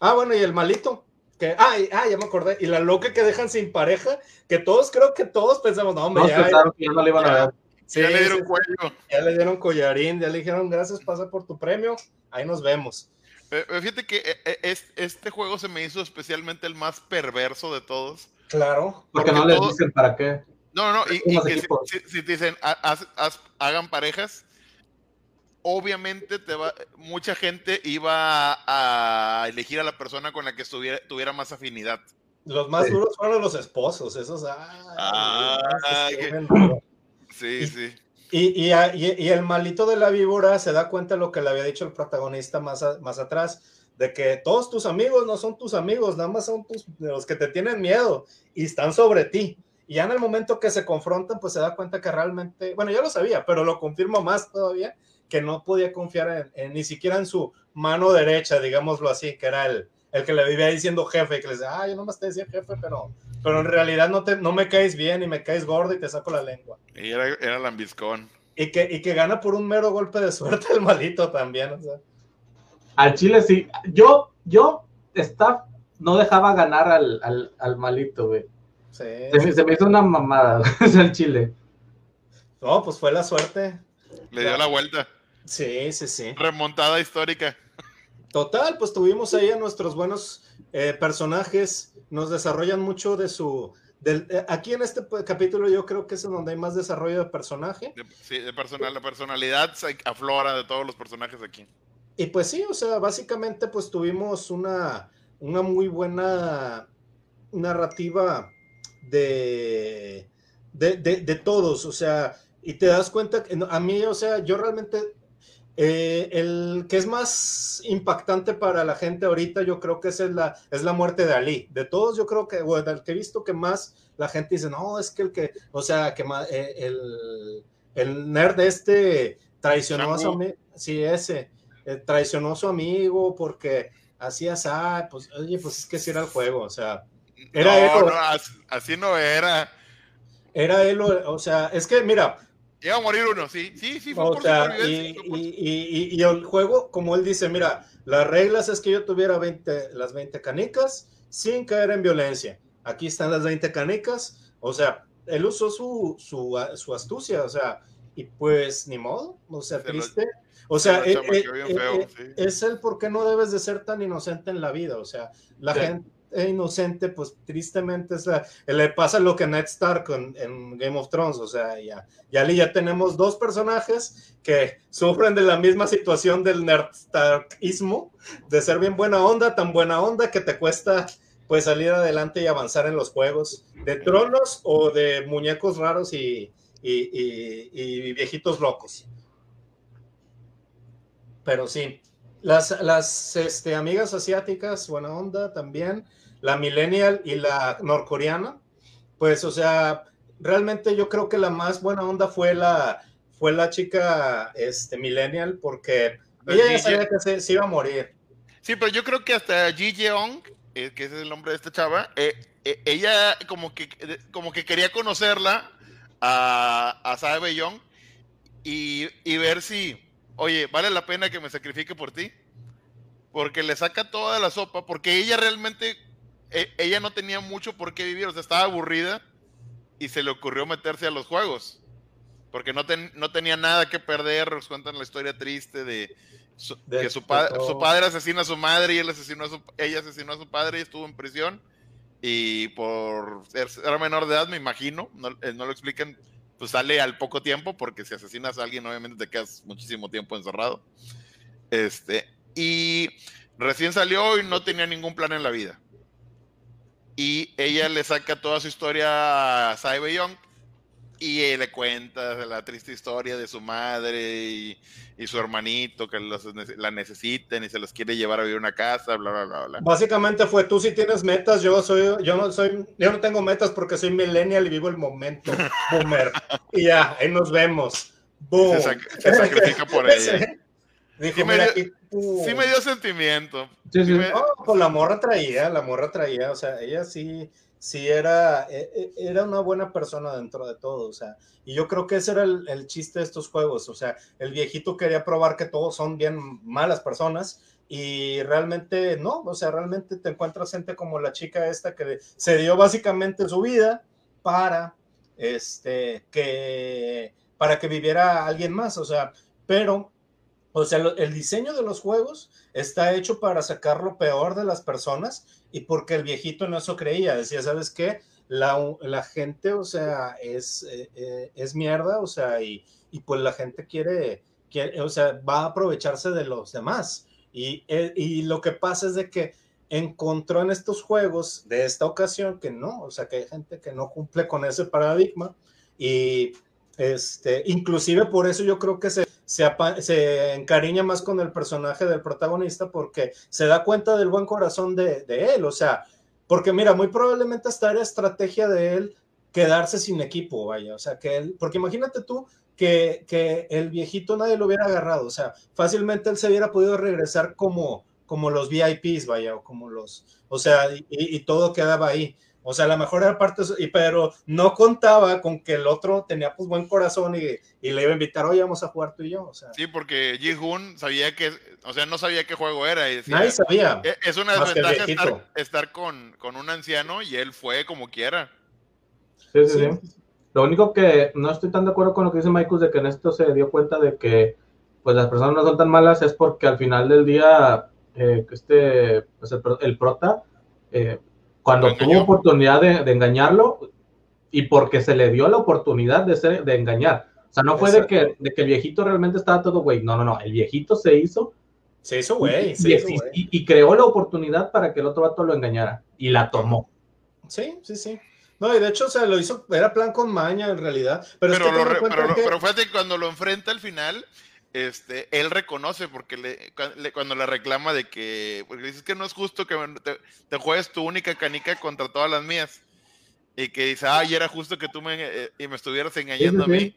Ah, bueno, y el malito, que, ah, ya me acordé, y la loca que dejan sin pareja, que todos, creo que todos pensamos, no, hombre, ya, no le iban a ver. ya le dieron cuello. Ya le dieron collarín, ya le dijeron, gracias, pasa por tu premio, ahí nos vemos. Fíjate que eh, eh, este juego se me hizo especialmente el más perverso de todos. Claro. Porque, no les dicen para qué. No, no, y, si, te dicen hagan parejas, obviamente te va, mucha gente iba a elegir a la persona con la que estuviera, tuviera más afinidad. Los más duros fueron los esposos, esos. Ah, sí, sí. Y, y, el malito de la víbora se da cuenta de lo que le había dicho el protagonista más, más atrás, de que todos tus amigos no son tus amigos, nada más son tus, los que te tienen miedo y están sobre ti. Y ya en el momento que se confrontan, pues se da cuenta que realmente, bueno, yo lo sabía, pero lo confirmo más todavía, que no podía confiar en, ni siquiera en su mano derecha, digámoslo así, que era el, el que le vivía diciendo jefe, que le decía, ah, yo nomás te decía jefe, pero pero en realidad no, te, no me caes bien y me caes gordo y te saco la lengua. Y era, era lambiscón. Y que, y que gana por un mero golpe de suerte el malito también, o sea. Al Chile sí. Yo, yo, staff, no dejaba ganar al, al, al malito, güey. Sí. Se, me hizo una mamada, el Chile. No, pues fue la suerte. Le dio la vuelta. Sí, sí, sí. Remontada histórica. Total, pues tuvimos ahí a nuestros buenos eh, personajes nos desarrollan mucho de su... Eh, aquí en este capítulo yo creo que es donde hay más desarrollo de personaje. sí, de personal, la personalidad aflora de todos los personajes aquí. Y pues sí, o sea, básicamente pues tuvimos una, una muy buena narrativa de, de, de, todos, o sea, y te das cuenta que a mí, o sea, yo realmente, eh, el que es más impactante para la gente ahorita, yo creo que es la, es la muerte de Ali. De todos, yo creo que, bueno, el que he visto que más la gente dice, no, es que el que, o sea, que eh, el, el nerd este traicionó a su amigo, sí, ese, eh, traicionó a su amigo porque hacía, pues, oye, pues es que si era el juego, o sea, era él. No, así no era. Era él, o sea, es que mira. Iba a morir uno, sí, sí, sí, fue o sea, y, y, y, el juego, como él dice, mira, las reglas es que yo tuviera 20, las 20 canicas sin caer en violencia. Aquí están las 20 canicas, o sea, él usó su, su, su astucia, o sea, y pues ni modo, o sea, triste. o sea, eh, eh, eh, es el por qué no debes de ser tan inocente en la vida, o sea, la gente inocente, pues tristemente es le pasa lo que a Ned Stark en, Game of Thrones, o sea, ya, ya, ya tenemos dos personajes que sufren de la misma situación del Ned Starkismo, de ser bien buena onda, tan buena onda que te cuesta pues salir adelante y avanzar en los juegos de tronos o de muñecos raros y, y, viejitos locos. Pero sí, las, las este, amigas asiáticas, buena onda también, la millennial y la norcoreana, pues, o sea, realmente yo creo que la más buena onda fue la, fue la chica este, millennial, porque ella ya sabía que se, iba a morir. Sí, pero yo creo que hasta Ji Jeong, eh, que es el nombre de esta chava, eh, eh, ella como que, como que quería conocerla a, a Sae Young y, y ver si, oye, vale la pena que me sacrifique por ti porque le saca toda la sopa, porque ella realmente e, ella no tenía mucho por qué vivir, o sea, estaba aburrida y se le ocurrió meterse a los juegos. Porque no, no tenía nada que perder, nos cuentan la historia triste de, que su, su, padre asesina a su madre y él asesinó a su, ella asesinó a su padre y estuvo en prisión. Y por ser, menor de edad, me imagino, no, eh, no, lo explican, pues sale al poco tiempo, porque si asesinas a alguien, obviamente te quedas muchísimo tiempo encerrado. Este, y recién salió y no tenía ningún plan en la vida y ella le saca toda su historia a Cyber Young y le cuenta la triste historia de su madre y, su hermanito que la necesitan y se los quiere llevar a vivir una casa, bla, bla, bla, bla. Básicamente fue tú si tienes metas, yo soy, yo no soy, yo no tengo metas porque soy millennial y vivo el momento, boomer. y ya, ahí nos vemos. Boom. Se, sacrifica por ella. Sí, me dio, sentimiento. Sí, sí. pues la morra traía, la morra traía, o sea, ella sí, sí era, e, e, era una buena persona dentro de todo, o sea, y yo creo que ese era el, chiste de estos juegos, o sea, el viejito quería probar que todos son bien malas personas y realmente no, o sea, realmente te encuentras gente como la chica esta que se dio básicamente su vida para, este, que, para que viviera alguien más, o sea, pero o sea, el diseño de los juegos está hecho para sacar lo peor de las personas y porque el viejito en eso creía. Decía, ¿sabes qué? La, la gente, o sea, es, eh, eh, es mierda, o sea, y, y, pues la gente quiere, quiere, o sea, va a aprovecharse de los demás. Y, eh, y lo que pasa es de que encontró en estos juegos de esta ocasión que no, o sea, que hay gente que no cumple con ese paradigma y este, inclusive por eso yo creo que se se, encariña más con el personaje del protagonista porque se da cuenta del buen corazón de, él, o sea, porque mira, muy probablemente esta era estrategia de él quedarse sin equipo, vaya, o sea, que él, porque imagínate tú que, que el viejito nadie lo hubiera agarrado, o sea, fácilmente él se hubiera podido regresar como, como los VIPs, vaya, o como los, o sea, y todo quedaba ahí. O sea, la mejor era parte, y, pero no contaba con que el otro tenía pues buen corazón y, le iba a invitar, oye, vamos a jugar tú y yo. O sea. Sí, porque Ji Hoon sabía que, o sea, no sabía qué juego era. Y Nadie sabía. E, es una desventaja estar, con, con, un anciano y él fue como quiera. Sí, sí, sí, Lo único que no estoy tan de acuerdo con lo que dice Michael de que en esto se dio cuenta de que pues las personas no son tan malas es porque al final del día eh, este, pues el, el prota eh, cuando tuvo oportunidad de, engañarlo y porque se le dio la oportunidad de, ser, de engañar. O sea, no fue de que, de que el viejito realmente estaba todo güey. No, no, no. El viejito se hizo. Se hizo güey. Y, creó la oportunidad para que el otro vato lo engañara. Y la tomó. Sí, sí, sí. No, y de hecho, o sea, lo hizo, era plan con maña en realidad. Pero, Pero, es que lo pero, que- pero fíjate que cuando lo enfrenta al final, este, él reconoce porque le, cua- le- cuando le reclama de que, porque dices que no es justo que te, te juegues tu única canica contra todas las mías. Y que dice, ay, era justo que tú me, eh, y me estuvieras engañando sí, a sí. mí.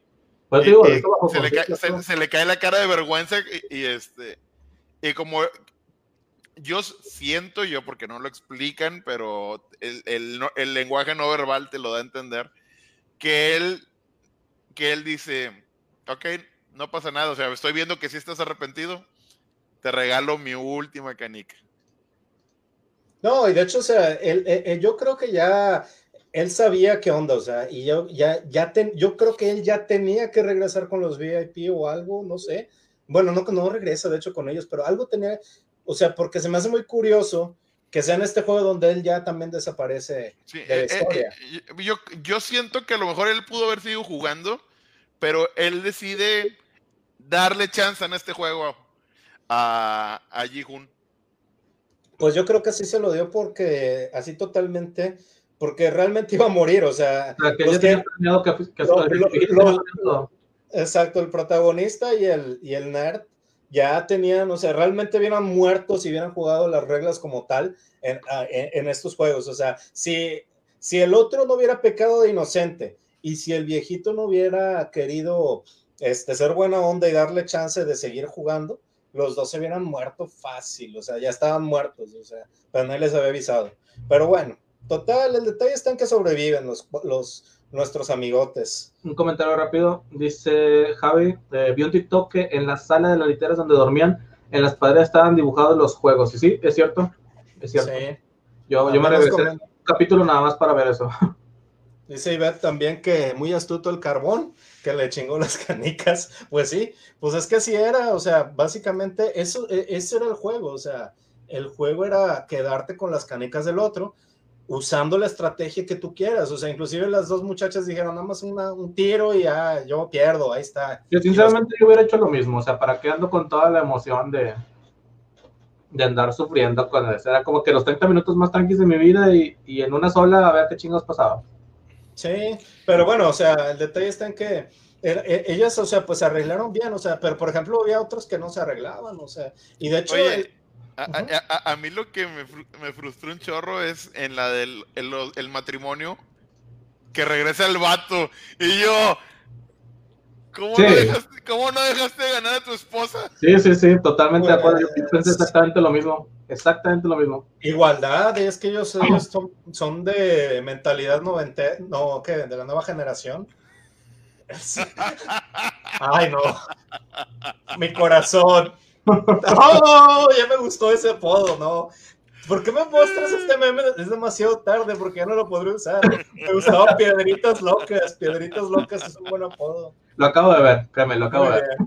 Pues digo, y se, le cae, se- se le cae la cara de vergüenza y, y, este y como yo siento yo porque no lo explican pero el, el no- el lenguaje no verbal te lo da a entender que él que él dice ok no pasa nada o sea estoy viendo que si estás arrepentido te regalo mi última canica No, y de hecho, o sea, él, él- él- yo creo que ya él sabía qué onda, o sea, y yo ya, ya ten- yo creo que él ya tenía que regresar con los VIP o algo, no sé. Bueno, no, no regresa, de hecho, con ellos, pero algo tenía, o sea, porque se me hace muy curioso que sea en este juego donde él ya también desaparece Sí, de la eh, eh, historia. eh, yo, yo siento que a lo mejor él pudo haber seguido jugando, pero él decide darle chance en este juego a, a Ji-Hoon. Pues yo creo que sí se lo dio porque así totalmente, porque realmente iba a morir, o sea. Exacto, el protagonista y el, y el nerd ya tenían, o sea, realmente hubieran muerto si hubieran jugado las reglas como tal en, en- en estos juegos. O sea, si, si el otro no hubiera pecado de inocente y si el viejito no hubiera querido este, ser buena onda y darle chance de seguir jugando, los dos se hubieran muerto fácil, o sea, ya estaban muertos, o sea, pero nadie les había avisado. Pero bueno, total, el detalle está en que sobreviven los, los, nuestros amigotes. Un comentario rápido. Dice Javi, eh, vi un TikTok que en la sala de las literas donde dormían, en las paredes estaban dibujados los juegos. Y sí, es cierto. Es cierto. Sí. Yo, yo me regresé un capítulo nada más para ver eso. Dice Ivette también que muy astuto el carbón, que le chingó las canicas. Pues sí, pues es que así era, o sea, básicamente eso, e- ese era el juego, o sea, el juego era quedarte con las canicas del otro, usando la estrategia que tú quieras, o sea, inclusive las dos muchachas dijeron, nada más una- un tiro y ya, yo pierdo, ahí está. Yo sinceramente yo hubiera hecho lo mismo. O sea, ¿para qué ando con toda la emoción de, de andar sufriendo con eso? Era como que los 30 minutos más tranquilos de mi vida y, y en una sola a ver qué chingos pasaba. Sí, pero bueno, o sea, el detalle está en que er- e- ellas, o sea, pues se arreglaron bien, o sea, pero por ejemplo había otros que no se arreglaban, o sea, y de hecho... Oye, el- A, a- a- a mí lo que me, fru- me frustró un chorro es en la del el, el matrimonio que regresa el vato y yo ¿cómo, Sí. no dejaste, cómo no dejaste de ganar a tu esposa? Sí, sí, sí, totalmente de acuerdo. Yo Pues- pensé exactamente lo mismo. Exactamente lo mismo. Igualdad, es que ellos, son, de mentalidad noventa, no, ¿qué? De la nueva generación. Ay, no. Mi corazón. ¡Oh! Ya me gustó ese apodo, ¿no? ¿Por qué me muestras este meme? Es demasiado tarde porque ya no lo podré usar. Me gustaba Piedritas Locas. Piedritas Locas es un buen apodo. Lo acabo de ver, créeme, lo acabo de ver.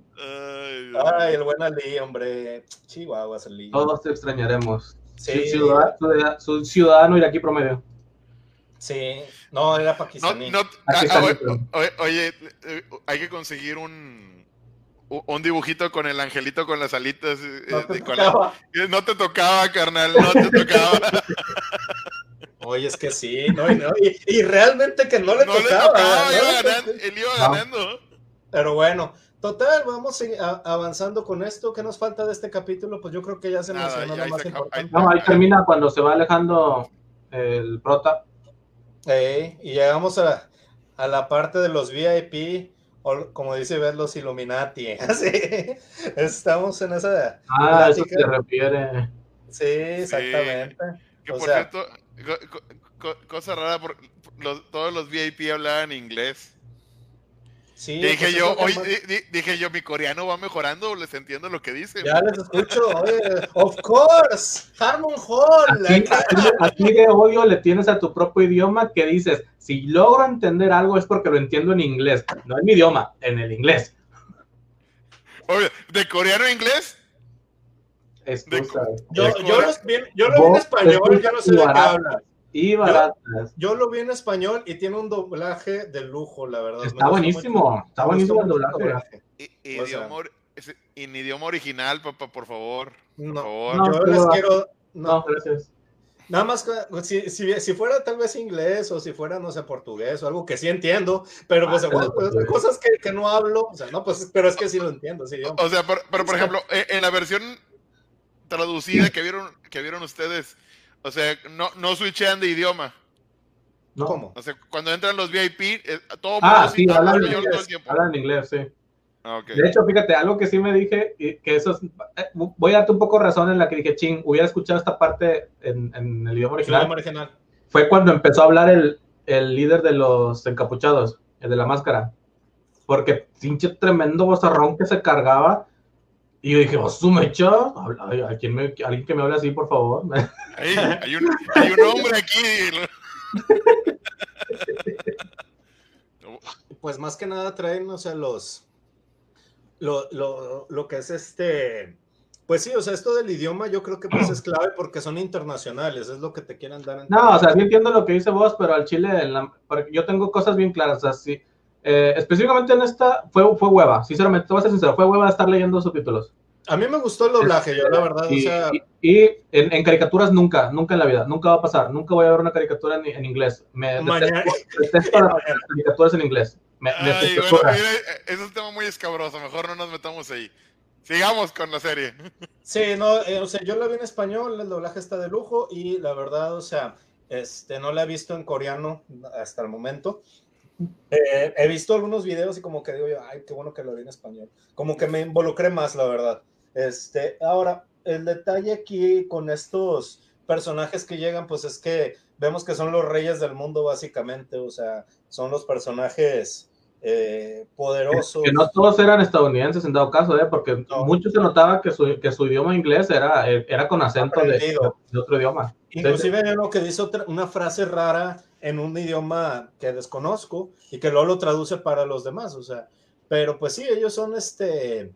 Ay, el buen Ali, hombre. Chihuahuas, Ali. Todos te extrañaremos. Sí, Ciudadano, su ciudadano iraquí promedio. sí. No, era pakistaní. no, ah, ah, oye, eh, hay que conseguir un un dibujito con el angelito con las alitas. eh, No te de- con la- tocaba. eh, no te tocaba, carnal, no te tocaba. Oye, es que sí, no, y, no, y, y realmente que no le no le tocaba. ¿no? iba ganando, él iba No. ganando. Pero bueno, total, vamos a- avanzando con esto. ¿Qué nos falta de este capítulo? Pues yo creo que ya se Nada, mencionó ya lo ahí más se importante. No, ahí termina cuando se va alejando el prota. Ey, y llegamos a a la parte de los VIP, o como dice ver los Illuminati. Así, estamos en esa. Ah, eso se refiere. Sí, exactamente. Que O por sea- cierto, co- co- co- cosa rara, por, los- todos los VIP hablaban inglés. Sí, dije pues es yo, di- di- dije yo, mi coreano va mejorando, les entiendo lo que dicen. Ya les escucho, oye, of course, Harmon Hall. Aquí, de odio le tienes a tu propio idioma que dices, si logro entender algo es porque lo entiendo en inglés. No en mi idioma, en el inglés. Oye, ¿de coreano a inglés? Excusa. Yo, de yo, los vi, yo lo vi en español, yo no sé de qué baratas. Y baratas. Yo lo vi en español y tiene un doblaje de lujo, la verdad. Está buenísimo. Está buenísimo el doblaje. Idioma, es- en idioma original, papá, por favor. No, favor. No, yo pero- les quiero. No, No, gracias. Nada más, si, si, si, fuera tal vez inglés o si fuera, no sé, portugués o algo que sí entiendo, pero pues, ah, pues cosas que, que, no hablo, o sea, no, pues, pero es que sí lo entiendo. Sí, o sea, pero, pero por ejemplo, en la versión traducida que vieron, que vieron ustedes, o sea, no, no switchean de idioma. No. ¿Cómo? O sea, cuando entran los VIP, eh, todo ah, sí, hablan en, inglés, hablan en inglés, sí. Ah, de hecho, fíjate, algo que sí me dije, que eso es, eh, voy a darte un poco razón en la que dije, ching, hubiera escuchado esta parte en, en el idioma original. original. Fue cuando empezó a hablar el, el, líder de los encapuchados, el de la máscara. Porque pinche tremendo bozarrón que se cargaba. Y yo dije, oh, su mecha, ¿alguien, me, alguien que me hable así, por favor. Hay, hay, un, hay un hombre aquí. pues más que nada traen, o sea, los lo, lo, lo, que es este, pues sí, o sea, esto del idioma yo creo que pues es clave porque son internacionales, es lo que te quieren dar. No, o sea, sí entiendo lo que dice vos, pero al Chile, yo tengo cosas bien claras, o sea, sí, eh, específicamente en esta fue, fue hueva, sinceramente, te voy a ser sincero, fue hueva estar leyendo subtítulos. A mí me gustó el doblaje, yo la verdad, y, o sea... Y, en, caricaturas nunca, nunca en la vida, nunca va a pasar, nunca voy a ver una caricatura en, en inglés. Me detesto, las caricaturas en inglés. Ay, es un tema muy escabroso, mejor no nos metamos ahí. Sigamos con la serie. Sí, no, eh, o sea, yo la vi en español, el doblaje está de lujo y la verdad, o sea, este, no la he visto en coreano hasta el momento. Eh, he visto algunos videos y como que digo yo, ay, qué bueno que lo vi en español. Como que me involucré más, la verdad. Este, ahora, el detalle aquí con estos personajes que llegan, pues es que vemos que son los reyes del mundo, básicamente. O sea, son los personajes eh, poderosos. Que no todos eran estadounidenses en dado caso, ¿eh? porque mucho se notaba que su, que su idioma inglés era, era con acento de, otro idioma. Inclusive hay uno que dice otra, una frase rara en un idioma que desconozco y que luego lo traduce para los demás, o sea, pero pues sí, ellos son este,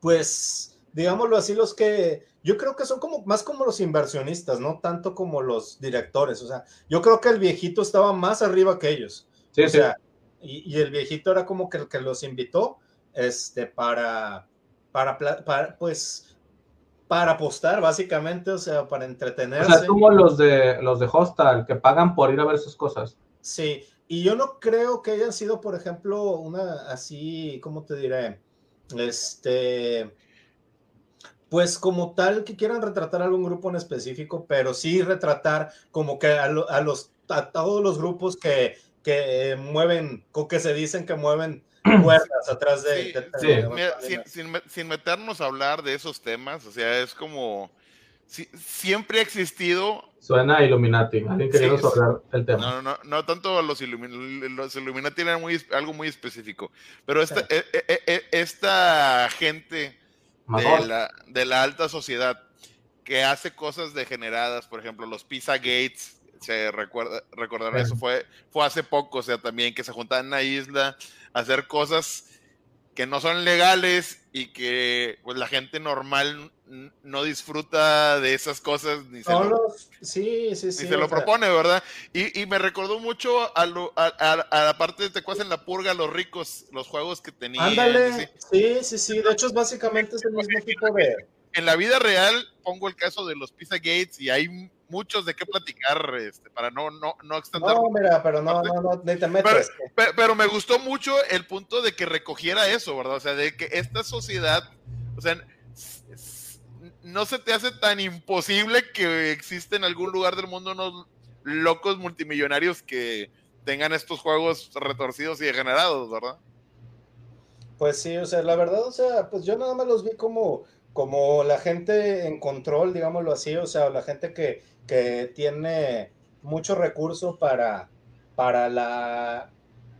pues, digámoslo así, los que yo creo que son como más como los inversionistas, no tanto como los directores, o sea, yo creo que el viejito estaba más arriba que ellos. Sí, o sea, y, el viejito era como que el que los invitó este, para, para, para, pues, para apostar, básicamente, o sea, para entretenerse. O sea, como los de, los de Hostal, que pagan por ir a ver sus cosas. Sí, y yo no creo que hayan sido, por ejemplo, una así, ¿cómo te diré? Este, pues como tal que quieran retratar a algún grupo en específico, pero sí retratar como que a, a los, a todos los grupos que que mueven, o que se dicen que mueven cuerdas atrás de... sin, meternos a hablar de esos temas, o sea, es como... siempre ha existido... Suena Illuminati, alguien queriendo hablar el tema. No, no, no, tanto los, los Illuminati eran muy, algo muy específico, pero esta, e, e, e, esta gente de la, de la alta sociedad que hace cosas degeneradas, por ejemplo, los Pizza Gates, se recuerda, recordar eso, fue, fue hace poco, o sea, también que se juntaban en la isla a hacer cosas que no son legales y que pues la gente normal no disfruta de esas cosas ni se, lo, sí, sí, sí, se lo propone, ¿verdad? Y, y, me recordó mucho a, lo, a, a, la parte de Te en la purga, los ricos, los juegos que tenían. Ándale, sí, sí, sí, de hecho es básicamente el mismo tipo de... En la vida real pongo el caso de los Pizza Gates y hay muchos de qué platicar este, para no, no, no extender. No, mira, pero no, no, no, ni te metes. Pero, me gustó mucho el punto de que recogiera eso, ¿verdad? O sea, de que esta sociedad, o sea, no se te hace tan imposible que existe en algún lugar del mundo unos locos multimillonarios que tengan estos juegos retorcidos y degenerados, ¿verdad? Pues sí, o sea, la verdad, o sea, pues yo nada más los vi como, como la gente en control, digámoslo así, o sea, la gente que, que tiene mucho recurso para, para, la,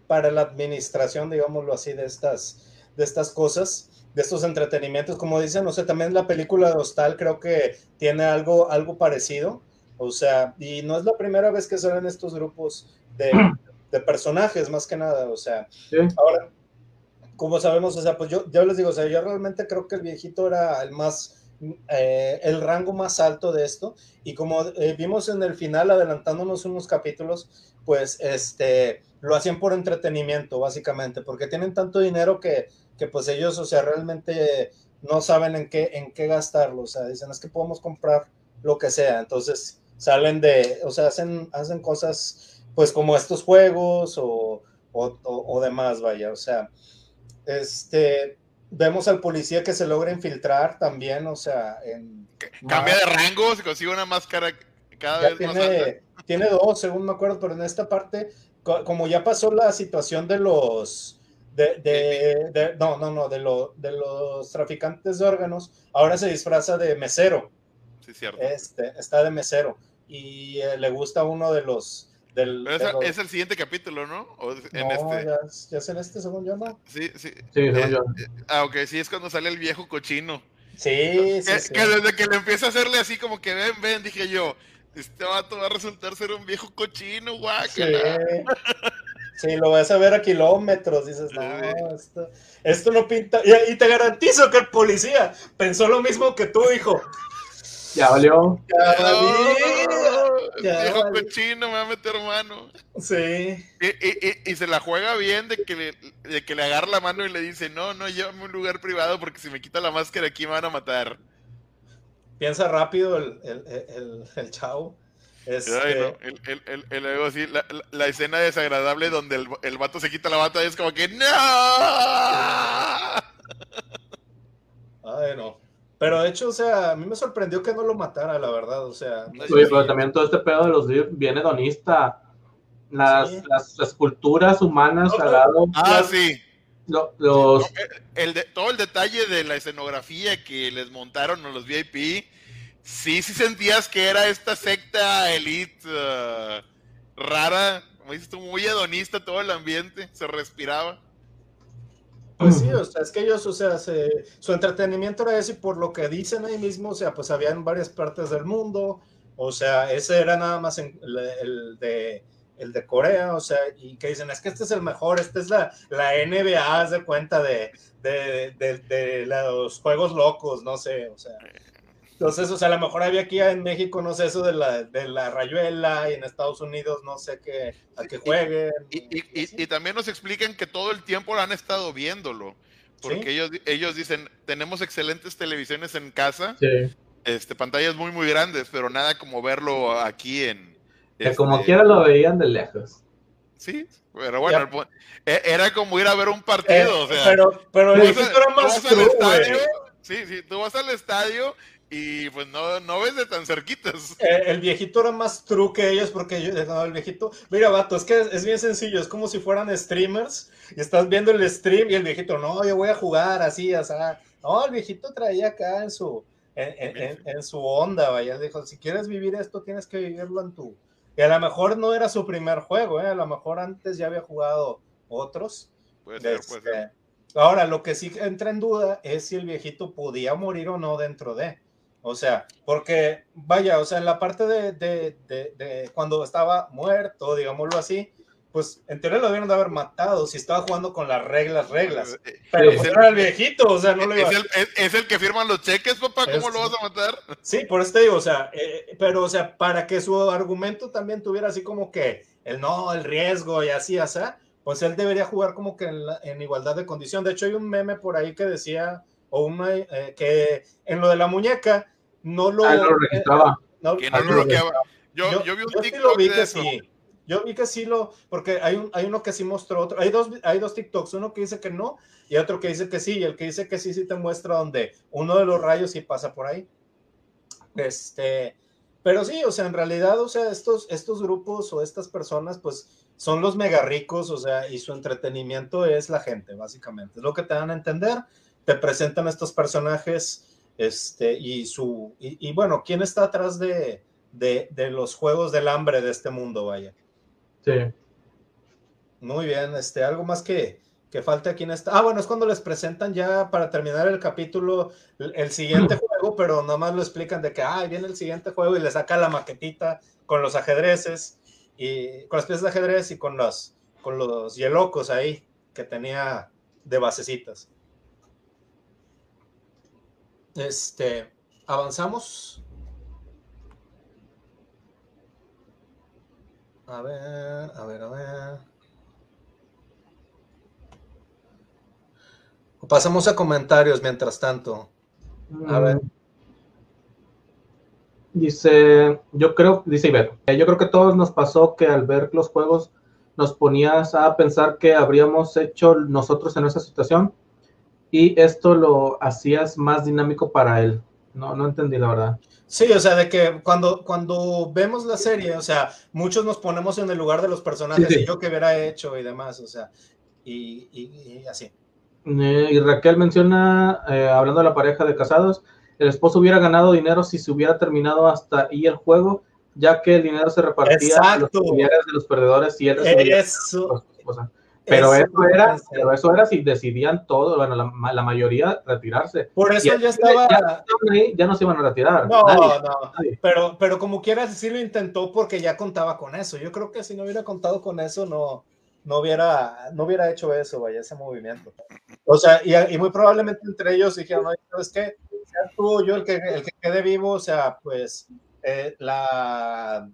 para la administración, digámoslo así, de estas, de estas cosas, de estos entretenimientos. Como dicen, no sé, también la película de Hostal creo que tiene algo, algo parecido. O sea, y no es la primera vez que salen estos grupos de, de personajes, más que nada. O sea, ahora, como sabemos, o sea, pues yo, yo les digo, o sea, yo realmente creo que el viejito era el más eh, el rango más alto de esto. Y como eh, vimos en el final, adelantándonos unos capítulos, pues este, lo hacían por entretenimiento, básicamente, porque tienen tanto dinero que, que pues ellos, o sea, realmente no saben en qué, en qué gastarlo. O sea, dicen, es que podemos comprar lo que sea. Entonces, salen de, o sea, hacen, hacen cosas pues como estos juegos o, o, o demás, vaya, o sea, este, vemos al policía que se logra infiltrar también, o sea, en... Cambia de rango, se consigue una máscara cada vez tiene, más alta. Tiene dos, según me acuerdo, pero en esta parte, co- como ya pasó la situación de los... De, de- de- no, no, no, de, lo, de los traficantes de órganos, ahora se disfraza de mesero, Sí, cierto. este, está de mesero, y eh, le gusta uno de los... Del, Pero es el siguiente capítulo, ¿no? O en no, este. ya, es- ya es en este, según yo, ¿no? Sí, sí. Sí, según Eh, yo. Ah, ok, sí, es cuando sale el viejo cochino. Sí, sí, que, sí. que desde que le empieza a hacerle así como que ven, ven, dije yo, este vato va a resultar ser un viejo cochino, Sí, guácala. Sí, lo vas a ver a kilómetros, dices, Sí. no, esto, esto no pinta. Y, y te garantizo que el policía pensó lo mismo que tú, hijo. Ya valió. Ya. Ya viejo valí. cochino, me va a meter mano. Sí, Y, y- y- y se la juega bien de que, le, de que le agarra la mano y le dice, no, no, llévame a un lugar privado porque si me quita la máscara aquí me van a matar. piensa rápido el, el, el, el chavo. Este, Ay, no, el, el, el- el- luego sí, la, la- la escena desagradable donde el, el vato se quita la bata es como que ¡No! Ay, no. Pero de hecho, o sea, a mí me sorprendió que no lo matara, la verdad. O sea, no Oye, pero también todo este pedo de los viene hedonista. Las, Sí. las esculturas humanas No, al lado, Ah, Las- sí. lo- los, El de, todo el detalle de la escenografía que les montaron a los VIP, sí, sí sentías que era esta secta elite uh, rara, como dices tú, muy hedonista todo el ambiente, se respiraba. Pues sí, o sea, es que ellos, o sea, se- su entretenimiento era ese y por lo que dicen ahí mismo, o sea, pues había en varias partes del mundo, o sea, ese era nada más en- el, el de el de Corea, o sea, y que dicen, es que este es el mejor, esta es la, la NBA, haz de cuenta de, de, de- de los juegos locos, no sé, o sea. Entonces, o sea, a lo mejor había aquí en México, no sé, eso de la, de la rayuela, y en Estados Unidos, no sé qué, a qué jueguen. Y, y- y- y también nos explican que todo el tiempo han estado viéndolo, porque Sí. ellos, ellos dicen, tenemos excelentes televisiones en casa, sí, este, pantallas muy, muy grandes, pero nada como verlo aquí en... que como este, quiera lo veían de lejos. Sí, pero bueno, Ya. el pu- e- era como ir a ver un Eh, partido, o sea... pero, pero el era más sí, sí, tú vas al estadio y pues no, no ves de tan cerquitas. Eh, el viejito era más true que ellos porque yo, no, el viejito, mira, vato, es que es, es bien sencillo, es como si fueran streamers y estás viendo el stream y el viejito, no, yo voy a jugar así, o sea, no, el viejito traía acá en su, en, en- en- en su onda, vaya, dijo, si quieres vivir esto, tienes que vivirlo en tu, y a lo mejor no era su primer juego, eh, a lo mejor antes ya había jugado otros. Puede ser, Este, puede ser. Ahora, lo que sí entra en duda es si el viejito podía morir o no dentro de. O sea, porque, vaya, o sea, en la parte de, de- de- de cuando estaba muerto, digámoslo así, pues en teoría lo debieron de haber matado si estaba jugando con las reglas, reglas. Eh, Pero Sí. pues era el viejito, o sea, no lo iba Es el, es- es el que firman los cheques, papá, ¿cómo Es- lo vas a matar? Sí, por eso te digo, o sea, eh, pero, o sea, para que su argumento también tuviera así como que el no, el riesgo y así, o sea, pues él debería jugar como que en, la- en igualdad de condición. De hecho, hay un meme por ahí que decía, o una, eh, que en lo de la muñeca, no lo... Ah, lo registraba. no- Que no Ah, lo bloqueaba. Yo, yo, yo vi un yo sí TikTok lo vi de que eso. sí. Yo vi que sí lo, porque hay, un, hay uno que sí mostró otro, hay dos, hay dos TikToks, uno que dice que no y otro que dice que sí, y el que dice que sí, sí te muestra donde uno de los rayos sí pasa por ahí. Este, pero sí, o sea, en realidad, o sea, estos, estos grupos o estas personas, pues son los mega ricos, o sea, y su entretenimiento es la gente, básicamente. Es lo que te dan a entender, te presentan estos personajes, este, y su, y, y bueno, ¿quién está atrás de, de, de los juegos del hambre de este mundo, vaya? Sí. Muy bien, este, algo más que, que falta aquí en esta. Ah, bueno, es cuando les presentan ya para terminar el capítulo el, el siguiente juego, pero nomás lo explican de que, ah, viene el siguiente juego y le saca la maquetita con los ajedrezes y con las piezas de ajedrez y con los, con los hielocos ahí que tenía de basecitas. Este, avanzamos. A ver, a ver, a ver. Pasamos a comentarios mientras tanto. A ver. Dice, yo creo, dice Ibero, eh, yo creo que todos nos pasó que al ver los juegos nos ponías a pensar que habríamos hecho nosotros en esa situación y esto lo hacías más dinámico para él. No, no entendí la verdad. Sí, o sea, de que cuando, cuando vemos la serie, o sea, muchos nos ponemos en el lugar de los personajes Sí, sí. y yo que hubiera hecho y demás, o sea, y, y- y así. Eh, y Raquel menciona, eh, hablando de la pareja de casados, el esposo hubiera ganado dinero si se hubiera terminado hasta ahí el juego, ya que el dinero se repartía a los familiares de los perdedores y él Eso, a su esposa. Pero eso eso, era, pero eso era si decidían todo, bueno, la, ma- la mayoría retirarse. Por eso ya estaba. ya ya no se iban a retirar. No, nadie, no. nadie. Pero, pero como quieras, sí lo intentó porque ya contaba con eso. Yo creo que si no hubiera contado con eso, no, no, hubiera, no hubiera hecho eso, vaya, ese movimiento. O sea, y, y muy probablemente entre ellos dijeron, "Oye, ¿sabes qué? Sea tú yo el que, el que quede vivo, o sea, pues eh, la,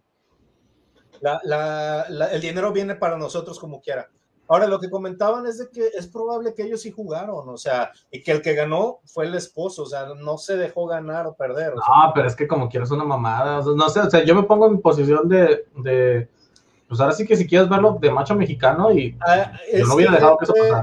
la, la- la- el dinero viene para nosotros como quiera. Ahora, lo que comentaban es de que es probable que ellos sí jugaron, o sea, y que el que ganó fue el esposo, o sea, no se dejó ganar o perder. o sea, No, pero es que como quieres una mamada. o sea, no sé, o sea, yo me pongo en posición de, de, pues ahora sí que si quieres verlo de macho mexicano y Ah, yo no hubiera dejado que eso pasara.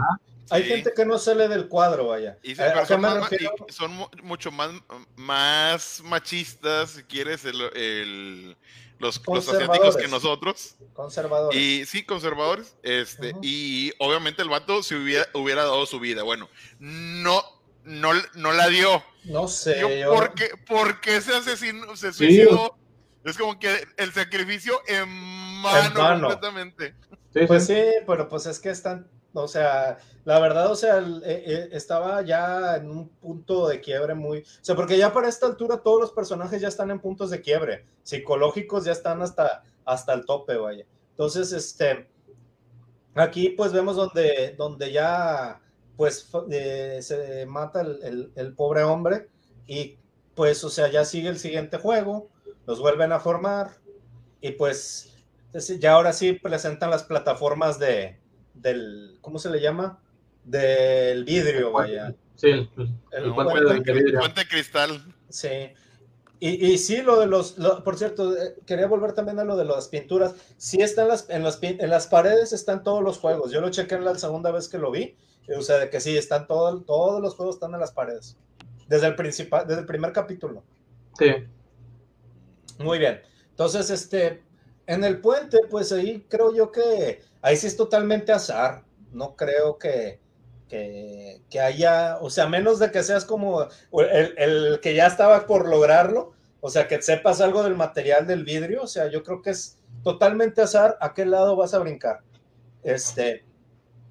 Hay Sí. gente que no sale del cuadro, vaya. Y, sí, ¿A- pero a qué son, más, y mucho más, más machistas, si quieres, el, el- los, los asiáticos que nosotros. Conservadores. Y sí, conservadores. Este. Y obviamente el vato se hubiera, hubiera dado su vida. Bueno, no, no, no la dio. no sé, Yo, yo- ¿por, qué, por qué se asesinó, se Sí. suicidó? Es como que el sacrificio en mano, En mano. completamente. Sí, Pues sí. sí, pero pues es que están, o sea, la verdad, o sea, eh, eh, estaba ya en un punto de quiebre muy, o sea, porque ya para esta altura todos los personajes ya están en puntos de quiebre, psicológicos ya están hasta, hasta el tope, vaya. Entonces, este, aquí pues vemos donde, donde ya, pues, eh, se mata el, el- pobre hombre y pues, o sea, ya sigue el siguiente juego, los vuelven a formar y pues ya ahora sí presentan las plataformas de, del, ¿cómo se le llama? Del vidrio, vaya. Sí, el, el El puente puente- de vidrio. Puente cristal. Sí. Y, y sí, lo de los, lo- por cierto, eh, quería volver también a lo de las pinturas. Sí están las, en las, en las paredes están todos los juegos. Yo lo chequé en la segunda vez que lo vi. O sea, de que sí, están todo, todos los juegos están en las paredes. Desde el principal, desde el primer capítulo. Sí. Muy bien. Entonces, este, en el puente, pues ahí creo yo que ahí sí es totalmente azar. No creo que, que, haya, o sea, menos de que seas como el, el que ya estaba por lograrlo, o sea, que sepas algo del material del vidrio, o sea, yo creo que es totalmente azar a qué lado vas a brincar. Este,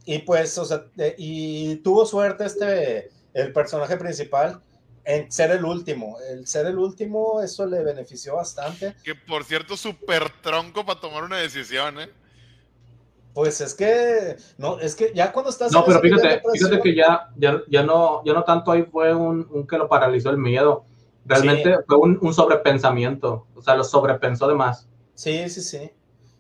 y pues, o sea, eh, y tuvo suerte este, el personaje principal en ser el último. El ser el último, eso le benefició bastante. Que por cierto, súper tronco para tomar una decisión, ¿eh? Pues es que, no, es que ya cuando estás. No, pero fíjate, fíjate que ya, ya, ya no, ya no tanto ahí fue un, un que lo paralizó el miedo. Realmente fue un, un sobrepensamiento. O sea, lo sobrepensó de más. Sí, sí, sí.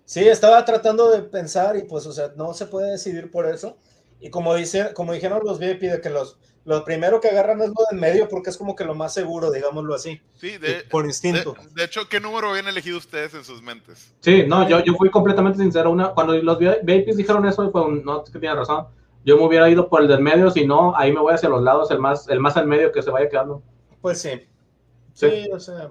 Sí, estaba tratando de pensar y pues, o sea, no se puede decidir por eso. Y como, dice, como dijeron los VIP, de que los, lo primero que agarran es lo de en medio porque es como que lo más seguro, digámoslo así. Sí, de, por instinto. de hecho, ¿qué número habían elegido ustedes en sus mentes? Sí, no, yo, yo fui completamente sincero. Una, cuando los VIPs dijeron eso, fue un, no, es que tiene razón. Yo me hubiera ido por el del medio, si no, ahí me voy hacia los lados, el más, el más al medio que se vaya quedando. Pues sí. Sí. Sí, o sea,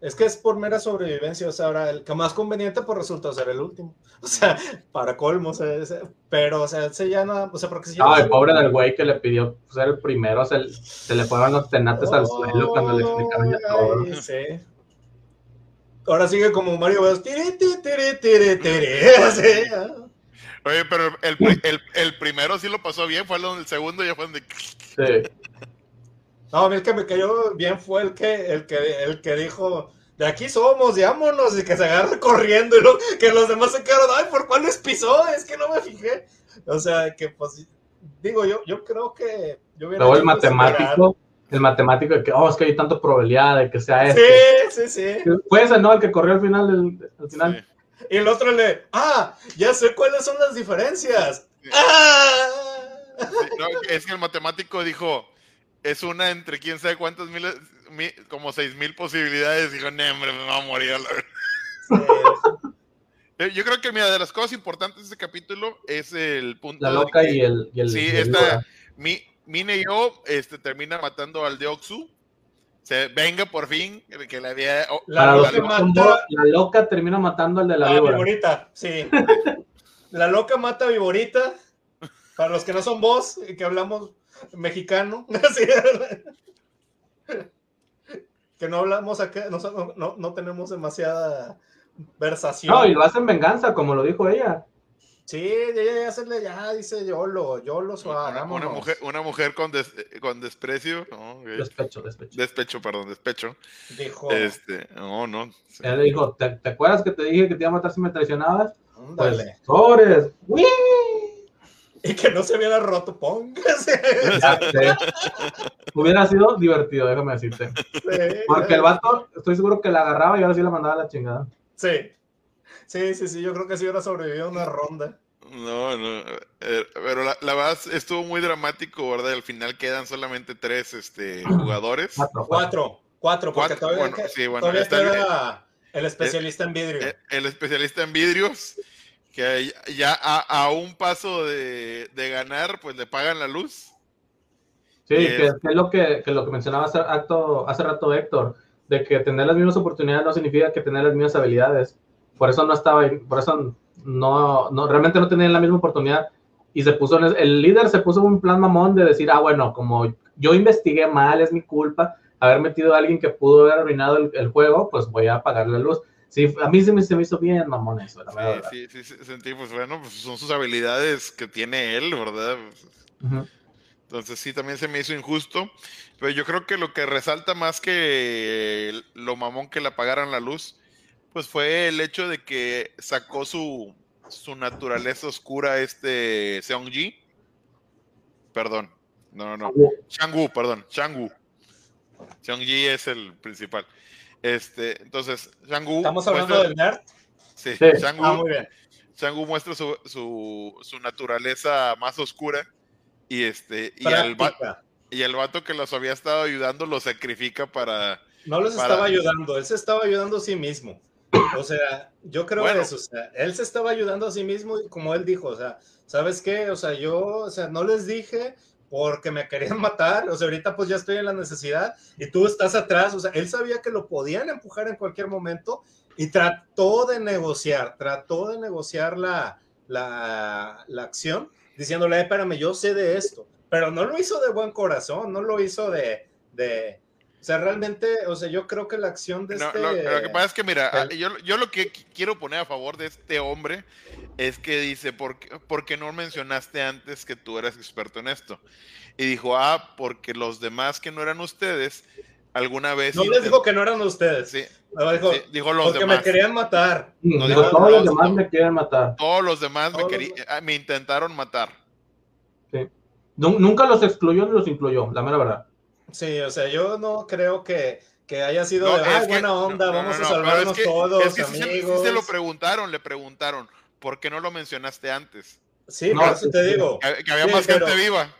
es que es por mera sobrevivencia, o sea, ahora el que más conveniente pues resultó ser el último. O sea, para colmo, o sea, ese- pero, o sea, ese ya no, o sea, porque si no el se- pobre del güey que le pidió ser el primero, se, se le fueron los tenates al suelo cuando le explicaron ya todo. Ay, sí. Ahora sigue como Mario Bros. Tiri, tiri, tiri, tiri, ah. Oye, pero el, el, el primero sí lo pasó bien, fue el, el segundo ya fue donde... Sí. No, a mí el que me cayó bien fue el que, el que, el que dijo, de aquí somos, vámonos, y que se agarra corriendo, y lo, que los demás se quedaron, ay, ¿por cuál les pisó? Es que no me fijé. O sea, que pues, digo, yo, yo creo que yo hubiera Luego el matemático, el matemático de que, oh, es que hay tanta probabilidad de que sea Sí, este. sí, sí. Fue ese, ¿no? El que corrió al final, el, al final. Sí. Y el otro le, ah, ya sé cuáles son las diferencias. Sí. ¡Ah! Sí, no, es que el matemático dijo, es una entre quién sabe cuántas miles, mi- como seis mil posibilidades. Dijo, no, hombre, me va a morir. la verga". Eh, Yo creo que, mira, de las cosas importantes de este capítulo es el punto. La de loca que- y el. Y el Sí, y el esta, mi, Mine y yo este, termina matando al Deoxu. Se venga por fin, que le había. oh, La loca mata- la loca termina matando al de la víbora. Viborita, sí. La loca mata a Viborita. Para los que no son vos que hablamos mexicano. Que no hablamos acá, no, no- tenemos demasiada versación. No, y lo hacen venganza, como lo dijo ella. Sí, ya, ya, se le- ya dice Yolo, Yolo suave, una, mujer, una mujer con, des- con desprecio. no. Despecho, despecho. despecho, perdón, despecho. Dijo, Este, no, no. sí. Ella le dijo, ¿te, te acuerdas que te dije que te iba a matar si me traicionabas? Pues, sobres. ¡Uy! Y que no se hubiera roto, póngase. Hubiera sido divertido, déjame decirte. Sí, Porque el vato, estoy seguro que la agarraba y ahora sí la mandaba a la chingada. Sí. Sí, sí, sí, yo creo que sí hubiera sobrevivido una ronda. No, no. eh, pero la, la verdad estuvo muy dramático, ¿verdad? Al final quedan solamente tres este, jugadores. Cuatro, cuatro. Cuatro, porque Cuatro, todavía, bueno, que- sí, bueno, todavía está queda el especialista en vidrio. Eh, El especialista en vidrios, que ya a, a un paso de, de ganar, pues le pagan la luz. Sí, que, es- que es lo que, que lo que mencionaba hace, acto- hace rato Héctor, de que tener las mismas oportunidades no significa que tener las mismas habilidades. Por eso no estaba, por eso no, no, realmente no tenían la misma oportunidad. Y se puso, el líder se puso un plan mamón de decir, ah, bueno, como yo investigué mal, es mi culpa haber metido a alguien que pudo haber arruinado el, el juego, pues voy a apagar la luz. Sí, a mí se me, se me hizo bien mamón eso, la verdad. Sí, sí, sentí, pues bueno, pues son sus habilidades que tiene él, ¿verdad? Ujú. Entonces sí, también se me hizo injusto. Pero yo creo que lo que resalta más que lo mamón que le apagaran la luz, pues fue el hecho de que sacó su, su naturaleza oscura este Seongji. Perdón, no, no, no. Perdón, Changwu. Seongji es el principal. Este, entonces, Changwu. Estamos hablando muestra- del nerd. Sí, Sí. Changwu, Ah, muy bien. Changu muestra su, su, su naturaleza más oscura y este y y el vato que los había estado ayudando lo sacrifica para No para- estaba ayudando, él se estaba ayudando a sí mismo. O sea, yo creo Bueno. eso, o sea, él se estaba ayudando a sí mismo y como él dijo, o sea, ¿sabes qué? O sea, yo, o sea, no les dije porque me querían matar, o sea, ahorita pues ya estoy en la necesidad y tú estás atrás, o sea, él sabía que lo podían empujar en cualquier momento y trató de negociar, trató de negociar la, la, la acción, diciéndole, "Eh, espérame, yo sé de esto, pero no lo hizo de buen corazón, no lo hizo de, de, o sea, realmente, o sea, yo creo que la acción de No, este... lo, lo que pasa es que, mira, el- yo, yo lo que qu- quiero poner a favor de este hombre es que dice, ¿por qué, por qué no mencionaste antes que tú eras experto en esto? Y dijo, ah, porque los demás que no eran ustedes, alguna vez... No les dijo que no eran ustedes, Sí, no, dijo, sí, dijo los porque demás. me querían matar. No, digo, todos los demás no. me quieren matar. Todos los demás me, Todos querí- los- ah, me intentaron matar. Nu- Nunca los excluyó ni los incluyó, la mera verdad. Sí, o sea, yo no creo que, que haya sido No, de, es "Ay, que- buena onda, no, vamos no, a salvarnos es que- todos, es que sí se- sí amigos. se lo preguntaron, le preguntaron, ¿por qué no lo mencionaste antes? Sí, No, por eso sí, te sí. digo. Que, que había Sí, más pero- gente viva.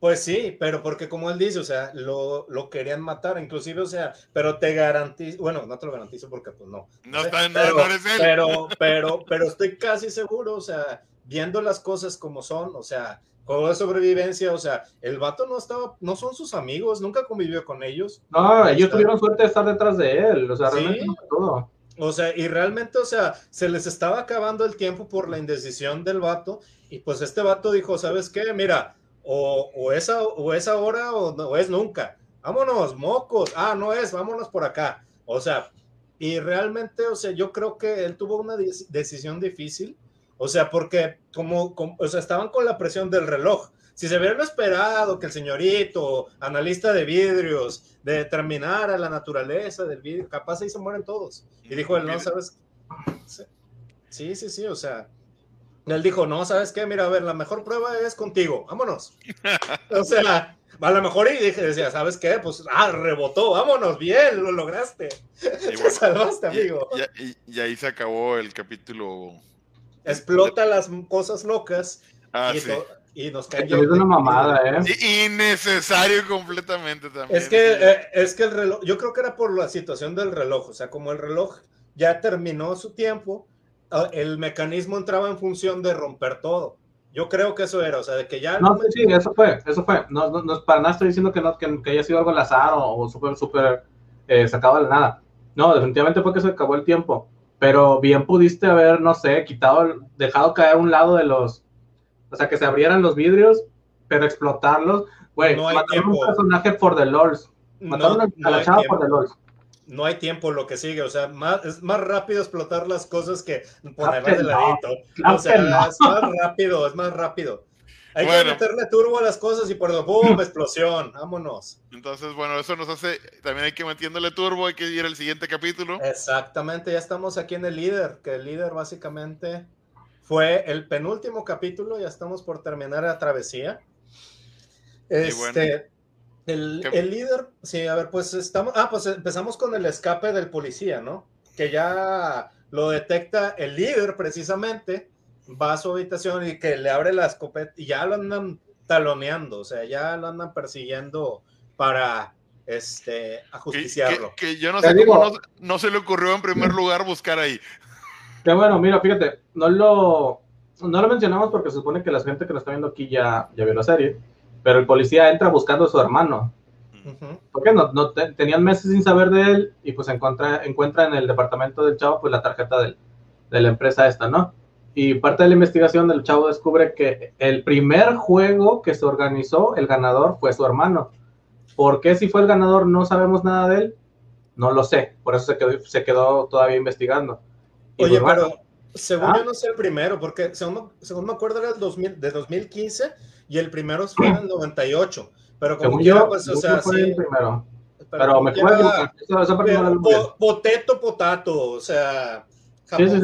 Pues sí, pero porque como él dice, o sea, lo, lo querían matar, inclusive, o sea, pero te garantizo, bueno, no te lo garantizo porque pues no. No, está, no, pero, él. pero, pero, pero estoy casi seguro, o sea, viendo las cosas como son, o sea, juego de sobrevivencia, o sea, el vato no estaba, no son sus amigos, nunca convivió con ellos, No, ellos Está. tuvieron suerte de estar detrás de él. O sea, Sí. realmente no fue todo. o sea, y realmente, o sea, se les estaba acabando el tiempo por la indecisión del vato, y pues este vato dijo, ¿sabes qué? Mira, o, o, es, a- o es ahora o, no, o es nunca. Vámonos, mocos. Ah, no es, vámonos por acá. O sea, y realmente, o sea, yo creo que él tuvo una de- decisión difícil. O sea, porque como, como- o sea, estaban con la presión del reloj. Si se hubieran esperado que el señorito, analista de vidrios, determinara la naturaleza del vidrio, capaz ahí se mueren todos. Y dijo él, no, ¿sabes? Sí, sí, sí, o sea, él dijo, no, ¿sabes qué? Mira, a ver, la mejor prueba es contigo, vámonos. o sea, a lo mejor y dije, decía, ¿sabes qué? Pues, ah, rebotó, vámonos, bien, lo lograste. Y Te salvaste, amigo. y, y- y ahí se acabó el capítulo. Explota las cosas locas Ah, y, sí. to- y nos caen. Es una mamada, ¿eh? Innecesario completamente también. Es que, eh, es que el reloj, yo creo que era por la situación del reloj, o sea, como el reloj ya terminó su tiempo, ah, el mecanismo entraba en función de romper todo. Yo creo que eso era, o sea, de que ya... No, sí, eso fue, eso fue. No, no, para nada estoy diciendo que, no, que, haya sido algo al azar o, súper, súper eh, sacado de la nada. No, definitivamente fue que se acabó el tiempo. Pero bien pudiste haber, no sé, quitado, dejado caer un lado de los... O sea, que se abrieran los vidrios, pero explotarlos. Güey, no mataron un personaje por the LOLs. Mataron a la chava por the LOLs no hay tiempo lo que sigue, o sea, más, es más rápido explotar las cosas que ponerlas de ladito. o sea, es más rápido, es más rápido. Hay que meterle turbo a las cosas y por lo ¡boom! explosión, vámonos. Entonces, bueno, eso nos hace, también hay que metiéndole turbo, hay que ir al siguiente capítulo. Exactamente, ya estamos aquí en el líder, que el líder básicamente fue el penúltimo capítulo, ya estamos por terminar la travesía. Este, el, líder, sí, a ver, pues estamos, ah, pues empezamos con el escape del policía, ¿no? Que ya lo detecta el líder precisamente, va a su habitación y que le abre la escopeta y ya lo andan taloneando, o sea, ya lo andan persiguiendo para este ajusticiarlo. Que, yo no sé cómo no, se le ocurrió en primer lugar buscar ahí. Que bueno, mira, fíjate, no lo, no lo mencionamos porque se supone que la gente que nos está viendo aquí ya, ya vio la serie pero el policía entra buscando a su hermano. Porque no, no tenían meses sin saber de él y pues encuentra, encuentra en el departamento del chavo pues la tarjeta de la empresa esta, ¿no? Y parte de la investigación del chavo descubre que el primer juego que se organizó, el ganador fue su hermano. ¿Por qué si fue el ganador no sabemos nada de él? No lo sé, por eso se quedó, se quedó todavía investigando. Oye, pues, pero según ¿Ah? yo no sé el primero, porque según, según me acuerdo era el 2000, de 2015 y el primero fue en el 98. Pero como yo, pues, o sea, sí. El primero. Pero, me acuerdo. Poteto, potato, o sea. Sí, sí,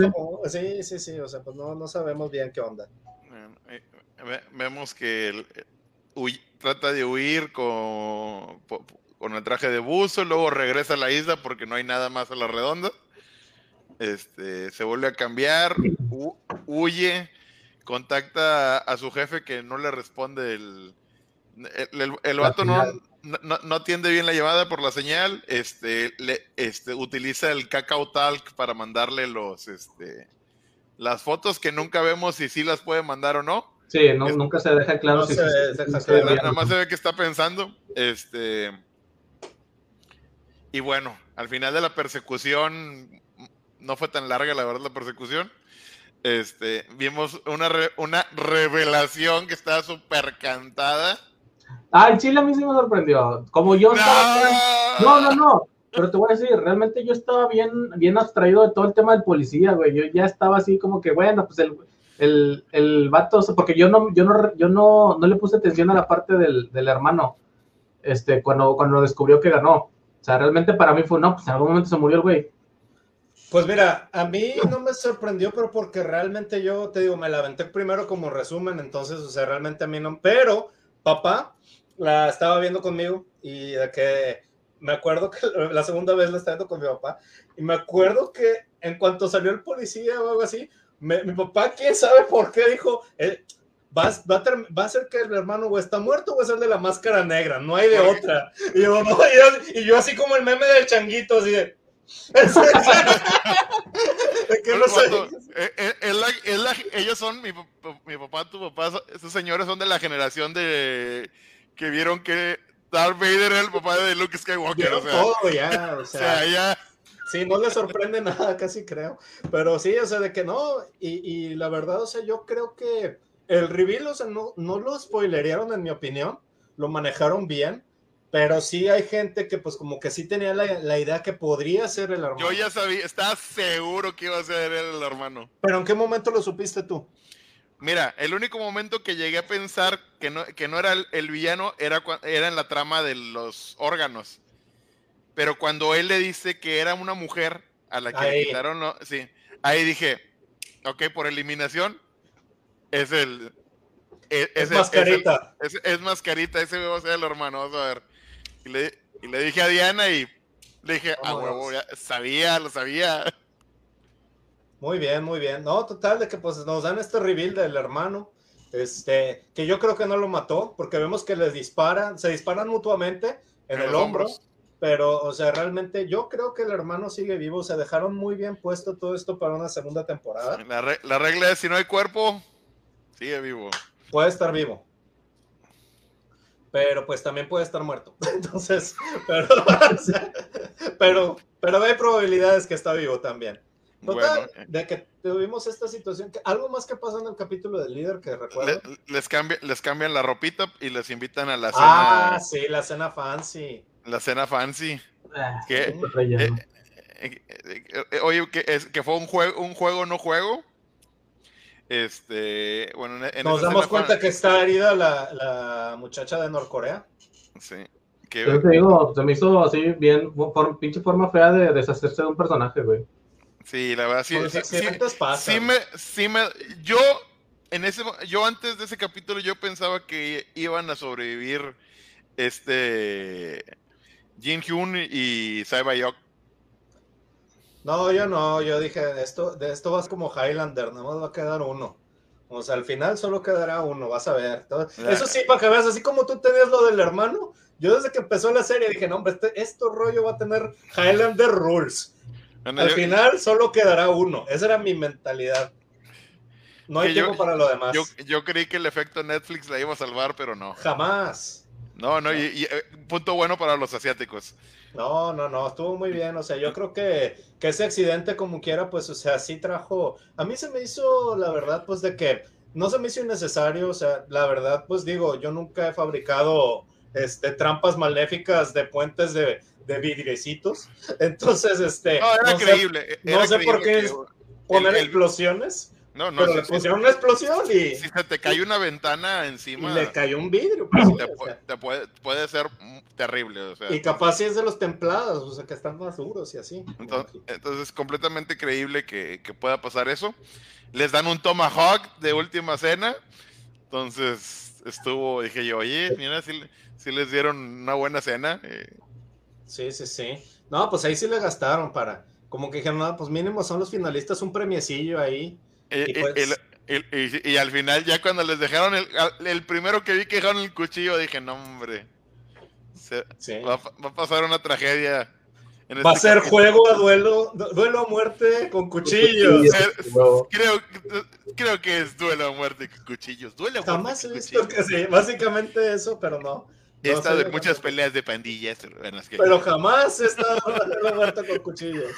sí. sí, sí, o sea, pues no, no sabemos bien qué onda. Eh, vemos que trata de huir con, con el traje de buzo, luego regresa a la isla porque no hay nada más a la redonda. Este, se vuelve a cambiar, huye, contacta a su jefe que no le responde el... El, vato no, no, atiende bien la llamada por la señal, este, le, este, utiliza el Cacao Talk para mandarle los, este, las fotos que nunca vemos si sí las puede mandar o no. Sí, nunca se deja claro si Nada más se ve que está pensando. Este, y bueno, al final de la persecución, no fue tan larga la verdad la persecución este, vimos una, una revelación que estaba súper cantada. Ah, el Chile a mí sí me sorprendió. Como yo no. no, no, Pero te voy a decir, realmente yo estaba bien, bien abstraído de todo el tema del policía, güey. Yo ya estaba así como que, bueno, pues el, el, el vato, porque yo no, yo no, yo no, no le puse atención a la parte del, del hermano, este, cuando, cuando descubrió que ganó. O sea, realmente para mí fue, no, pues en algún momento se murió el güey. Pues mira, a mí no me sorprendió, pero porque realmente yo te digo, me la aventé primero como resumen, entonces, o sea, realmente a mí no. Pero papá la estaba viendo conmigo y de que me acuerdo que la segunda vez la estaba viendo con mi papá y me acuerdo que en cuanto salió el policía o algo así, mi papá, quién sabe por qué, dijo, eh, va, va, a va, a ser que el hermano o está muerto o es el de la máscara negra, no hay de otra. Y yo, y yo así como el meme del changuito, así de ellos son, mi, mi, papá, tu papá, esos señores son de la generación de que vieron que Darth Vader era el papá de Luke Skywalker. O sea, todo ya, o sea, ya. Sí, no le sorprende nada, casi creo. Pero sí, o sea, de que no. Y, y la verdad, o sea, yo creo que el reveal, o sea, no, no lo spoilerearon, en mi opinión. Lo manejaron bien pero sí hay gente que pues como que sí tenía la, idea que podría ser el hermano. Yo ya sabía, estaba seguro que iba a ser el hermano. Pero ¿en qué momento lo supiste tú? Mira, el único momento que llegué a pensar que no, que no era el, villano era, era en la trama de los órganos. Pero cuando él le dice que era una mujer a la que le quitaron, sí, ahí dije, ok, por eliminación, es el... E, es, mascarita. Es, mascarita, ese va a ser el hermano, vamos a ver. Y le, y le dije a Diana y le dije, a huevo, ya, sabía, lo sabía. Muy bien, muy bien. No, total, de que pues nos dan este reveal del hermano. Este, que yo creo que no lo mató, porque vemos que les disparan, se disparan mutuamente en, el hombro, pero, o sea, realmente yo creo que el hermano sigue vivo, se dejaron muy bien puesto todo esto para una segunda temporada. La, la regla es, si no hay cuerpo, sigue vivo. Puede estar vivo pero pues también puede estar muerto. Entonces, pero, pero, pero hay probabilidades que está vivo también. Total, eh. de que tuvimos esta situación, que algo más que pasa en el capítulo del líder que recuerdo. les, les cambian la ropita y les invitan a la cena. Ah, sí, la cena fancy. La cena fancy. Ah, que, eh, eh, oye, que, es, que fue un juego, un juego no juego. Este, bueno, nos damos cuenta que está herida la, la, muchacha de Norcorea. Sí. Que... te digo, se me hizo así bien, por, pinche forma fea de deshacerse de un personaje, güey. Sí, la verdad, sí. sí, sí, me, sí me, yo, en ese, yo antes de ese capítulo yo pensaba que iban a sobrevivir este Jin Hyun y Sai Bayok no, yo no, yo dije, esto, de esto vas como Highlander, nada más va a quedar uno. O sea, al final solo quedará uno, vas a ver. Eso sí, para que veas, así como tú tenías lo del hermano, yo desde que empezó la serie dije, no, hombre, este, esto rollo va a tener Highlander Rules. al final solo quedará uno. Esa era mi mentalidad. No hay tiempo para lo demás. Yo, yo creí que el efecto Netflix la iba a salvar, pero no. Jamás. No, no, y, eh, punto bueno para los asiáticos. No, no, no, estuvo muy bien. O sea, yo creo que, que, ese accidente, como quiera, pues, o sea, sí trajo. A mí se me hizo, la verdad, pues, de que no se me hizo innecesario. O sea, la verdad, pues, digo, yo nunca he fabricado este, trampas maléficas de puentes de, de vidriecitos. Entonces, este. No, era increíble. no sé por qué poner explosiones. No, no, pero le pusieron una explosión y. Si se te cae una ventana encima. Y le cayó un vidrio. Pues, te, puede, puede, ser terrible. O sea, y capaz si es de los templados, o sea, que están más duros y así. Entonces, entonces completamente creíble que, que, pueda pasar eso. Les dan un tomahawk de última cena. Entonces estuvo, dije yo, oye, mira, si, si les dieron una buena cena. Eh. Sí, sí, sí. No, pues ahí sí le gastaron para. Como que dijeron, no, pues mínimo son los finalistas, un premiecillo ahí. Pues y, al final, ya cuando les dejaron el, el primero que vi que dejaron el cuchillo, dije, no, hombre. va, a pasar una tragedia. va a este ser juego a duelo, duelo a muerte con cuchillos. Creo, creo que es duelo a muerte con cuchillo Jamás he visto que sí, básicamente eso, pero no. He estado en muchas peleas de pandillas. Pero jamás he estado duelo a muerte con cuchillos.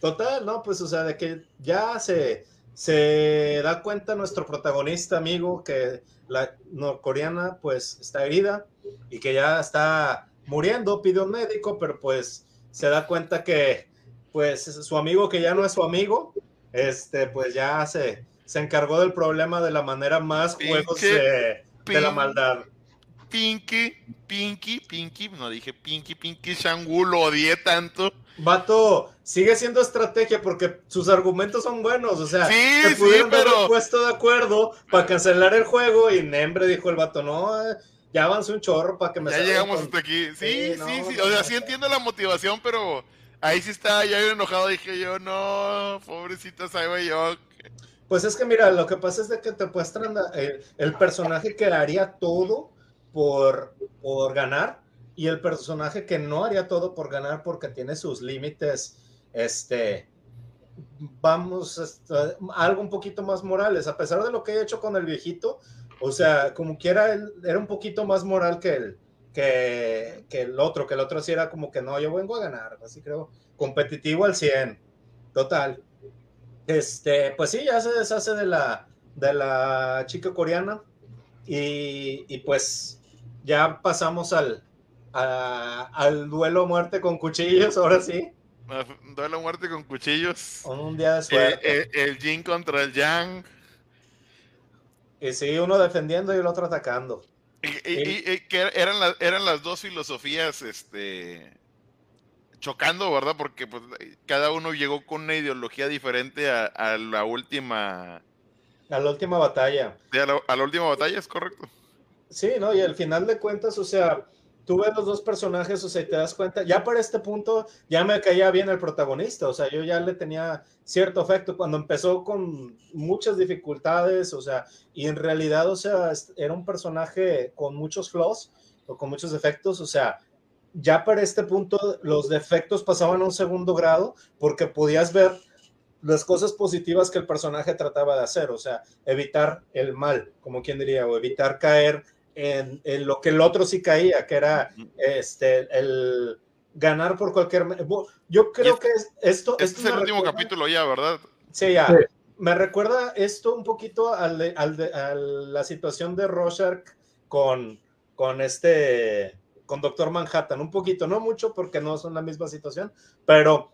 Total, no, pues, o sea, de que ya se se da cuenta nuestro protagonista amigo que la norcoreana pues está herida y que ya está muriendo, pide un médico, pero pues se da cuenta que pues su amigo que ya no es su amigo, este pues ya se, se encargó del problema de la manera más juegos de, de la maldad. Pinky, Pinky, Pinky, no dije Pinky, Pinky Shangu, lo odié tanto. Vato, sigue siendo estrategia porque sus argumentos son buenos. O sea, se pudieron haber puesto de acuerdo para cancelar el juego y Nembre dijo el vato, no, eh, ya avancé un chorro para que me Ya llegamos hasta aquí. Sí, sí, sí, O sea, sí entiendo la motivación, pero ahí sí está ya enojado. Dije yo, no, pobrecita Saiba yo. Pues es que mira, lo que pasa es de que te muestran el, el personaje que haría todo por, por ganar y el personaje que no haría todo por ganar porque tiene sus límites, este, vamos, este, algo un poquito más morales, a pesar de lo que he hecho con el viejito, o sea, como quiera, él era un poquito más moral que el, que, que el otro, que el otro sí era como que no, yo vengo a ganar, así creo, competitivo al 100, total. Este, pues sí, ya se deshace de la, de la chica coreana y, y pues ya pasamos al, al duelo muerte con cuchillos, ahora sí. Duelo muerte con cuchillos. Un día de suerte. Eh, el Jin contra el Yang. Y sí, uno defendiendo y el otro atacando. Y, que eran, eran las dos filosofías este, chocando, ¿verdad? Porque pues, cada uno llegó con una ideología diferente a, la última... A la última batalla. a, la, a la última batalla, es correcto. Sí, ¿no? Y al final de cuentas, o sea, tú ves los dos personajes, o sea, te das cuenta, ya para este punto ya me caía bien el protagonista, o sea, yo ya le tenía cierto efecto cuando empezó con muchas dificultades, o sea, y en realidad, o sea, era un personaje con muchos flaws o con muchos defectos, o sea, ya para este punto los defectos pasaban a un segundo grado porque podías ver las cosas positivas que el personaje trataba de hacer, o sea, evitar el mal, como quien diría, o evitar caer en, lo que el otro sí caía, que era este, el ganar por cualquier... Yo creo que esto... Este es el último capítulo ya, ¿verdad? Sí, ya. Me recuerda esto un poquito al a la situación de Rorschach con, con este con Doctor Manhattan, un poquito, no mucho porque no son la misma situación, pero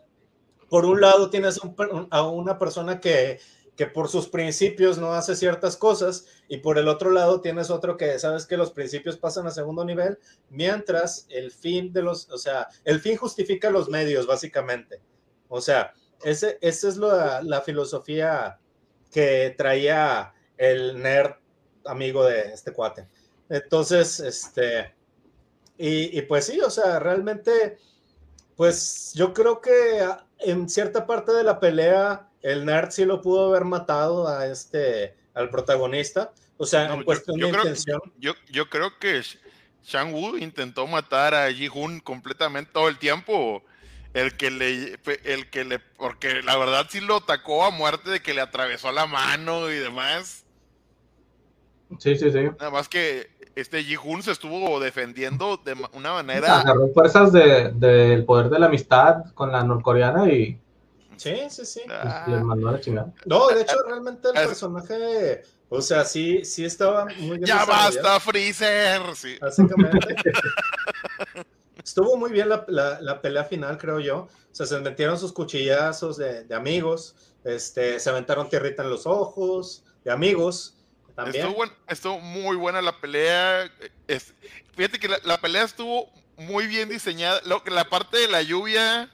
por un lado tienes a una persona que, que por sus principios no hace ciertas cosas y por el otro lado tienes otro que sabes que los principios pasan a segundo nivel, mientras el fin de los, o sea, el fin justifica los medios básicamente. O sea, ese, esa es la, la filosofía que traía el nerd amigo de este cuate. Entonces, este, y, pues sí, o sea, realmente, pues yo creo que en cierta parte de la pelea, el nerd sí lo pudo haber matado a este, al protagonista. O sea, en cuestión de intención. Yo, yo creo que Shang Wu intentó matar a Ji Hun completamente todo el tiempo. El que le, el que le, porque la verdad sí lo atacó a muerte de que le atravesó la mano y demás. Sí, sí, sí. Nada más que este Ji-Hun se estuvo defendiendo de una manera. Agarró fuerzas del poder de la amistad con la norcoreana y. Sí, sí, sí. Pues, le mandó a la chingada. No, de hecho, realmente el personaje. O sea, sí, sí estaba muy bien. ¡Ya basta, Freezer! Sí. Básicamente. Estuvo muy bien la, la, pelea final, creo yo. O sea, se metieron sus cuchillazos de, de amigos. Este, se aventaron tierrita en los ojos, de amigos. Estuvo, muy buena la pelea. fíjate que la, pelea estuvo muy bien diseñada. Lo, la parte de la lluvia,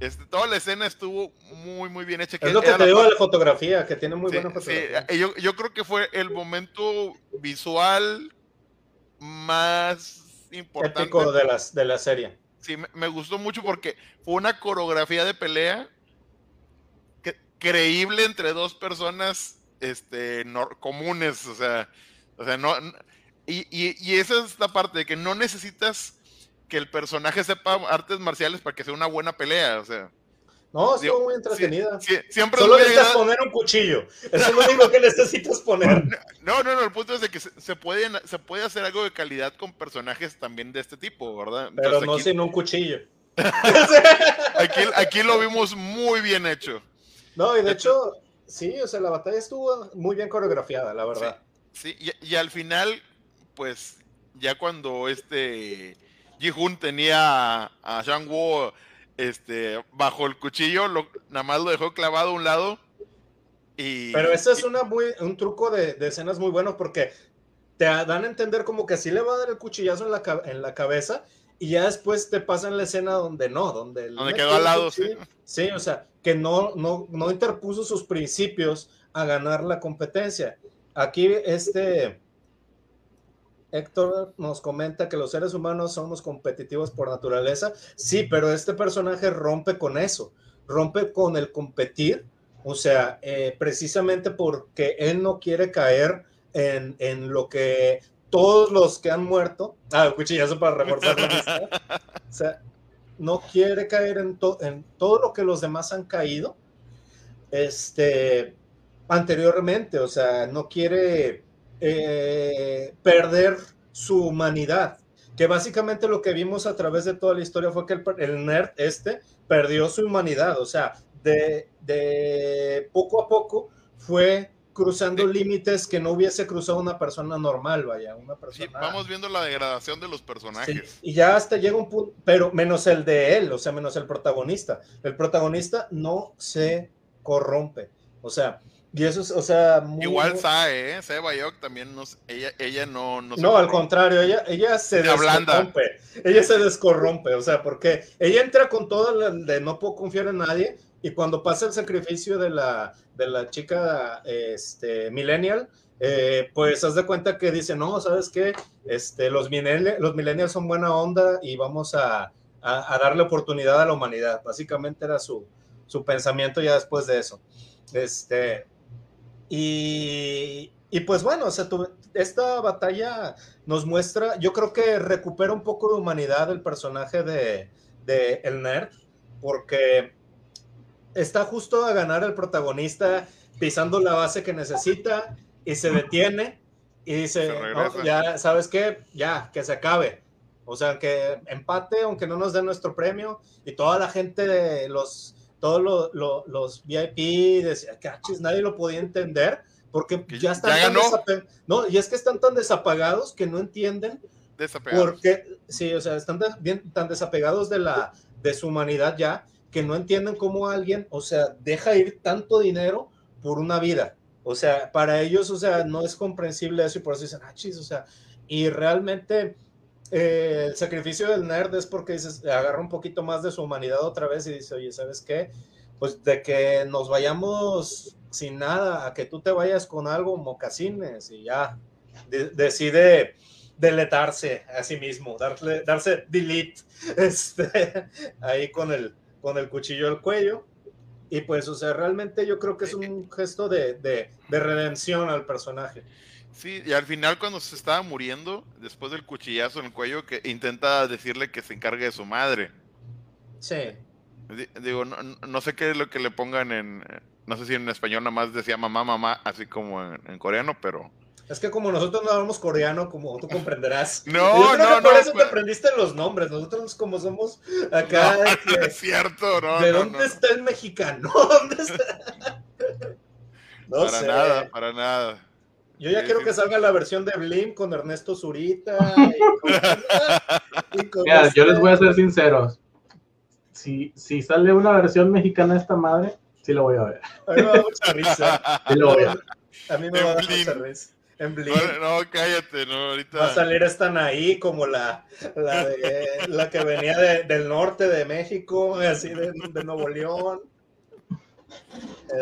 este, toda la escena estuvo muy, muy bien hecha. Es lo que te digo de la fotografía, que tiene muy buena fotografía. Eh, yo, yo, creo que fue el momento visual más importante. de, las, de la serie. Sí, me, gustó mucho porque fue una coreografía de pelea creíble entre dos personas este, comunes, o sea, o sea, no, y, y, esa es la parte de que no necesitas que el personaje sepa artes marciales para que sea una buena pelea, o sea. No, estuvo muy entretenida. siempre Solo necesitas poner un cuchillo. Eso es lo único que necesitas poner. No, no, no, el punto es de que se, se, puede, se puede hacer algo de calidad con personajes también de este tipo, ¿verdad? Pero no sin un cuchillo. aquí, aquí lo vimos muy bien hecho. No, y de hecho, Sí, o sea, la batalla estuvo muy bien coreografiada, la verdad. Sí, Y, al final, pues, ya cuando este Ji-Hun tenía a, Shang Wu este, bajo el cuchillo, lo, nada más lo dejó clavado a un lado. Y, Pero eso es una muy, un truco de, escenas muy bueno porque te dan a entender como que así le va a dar el cuchillazo en la, en la cabeza y ya después te pasan la escena donde no, donde... Donde quedó al lado, sí. Sí, o sea, que no, no, no interpuso sus principios a ganar la competencia. Aquí este Héctor nos comenta que los seres humanos somos competitivos por naturaleza. Sí, pero este personaje rompe con eso, rompe con el competir, o sea, eh, precisamente porque él no quiere caer en, en, lo que todos los que han muerto, ah, cuchillazo para reforzar la vista, o sea, no quiere caer en, en todo lo que los demás han caído este, anteriormente, o sea, no quiere eh, perder su humanidad, que básicamente lo que vimos a través de toda la historia fue que el, nerd este perdió su humanidad, o sea, de, de poco a poco fue cruzando límites que no hubiese cruzado una persona normal, vaya, una persona. vamos viendo la degradación de los personajes. y ya hasta llega un punto, pero menos el de él, o sea, menos el protagonista. El protagonista no se corrompe, o sea, y eso es, o sea, igual Sae, ¿eh? Sae Bayok también no, ella, ella no, no, no al contrario, ella, ella se, descorrompe, ella se descorrompe, o sea, porque ella entra con todo el de no puedo confiar en nadie y cuando pasa el sacrificio de la, de la chica este, millennial, eh, pues haz de cuenta que dice, no, ¿sabes qué? Este, los, millennials, los millennials son buena onda y vamos a, a, darle oportunidad a la humanidad. Básicamente era su, su pensamiento ya después de eso. Este, y, y pues bueno, o sea, esta batalla nos muestra, yo creo que recupera un poco de humanidad el personaje de, de el nerd, porque está justo a ganar el protagonista pisando la base que necesita y se detiene y dice, ya sabes qué, ya, que se acabe. O sea, que empate, aunque no nos den nuestro premio, y toda la gente de los, todos los, los, los VIP, decía, cachis, nadie lo podía entender, porque ya están tan no, y es que están tan desapagados que no entienden porque sí, o sea, están bien, tan desapegados de la de su humanidad ya que no entienden cómo alguien, o sea, deja ir tanto dinero por una vida. O sea, para ellos, o sea, no es comprensible eso y por eso dicen, ah, chis, o sea, y realmente eh, el sacrificio del nerd es porque dices, agarra un poquito más de su humanidad otra vez y dice, oye, ¿sabes qué? Pues de que nos vayamos sin nada, a que tú te vayas con algo, mocasines, y ya decide deletarse a sí mismo, darle, darse delete este, ahí con el, con el cuchillo al cuello. Y pues, o sea, realmente yo creo que es un gesto de, de, de redención al personaje. Sí, y al final cuando se estaba muriendo, después del cuchillazo en el cuello, que intenta decirle que se encargue de su madre. Sí. Digo, no, no sé qué es lo que le pongan en, no sé si en español nada más decía mamá, mamá, así como en, coreano, pero... Es que como nosotros no hablamos coreano, como tú comprenderás. No, no, no. Por eso te aprendiste los nombres. Nosotros como somos acá. No, es cierto, no. ¿De dónde está el mexicano? ¿Dónde está? No para nada, para nada. Yo ya quiero que salga la versión de Blim con Ernesto Zurita. Mira, yo les voy a ser sinceros. Si, si sale una versión mexicana de esta madre, Sí lo voy a ver. A mí me da mucha risa. Sí lo voy a ver. A mí me da mucha risa. En Blink. No, no, cállate, no, ahorita. Va a salir esta ahí como la, la, de, la que venía de, del norte de México, así de, de, Nuevo León.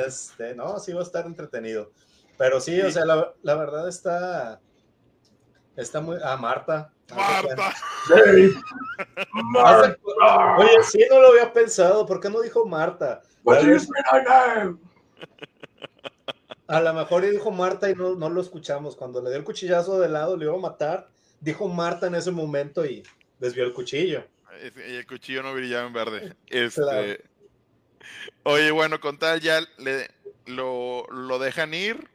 Este, no, sí va a estar entretenido. Pero sí, o sea, la, la verdad está. Está muy. Ah, Marta. Marta. Marta. Oye, sí, no lo había pensado. ¿Por qué no dijo Marta? A lo mejor dijo Marta y no, no, lo escuchamos. Cuando le dio el cuchillazo de lado, le iba a matar. Dijo Marta en ese momento y desvió el cuchillo. Y el cuchillo no brillaba en verde. Este... Oye, bueno, con tal ya le, lo, lo dejan ir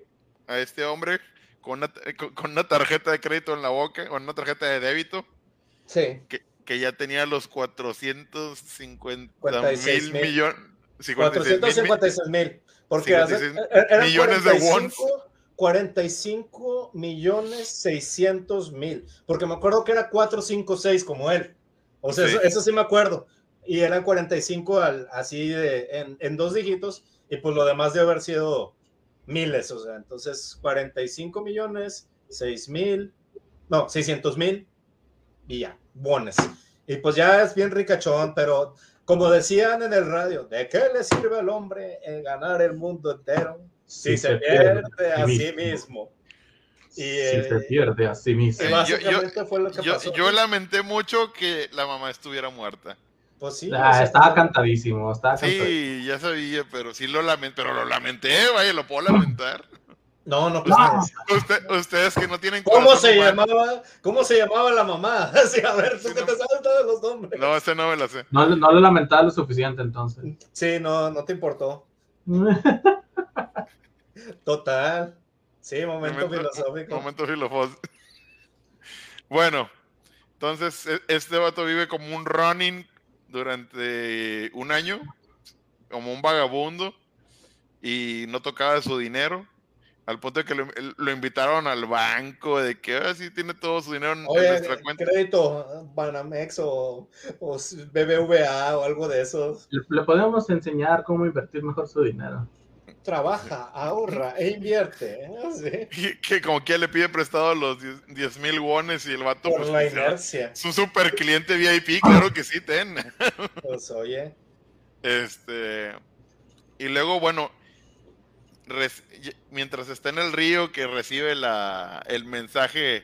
a este hombre con una, con una tarjeta de crédito en la boca, con una tarjeta de débito. Sí. Que, que ya tenía los 450 mil millones 456 mil. Porque millones de wons. 45 millones 600 mil. Porque me acuerdo que era 456 como él. O sea, Eso, sí me acuerdo. Y eran 45 al, así de, en, en, dos dígitos. Y pues lo demás de haber sido miles. O sea, entonces 45 millones, 6 mil, no, 600 mil. Y ya, bones. Y pues ya es bien ricachón, pero como decían en el radio, ¿de qué le sirve al hombre en ganar el mundo entero si, se, pierde, a sí mismo? Y, si se eh, pierde a sí mismo. yo, lamenté mucho que la mamá estuviera muerta. Pues sí. Ah, estaba cantadísimo. sí, ya sabía, pero sí lo lamenté, pero lo lamenté, vaya, lo puedo lamentar. No, no, pues ustedes que no tienen ¿Cómo se llamaba? ¿Cómo se llamaba la mamá? Sí, a ver, tú que te sabes todos los nombres. No, ese no me lo sé. No, no le lamentaba lo suficiente entonces. Sí, no, no te importó. Total. Sí, momento, filosófico. Momento filosófico. Bueno, entonces e, este vato vive como un running durante un año, como un vagabundo, y no tocaba su dinero al punto de que lo, invitaron al banco, de que así ah, tiene todo su dinero en, nuestra cuenta. Crédito, Banamex o, o, BBVA o algo de eso. Le, podemos enseñar cómo invertir mejor su dinero. Trabaja, ahorra e invierte. ¿eh? Que, como que le pide prestado los 10 mil wones y el vato. Por pues, la inercia. Es un super cliente VIP, claro que sí, ten. Pues oye. Este. Y luego, bueno, mientras está en el río que recibe la, el mensaje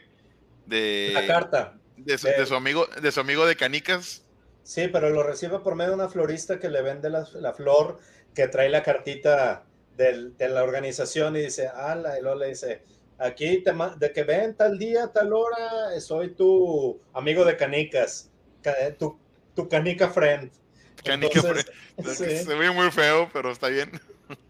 de la carta de su, amigo de su amigo de canicas. Sí, pero lo recibe por medio de una florista que le vende la, flor que trae la cartita de la organización y dice, ala, y luego le dice, aquí te de que ven tal día, tal hora, soy tu amigo de canicas, tu, tu canica friend. Canica friend. Se ve muy feo, pero está bien.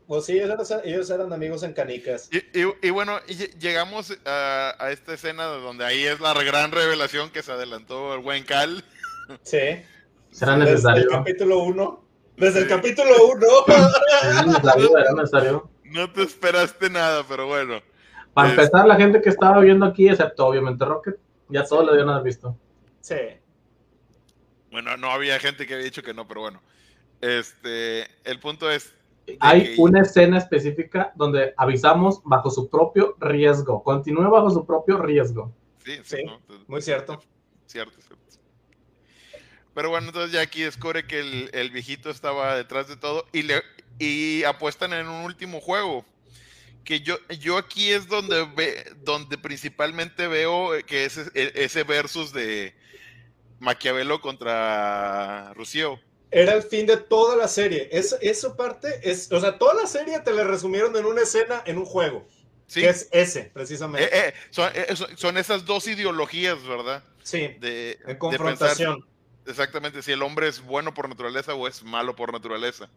Pues sí, ellos eran, amigos en canicas. Y, bueno, llegamos a, esta escena donde ahí es la gran revelación que se adelantó el buen Cal. Sí. ¿Será necesario? El capítulo 1. Desde el capítulo 1. No te esperaste nada, pero bueno. Para empezar, la gente que estaba viendo aquí, excepto obviamente Rocket, ya todo lo habían visto. Sí. Bueno, no había gente que había dicho que no, pero bueno. Este, el punto es, hay una escena específica donde avisamos bajo su propio riesgo. Continúe bajo su propio riesgo. Sí, sí, muy cierto. Cierto, cierto. Pero bueno, entonces ya aquí descubre que el, viejito estaba detrás de todo y, le, y apuestan en un último juego. Que yo, yo aquí es donde, ve, donde principalmente veo que ese, ese versus de Maquiavelo contra Rusio era el fin de toda la serie. Eso, eso parte, es, o sea, toda la serie te la resumieron en una escena, en un juego. Sí. Que es ese, precisamente. Eh, eh, eh, son, esas dos ideologías, ¿verdad? Sí. De, confrontación. Exactamente, si el hombre es bueno por naturaleza o es malo por naturaleza.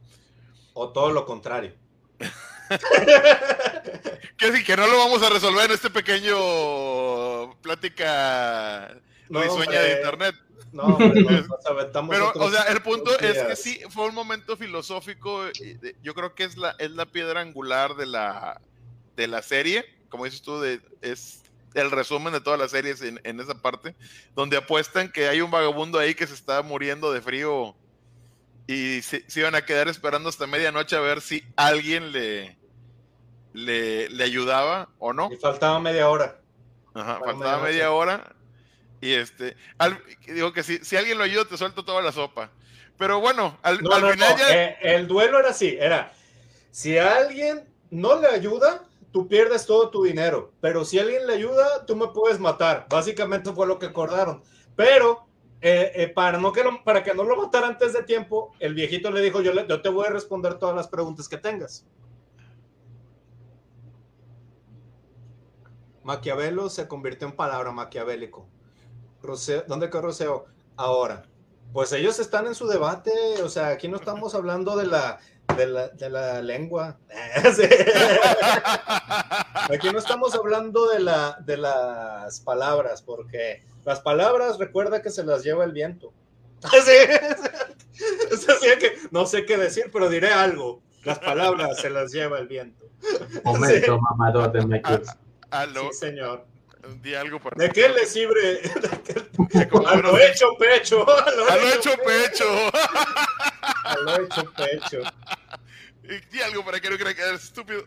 O todo lo contrario. que sí, que no lo vamos a resolver en este pequeño plática no, sueña de internet. No, Pero, o sea, el punto es que sí, fue un momento filosófico. Yo creo que es la, es la piedra angular de la, de la serie. Como dices tú, de, es el resumen de todas las series en, en, esa parte, donde apuestan que hay un vagabundo ahí que se está muriendo de frío y se, iban a quedar esperando hasta medianoche a ver si alguien le, le, le ayudaba o no. Y faltaba media hora. Ajá, faltaba media hora y este, digo que si, si alguien lo ayuda, te suelto toda la sopa. Pero bueno, al, final ya... Eh, el duelo era así, era, si alguien no le ayuda, tú pierdes todo tu dinero, pero si alguien le ayuda, tú me puedes matar. Básicamente fue lo que acordaron. Pero eh, eh, para, no que para que no lo matara antes de tiempo, el viejito le dijo, yo, yo te voy a responder todas las preguntas que tengas. Maquiavelo se convirtió en palabra maquiavélico. ¿dónde quedó Roseo? Ahora, pues ellos están en su debate, o sea, aquí no estamos hablando de la, de la, de la lengua. Aquí no estamos hablando de, la, de las palabras, porque las palabras recuerda que se las lleva el viento. que no sé qué decir, pero diré algo. Las palabras se las lleva el viento. Momento mamador de Michael. Sí, señor. Di algo para ¿De qué le sirve? A lo hecho pecho. A lo hecho pecho. A lo hecho pecho. Di algo para que no crea que eres estúpido.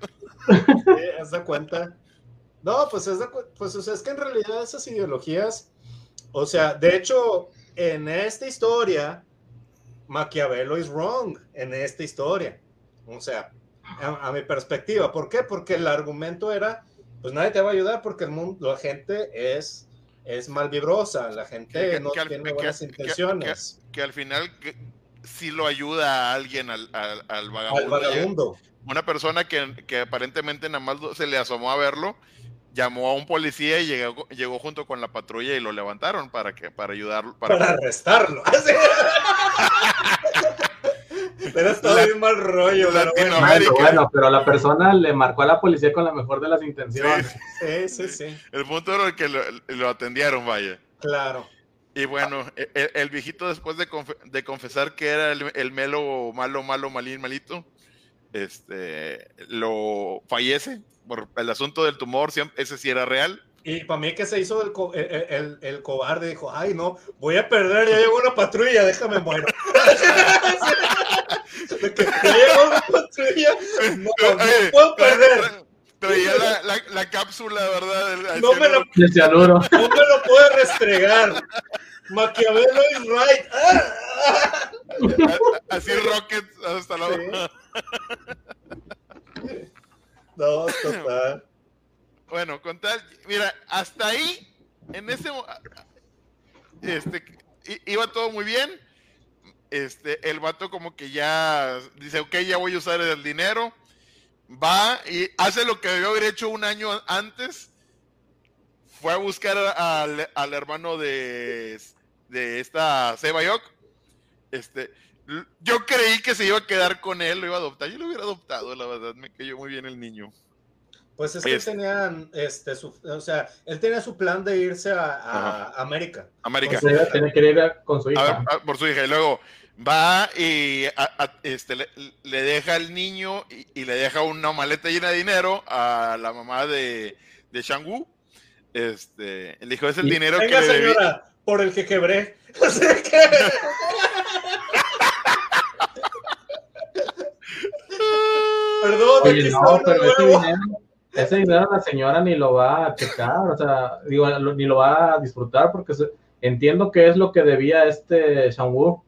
¿Has dado cuenta? No, pues es, pues, o sea, es que en realidad esas ideologías, o sea, de hecho, en esta historia, Maquiavelo is wrong en esta historia. O sea, a, a mi perspectiva. ¿Por qué? Porque el argumento era pues nadie te va a ayudar porque el mundo, la gente es, es malvibrosa, la gente no tiene buenas intenciones. Que, al final sí lo ayuda a alguien, al, al, vagabundo. Una persona que, aparentemente nada más se le asomó a verlo, llamó a un policía y llegó, llegó junto con la patrulla y lo levantaron para que para ayudarlo. Para, para arrestarlo. Pero está bien mal rollo, bueno. pero la persona le marcó a la policía con la mejor de las intenciones. Sí, sí, sí. El punto era que lo, atendieron, vaya. Claro. Y bueno, e, e, el, viejito después de, confesar que era el, melo malo, malo, malín, malito, este, lo fallece por el asunto del tumor, ese sí era real. Y para mí que se hizo el, el, el, cobarde, dijo, ay no, voy a perder, ya llegó una patrulla, déjame muero. de que llegó una patrulla, no, no puedo perder. Traía la, la, la, cápsula, ¿verdad? no, me lo, no me lo puede restregar. Maquiavelo is right. Así Rocket hasta la No, total. Bueno, con tal, mira, hasta ahí, en ese este iba todo muy bien. Este, el vato como que ya dice, ok, ya voy a usar el dinero. Va y hace lo que debió haber hecho un año antes. Fue a buscar al, al hermano de, de esta Sebayok. Este, yo creí que se iba a quedar con él, lo iba a adoptar. Yo lo hubiera adoptado, la verdad, me cayó muy bien el niño. Pues es que Es- tenían, este, su, o sea, él tenía su plan de irse a, a. América. América. Tiene, tiene que ir a- con su A hija. ver, a- por su hija. Y luego va y a- a- este, le, le deja al niño y, y le deja una maleta llena de dinero a la mamá de, de Shang-Wu. Este, le dijo, es el dinero Venga, que le debí". señora, por el que quebré. O sea que- Perdón, Oye, no, pero ese dinero, ese dinero la señora ni lo va a checar, o sea, digo, ni lo va a disfrutar porque se- entiendo que es lo que debía este Shang-Wu.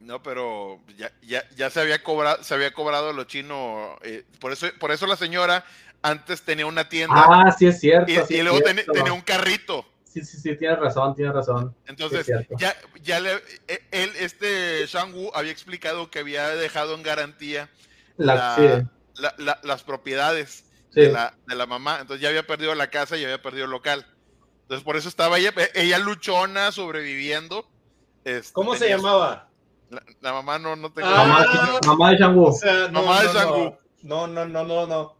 No, pero ya, ya, ya se había cobrado, se había cobrado lo chino. eh, por eso, por eso la señora antes tenía una tienda Ah, sí es cierto. y, sí y es luego cierto. tenía un carrito. Sí, sí, sí, tienes razón, tienes razón. Entonces, Sí, ya, ya le, e- él, este Shang-Wu había explicado que había dejado en garantía La, la- sí, la- la- las propiedades sí. de, la, de la mamá. Entonces ya había perdido la casa y había perdido el local. Entonces por eso estaba ella, e- ella luchona, sobreviviendo. Este, ¿Cómo se tenía- llamaba? La, la mamá no, no tengo Ah, Mamá, mamá de. O sea, no, Mamá de no, Shang-Wu. no, no, no, no, no.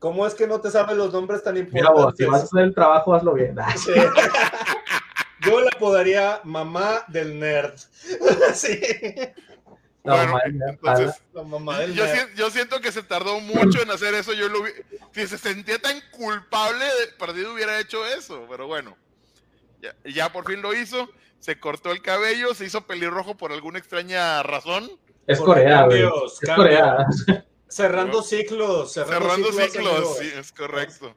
¿Cómo es que no te sabes los nombres tan Mira vos, si importantes? vas a hacer el trabajo, hazlo bien. Sí. Yo la apodaría mamá del nerd. Sí, La Bueno, mamá entonces, la mamá del yo, nerd. yo siento que se tardó mucho en hacer eso. Yo lo vi- si se sentía tan culpable, de perdido hubiera hecho eso. Pero bueno, ya, ya por fin lo hizo. Se cortó el cabello, se hizo pelirrojo por alguna extraña razón. es Corea, güey. Es. Corea. Cerrando ciclos, cerrando, Cerrando ciclos. sí, es correcto.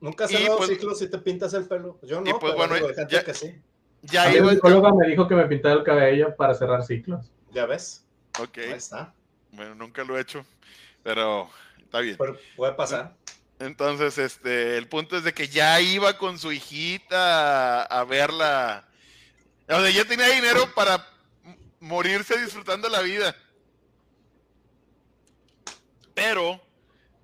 Nunca has cerrado pues- ciclos si te pintas el pelo. Yo no, y, pues, pero bueno, digo, hay gente ya- que sí. Ya A mí iba. la psicóloga me dijo que me pintara el cabello para cerrar ciclos. Ya ves, Ok, ahí está. bueno, nunca lo he hecho, pero está bien. Pero puede pasar. Entonces, este, el punto es de que ya iba con su hijita a, a verla. O sea, ya tenía dinero para morirse disfrutando la vida. Pero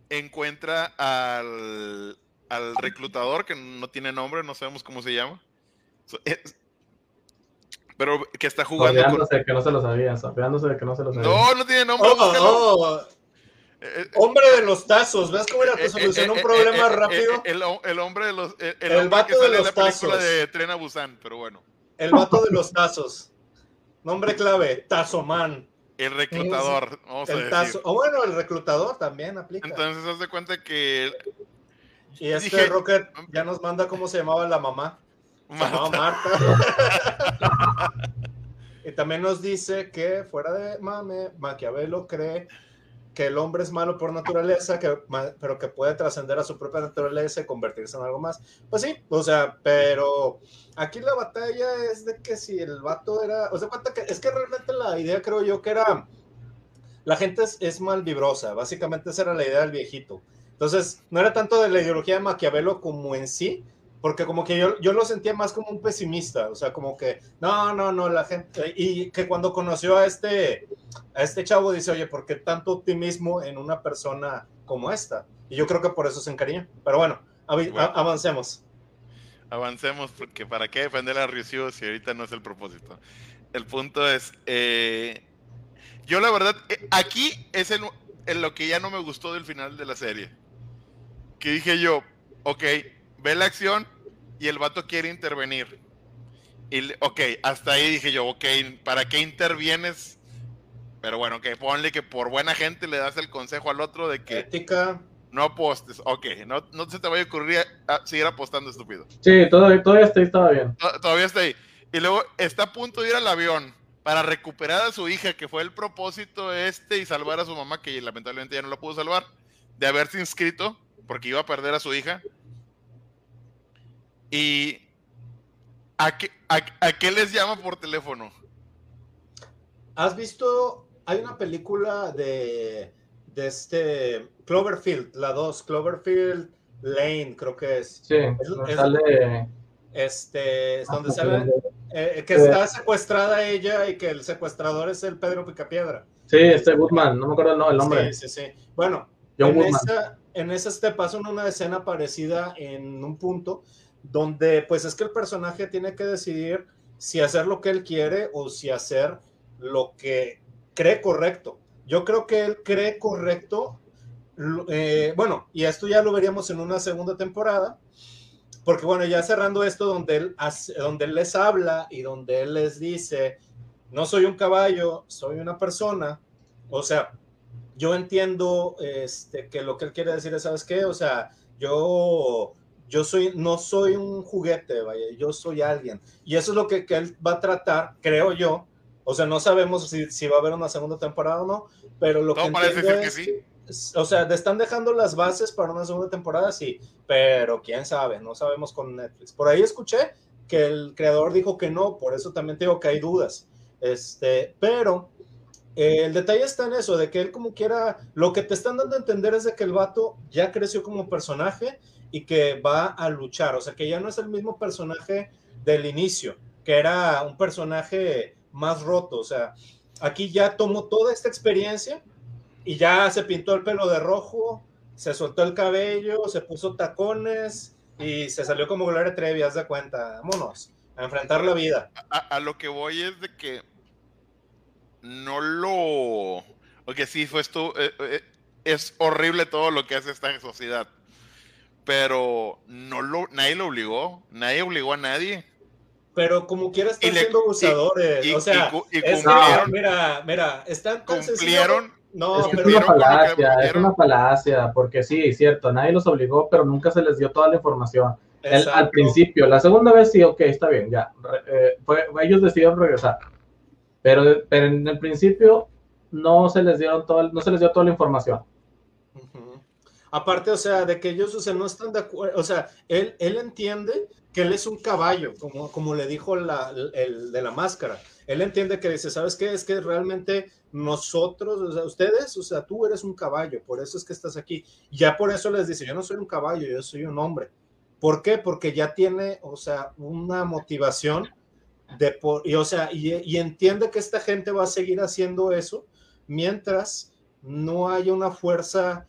encuentra al, al reclutador que no tiene nombre, no sabemos cómo se llama. So- es- Pero que está jugando con... Que no se lo sabía, de que no se lo sabía. No, no tiene nombre. Oh, oh, Eh, eh, hombre de los tazos, ¿ves cómo era Eh, te eh, solucionó eh, un problema rápido? El, el hombre de los. El, el El hombre vato que de en los la película tazos. de Tren a Busan, pero bueno. El vato de los tazos. Nombre clave, Tazoman. El reclutador, vamos a El decir. tazo. O bueno, el reclutador también aplica. Entonces, haz de cuenta que. y este dije- Rocket ya nos manda cómo se llamaba la mamá. Se llamaba Marta, Marta. y también nos dice que fuera de mame, Maquiavelo cree que el hombre es malo por naturaleza, que, pero que puede trascender a su propia naturaleza y convertirse en algo más. Pues sí, o sea, pero aquí la batalla es de que si el vato era, o sea, cuenta que es que realmente la idea creo yo que era, la gente es, es mal vibrosa, básicamente esa era la idea del viejito. Entonces, no era tanto de la ideología de Maquiavelo como en sí, porque como que yo, yo lo sentía más como un pesimista, o sea, como que, no, no, no, la gente, y que cuando conoció a este, a este chavo dice, oye, ¿por qué tanto optimismo en una persona como esta? Y yo creo que por eso se encariñó. Pero bueno, avancemos. avancemos, porque ¿para qué defender a Ryushu si ahorita no es el propósito? El punto es. eh, yo, la verdad, eh, aquí es en, en lo que ya no me gustó del final de la serie. Que dije yo, ok, ve la acción y el vato quiere intervenir. Y, ok, hasta ahí dije yo, ok, ¿para qué intervienes? Pero bueno, que ponle que por buena gente le das el consejo al otro de que Ética, no apostes. Ok, no, no se te vaya a ocurrir a- a seguir apostando, estúpido. Sí, todo, todavía está- estaba bien. To- Todavía está ahí. Y luego está a punto de ir al avión para recuperar a su hija, que fue el propósito este, y salvar a su mamá, que lamentablemente ya no la pudo salvar, de haberse inscrito, porque iba a perder a su hija. Y ¿a qué, a, a qué les llama por teléfono? ¿has visto? Hay una película de, de este Cloverfield, la 2, Cloverfield Lane, creo que es. Sí, Es- sale. Este, es donde Ah, sale eh, que está secuestrada ella y que el secuestrador es el Pedro Picapiedra. Sí, este Goodman, no me acuerdo no, el nombre. Sí, sí, sí. Bueno, John en Goodman. esa, en esa te pasan una escena parecida en un punto donde pues es que el personaje tiene que decidir si hacer lo que él quiere o si hacer lo que cree correcto. Yo creo que él cree correcto, eh, bueno, y esto ya lo veríamos en una segunda temporada, porque bueno, ya cerrando esto donde él, donde él les habla y donde él les dice, no soy un caballo, soy una persona, o sea, yo entiendo este, que lo que él quiere decir es, ¿sabes qué? O sea, yo, yo soy, no soy un juguete, vaya, yo soy alguien. Y eso es lo que, que él va a tratar, creo yo. O sea, no sabemos si, si va a haber una segunda temporada o no, pero lo Todo que parece entiendo ser que es, sí. o sea, te están dejando las bases para una segunda temporada, sí, pero quién sabe, no sabemos con Netflix. Por ahí escuché que el creador dijo que no, por eso también te digo que hay dudas. Este, pero eh, el detalle está en eso, de que él como quiera, lo que te están dando a entender es de que el vato ya creció como personaje y que va a luchar, o sea, que ya no es el mismo personaje del inicio, que era un personaje más roto, o sea, aquí ya tomó toda esta experiencia y ya se pintó el pelo de rojo, se soltó el cabello, se puso tacones y se salió como Gloria Trevi, haz de cuenta, vámonos, a enfrentar la vida. A, lo que voy es de que no lo. Ok, sí, fue esto. eh, eh, es horrible todo lo que hace esta sociedad. Pero no lo, nadie lo obligó. Nadie obligó a nadie. Pero como quiera están le- siendo abusadores, y- o sea, y es mira, mira, están Cumplieron. No, es que pero es una falacia, es una falacia, porque sí, cierto, nadie los obligó, pero nunca se les dio toda la información. El- al principio, la segunda vez sí, ok, está bien, ya. re- eh, fue- ellos decidieron regresar. Pero, pero en el principio no se les dieron todo, no se les dio toda la información. Aparte, o sea, de que ellos, o sea, no están de acuerdo, o sea, él, él entiende que él es un caballo, como, como le dijo el de la máscara. Él entiende que dice, ¿sabes qué? Es que realmente nosotros, o sea, ustedes, o sea, tú eres un caballo, por eso es que estás aquí. Ya por eso les dice, yo no soy un caballo, yo soy un hombre. ¿Por qué? Porque ya tiene, o sea, una motivación de por, y, o sea, y entiende que esta gente va a seguir haciendo eso mientras no haya una fuerza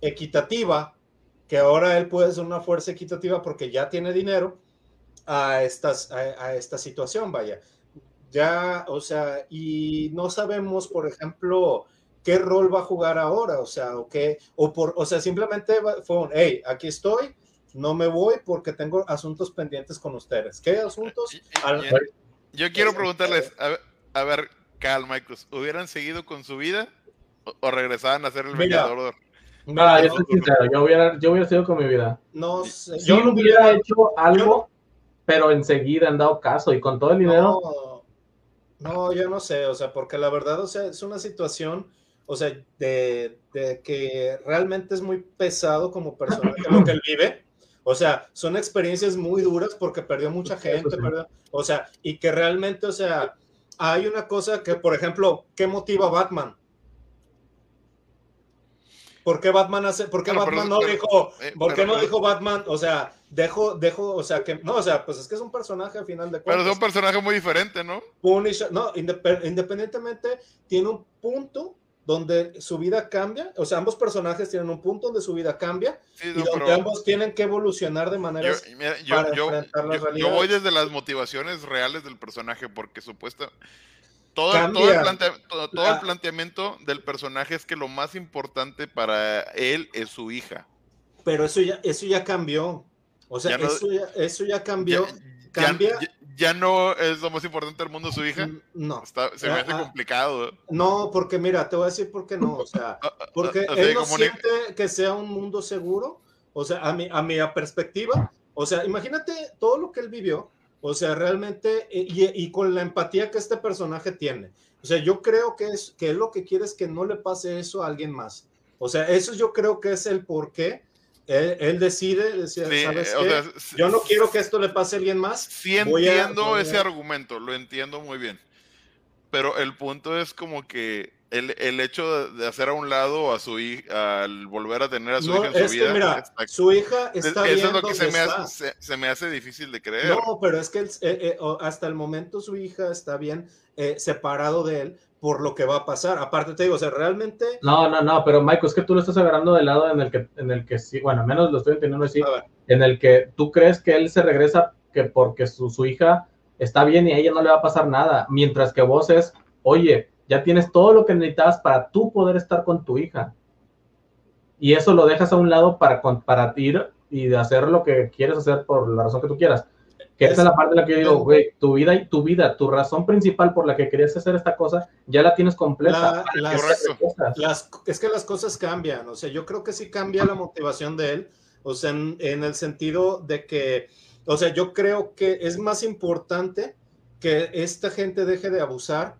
equitativa, que ahora él puede ser una fuerza equitativa porque ya tiene dinero a, estas, a, a esta situación, vaya. Ya, o sea, y no sabemos, por ejemplo, qué rol va a jugar ahora, o sea, o qué, o por, o sea, simplemente va- fue un, hey, aquí estoy, no me voy porque tengo asuntos pendientes con ustedes. ¿Qué asuntos? Y- Al- y- Yo quiero preguntarles, a ver, a ver, Cal, Michaels, ¿hubieran seguido con su vida o, o regresaban a ser el Mira, vengador? Ah, yo no, soy sincero, yo hubiera, yo hubiera sido con mi vida. no sé, Sí yo no hubiera hecho algo, pero enseguida han dado caso y con todo el dinero. No, no, yo no sé, o sea, porque la verdad, o sea, es una situación, o sea, de, de que realmente es muy pesado como personaje lo que él vive. O sea, son experiencias muy duras porque perdió mucha gente, sí. perdió- o sea, y que realmente, o sea, hay una cosa que, por ejemplo, ¿qué motiva a Batman? ¿Por qué Batman hace, por qué pero Batman no pero- dijo, eh, por qué pero- no dijo Batman? O sea, dejo, dejo, o sea, que, no, o sea, pues es que es un personaje al final de Pero cuentas. es un personaje muy diferente, ¿no? Punisher, no, indep- independientemente, tiene un punto donde su vida cambia, o sea, ambos personajes tienen un punto donde su vida cambia Sí, y donde pero ambos tienen que evolucionar de yo, mira, yo- para yo- enfrentar voy desde las motivaciones reales del personaje, porque supuesto todo, todo, el plantea- todo- todo el La- planteamiento del personaje es que lo más importante para él es su hija. Pero eso ya, eso ya cambió. O sea, Ya no- eso, ya, eso ya cambió. Ya, cambia. ya- no es lo más importante del mundo su hija. Mm, No, Está- se me Ah, hace ah. complicado. no, porque mira, te voy a decir por qué no. O sea, Ah, ah, porque o sea, él no ni- siente que sea un mundo seguro. O sea, a mi, a mi perspectiva, o sea, imagínate todo lo que él vivió. O sea, realmente, eh, y, y con la empatía que este personaje tiene. O sea, yo creo que es que lo que quiere es que no le pase eso a alguien más. O sea, eso yo creo que es el por qué él, él decide, decir, Sí, ¿sabes o qué? sea, yo no quiero que esto le pase a alguien más. Sí a- entiendo a- ese argumento, lo entiendo muy bien. pero el punto es como que el, el hecho de hacer a un lado a su hija, al volver a tener a su hija en su es vida. Que mira, está- su hija está eso es lo que se me, hace, se, se me hace difícil de creer. No, pero es que eh, eh, hasta el momento su hija está bien eh, separado de él por lo que va a pasar. Aparte te digo, o sea, realmente... No, no, no, pero Michael, es que tú lo estás agarrando del lado en el que, en el que sí, bueno, al menos lo estoy entendiendo así, en el que tú crees que él se regresa que porque su, su hija está bien y a ella no le va a pasar nada, mientras que vos es, oye, ya tienes todo lo que necesitabas para tú poder estar con tu hija. Y eso lo dejas a un lado para, para ir y hacer lo que quieres hacer por la razón que tú quieras. Que esa es la parte en la que yo digo, güey, tu vida y tu vida, tu razón principal por la que querías hacer esta cosa, ya la tienes completa. La- las- Correcto. Cosas. las, es que las cosas cambian, o sea, yo creo que sí cambia la motivación de él, o sea, en, en el sentido de que, o sea, yo creo que es más importante que esta gente deje de abusar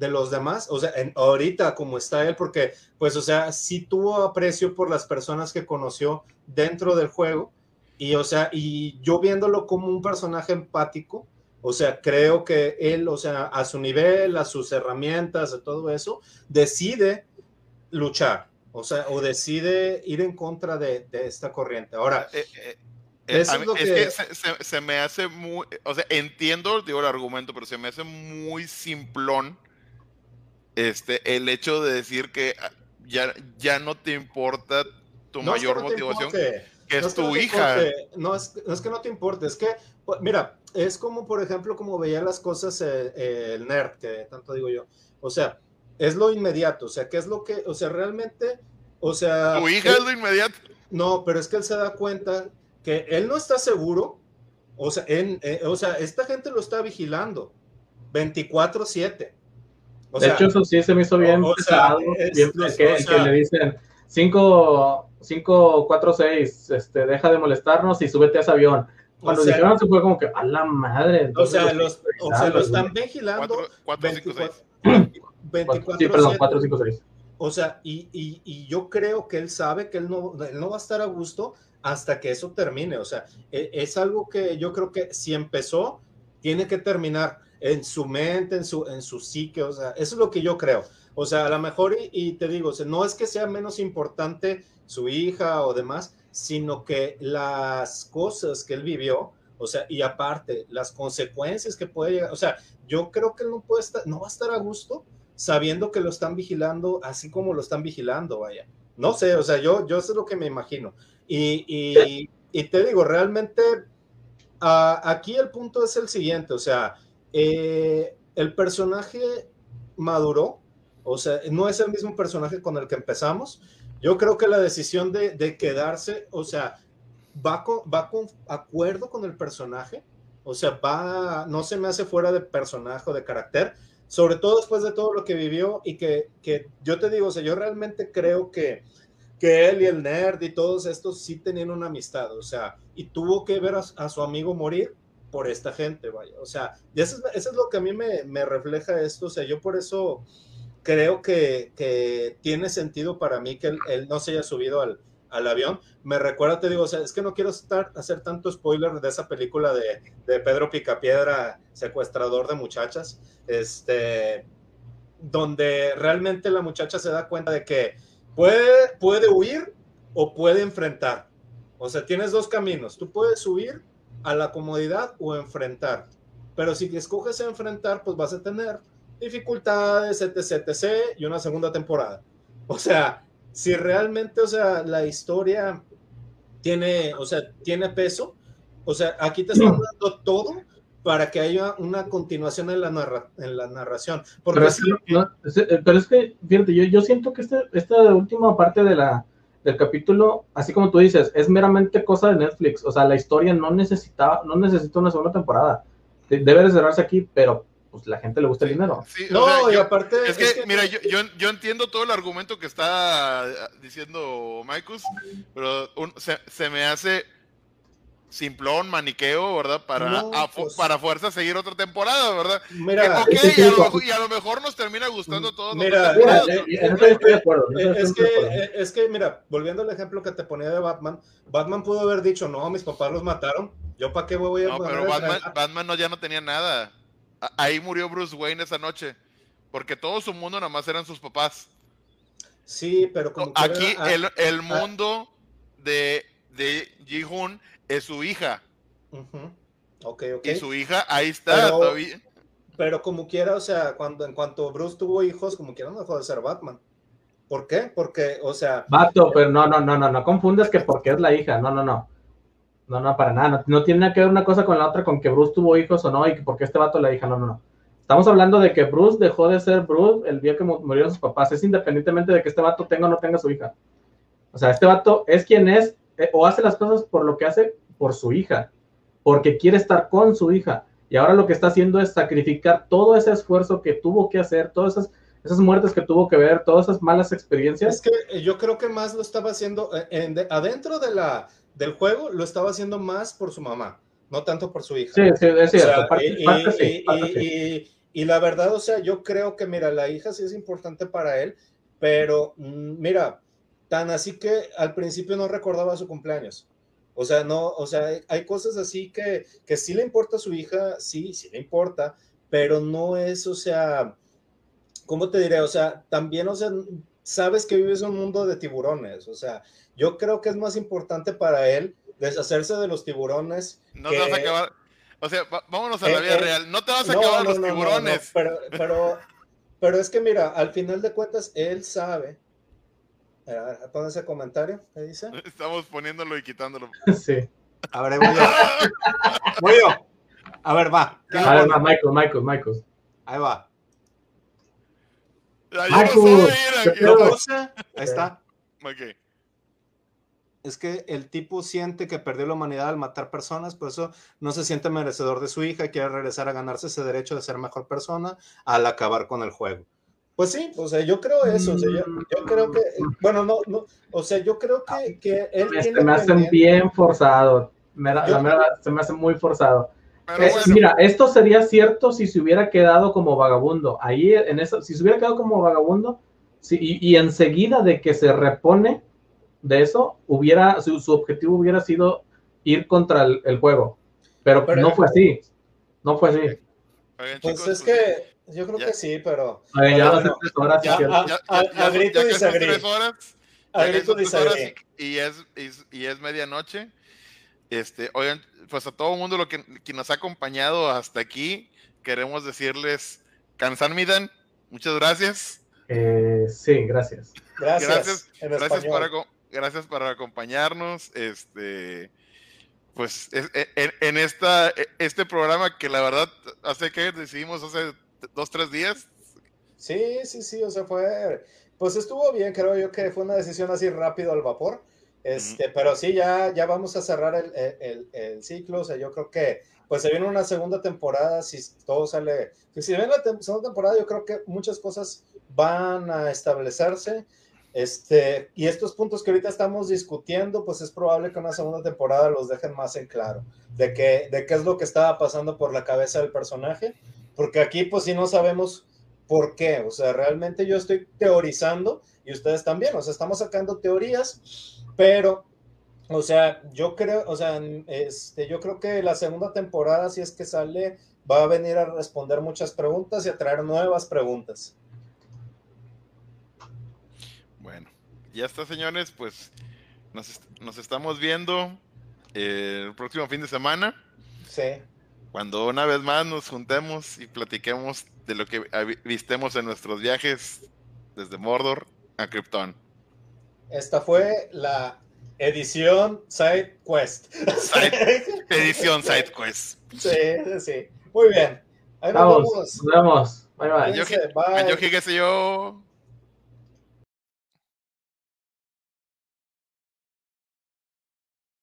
de los demás, o sea, en, ahorita como está él, porque, pues, o sea, sí tuvo aprecio por las personas que conoció dentro del juego, y, o sea, y yo viéndolo como un personaje empático, o sea, creo que él, o sea, a su nivel, a sus herramientas, a todo eso, decide luchar, o sea, o decide ir en contra de, de esta corriente. Ahora, Eh, eh, eh, Eso a es lo es que- que, se, se- se me hace muy, o sea, entiendo, digo, el argumento, pero se me hace muy simplón este, el hecho de decir que ah, ya, ya no te importa tu no es que mayor no motivación, que es no tu hija. no, es, no es que no te importe, es que, pues, mira, es como, por ejemplo, como veía las cosas eh, eh, el nerd, que tanto digo yo, o sea, es lo inmediato, o sea, ¿qué es lo que, o sea, realmente, o sea... Tu hija él- es lo inmediato. No, pero es que él se da cuenta que él no está seguro. O sea, en, eh, o sea esta gente lo está vigilando 24-7. O de sea, hecho, eso sí se me hizo bien o- o sea, pesado, es- bien- que, le dicen 5, 5, 4, 6, este, deja de molestarnos y súbete a ese avión. Cuando O sea- dijeron eso fue como que, a la madre. o sea, lo los, o sea, lo están vigilando 4, 4, 5, 6. 24 Sí, perdón, 4, 5, 6. O sea, y, y- y yo creo que él sabe que él no, él no va a estar a gusto hasta que eso termine. O sea, e- es algo que yo creo que si empezó, tiene que terminar en su mente, en su, en su psique. O sea, eso es lo que yo creo. O sea, a lo mejor, y, y te digo, o sea, no es que sea menos importante su hija o demás, sino que las cosas que él vivió, o sea, y aparte, las consecuencias que puede llegar, o sea, yo creo que él no puede estar, no va a estar a gusto sabiendo que lo están vigilando así como lo están vigilando, vaya. No sé, o sea, yo, yo eso es lo que me imagino. Y, y, y te digo, realmente, ah, aquí el punto es el siguiente, o sea, eh, el personaje maduró, o sea, no es el mismo personaje con el que empezamos. Yo creo que la decisión de, quedarse, o sea, va con, acuerdo con el personaje, o sea, va, no se me hace fuera de personaje o de carácter, sobre todo después de todo lo que vivió y que, que yo te digo, o sea, yo realmente creo que, que él y el nerd y todos estos sí tenían una amistad, o sea, y tuvo que ver a su amigo morir por esta gente, vaya, o sea, y eso es, eso es lo que a mí me, me refleja esto, o sea, yo por eso creo que, que tiene sentido para mí que él, no se haya subido al, al avión. Me recuerda, te digo, o sea, es que no quiero estar, hacer tanto spoiler de esa película de, de Pedro Picapiedra, secuestrador de muchachas, este, donde realmente la muchacha se da cuenta de que puede, puede huir o puede enfrentar. O sea, tienes dos caminos. Tú puedes huir a la comodidad o enfrentar. Pero si escoges enfrentar, pues vas a tener dificultades, etc, etc, y una segunda temporada. O sea, si realmente, o sea, la historia tiene, o sea, tiene peso, o sea, aquí te están dando todo para que haya una continuación en la, narra en la narración. Porque Pero es, que, no, eh, pero es que, fíjate, yo, yo siento que este, esta última parte de la, del capítulo, así como tú dices, es meramente cosa de Netflix. O sea, la historia no necesita, no necesita una segunda temporada. De- Debe de cerrarse aquí, pero pues la gente le gusta el dinero. Sí, o no, sea, y yo- aparte... es que, mira, yo, yo, yo entiendo todo el argumento que está diciendo Maikus, pero un- se, se me hace simplón, maniqueo, ¿verdad? Para, No, a pues- para fuerza seguir otra temporada, ¿verdad? Mira, Que, ok, sí, sí, y, a lo mejor, y a lo mejor nos termina gustando todo. Mira, Mira, Eh, Es que, es mira, volviendo al ejemplo que te ponía de Batman, Batman pudo haber dicho, no, mis papás los mataron, yo para qué voy a No, pero Batman, drama?" Batman no, ya no tenía nada. A- Ahí murió Bruce Wayne esa noche. porque todo su mundo nada más eran sus papás. Sí, pero como Aquí el, el, mundo de, de Ji-Hoon es su hija. Y su hija ahí está pero, todavía. Pero como quiera, o sea, cuando en cuanto Bruce tuvo hijos, como quiera no dejó de ser Batman. ¿Por qué? Porque, o sea. Vato, pero no, no, no, no, no confundes que porque es la hija. No, no, no. No, no, para nada. No, tiene nada que ver una cosa con la otra, con que Bruce tuvo hijos o no, y que porque este vato es la hija. No, no, no. Estamos hablando de que Bruce dejó de ser Bruce el día que murieron sus papás. Es independientemente de que este vato tenga o no tenga su hija. O sea, este vato es quien es, eh, o hace las cosas por lo que hace por su hija porque quiere estar con su hija. Y ahora lo que está haciendo es sacrificar todo ese esfuerzo que tuvo que hacer, todas esas, esas muertes que tuvo que ver, todas esas malas experiencias. Es que eh, yo creo que más lo estaba haciendo, eh, adentro de la, del juego, lo estaba haciendo más por su mamá, no tanto por su hija. Sí, sí, es cierto. y, la verdad, o sea, yo creo que, mira, la hija sí es importante para él, pero mm, mira, tan así que al principio no recordaba su cumpleaños. O sea, no, o sea, hay cosas así que, que sí le importa a su hija, sí, sí le importa, pero no es, o sea, ¿cómo te diré? O sea, también, o sea, sabes que vives en un mundo de tiburones, o sea, yo creo que es más importante para él deshacerse de los tiburones. No te vas a acabar, o sea, vámonos a la eh, vida eh, real, no te vas a acabar los tiburones. pero, pero, pero es que mira, al final de cuentas, él sabe pon ese comentario, ¿qué dice? Estamos poniéndolo y quitándolo. Sí. A ver, voy yo. voy yo. A ver, va. A ver, va, Michael, Michael, Michael. Ahí va. Michael. Ahí está. Ok. Es que el tipo siente que perdió la humanidad al matar personas, por eso no se siente merecedor de su hija y quiere regresar a ganarse ese derecho de ser mejor persona al acabar con el juego. Pues sí, o sea, yo creo eso, o sea, yo, creo que, bueno, no, no, o sea, yo creo que, que él este, me hacen bien forzado, me se me hace muy forzado. Mira, esto sería cierto si se hubiera quedado como vagabundo, ahí en eso, si se hubiera quedado como vagabundo, sí, y, enseguida de que se repone de eso, hubiera, su, objetivo hubiera sido ir contra el, juego, pero, no fue así, no fue así. Pues es que yo creo que sí, pero. A ver, ya bueno, tres horas. A grito Y es, y, es medianoche. Este, oigan, pues a todo el mundo lo que, nos ha acompañado hasta aquí, queremos decirles, Kansan Midan, muchas gracias. Eh, sí, gracias. Gracias. Gracias, para, gracias por acompañarnos. Este, pues en, en, esta, este programa que la verdad hace que decidimos hace dos, tres días. Sí, sí, sí, o sea, fue, pues estuvo bien, creo yo que fue una decisión así rápido al vapor. Este, pero sí, ya, ya vamos a cerrar el, el, el, ciclo. O sea, yo creo que pues se viene una segunda temporada, si todo sale, si viene la segunda temporada, yo creo que muchas cosas van a establecerse. Este, y estos puntos que ahorita estamos discutiendo, pues es probable que una segunda temporada los dejen más en claro, de qué, de qué es lo que estaba pasando por la cabeza del personaje porque aquí pues si no sabemos por qué, o sea, realmente yo estoy teorizando y ustedes también, o sea, estamos sacando teorías, pero, o sea, yo creo, o sea, este, yo creo que la segunda temporada, si es que sale, va a venir a responder muchas preguntas y a traer nuevas preguntas. Bueno, ya está, señores, pues nos, nos estamos viendo eh, el próximo fin de semana. Sí cuando una vez más nos juntemos y platiquemos de lo que vistemos en nuestros viajes desde Mordor a Krypton. Esta fue la edición Side Quest. edición Side Quest. Sí, sí. Muy bien. Ahí nos vemos. Nos vemos. Bye bye. Yo, yo, yo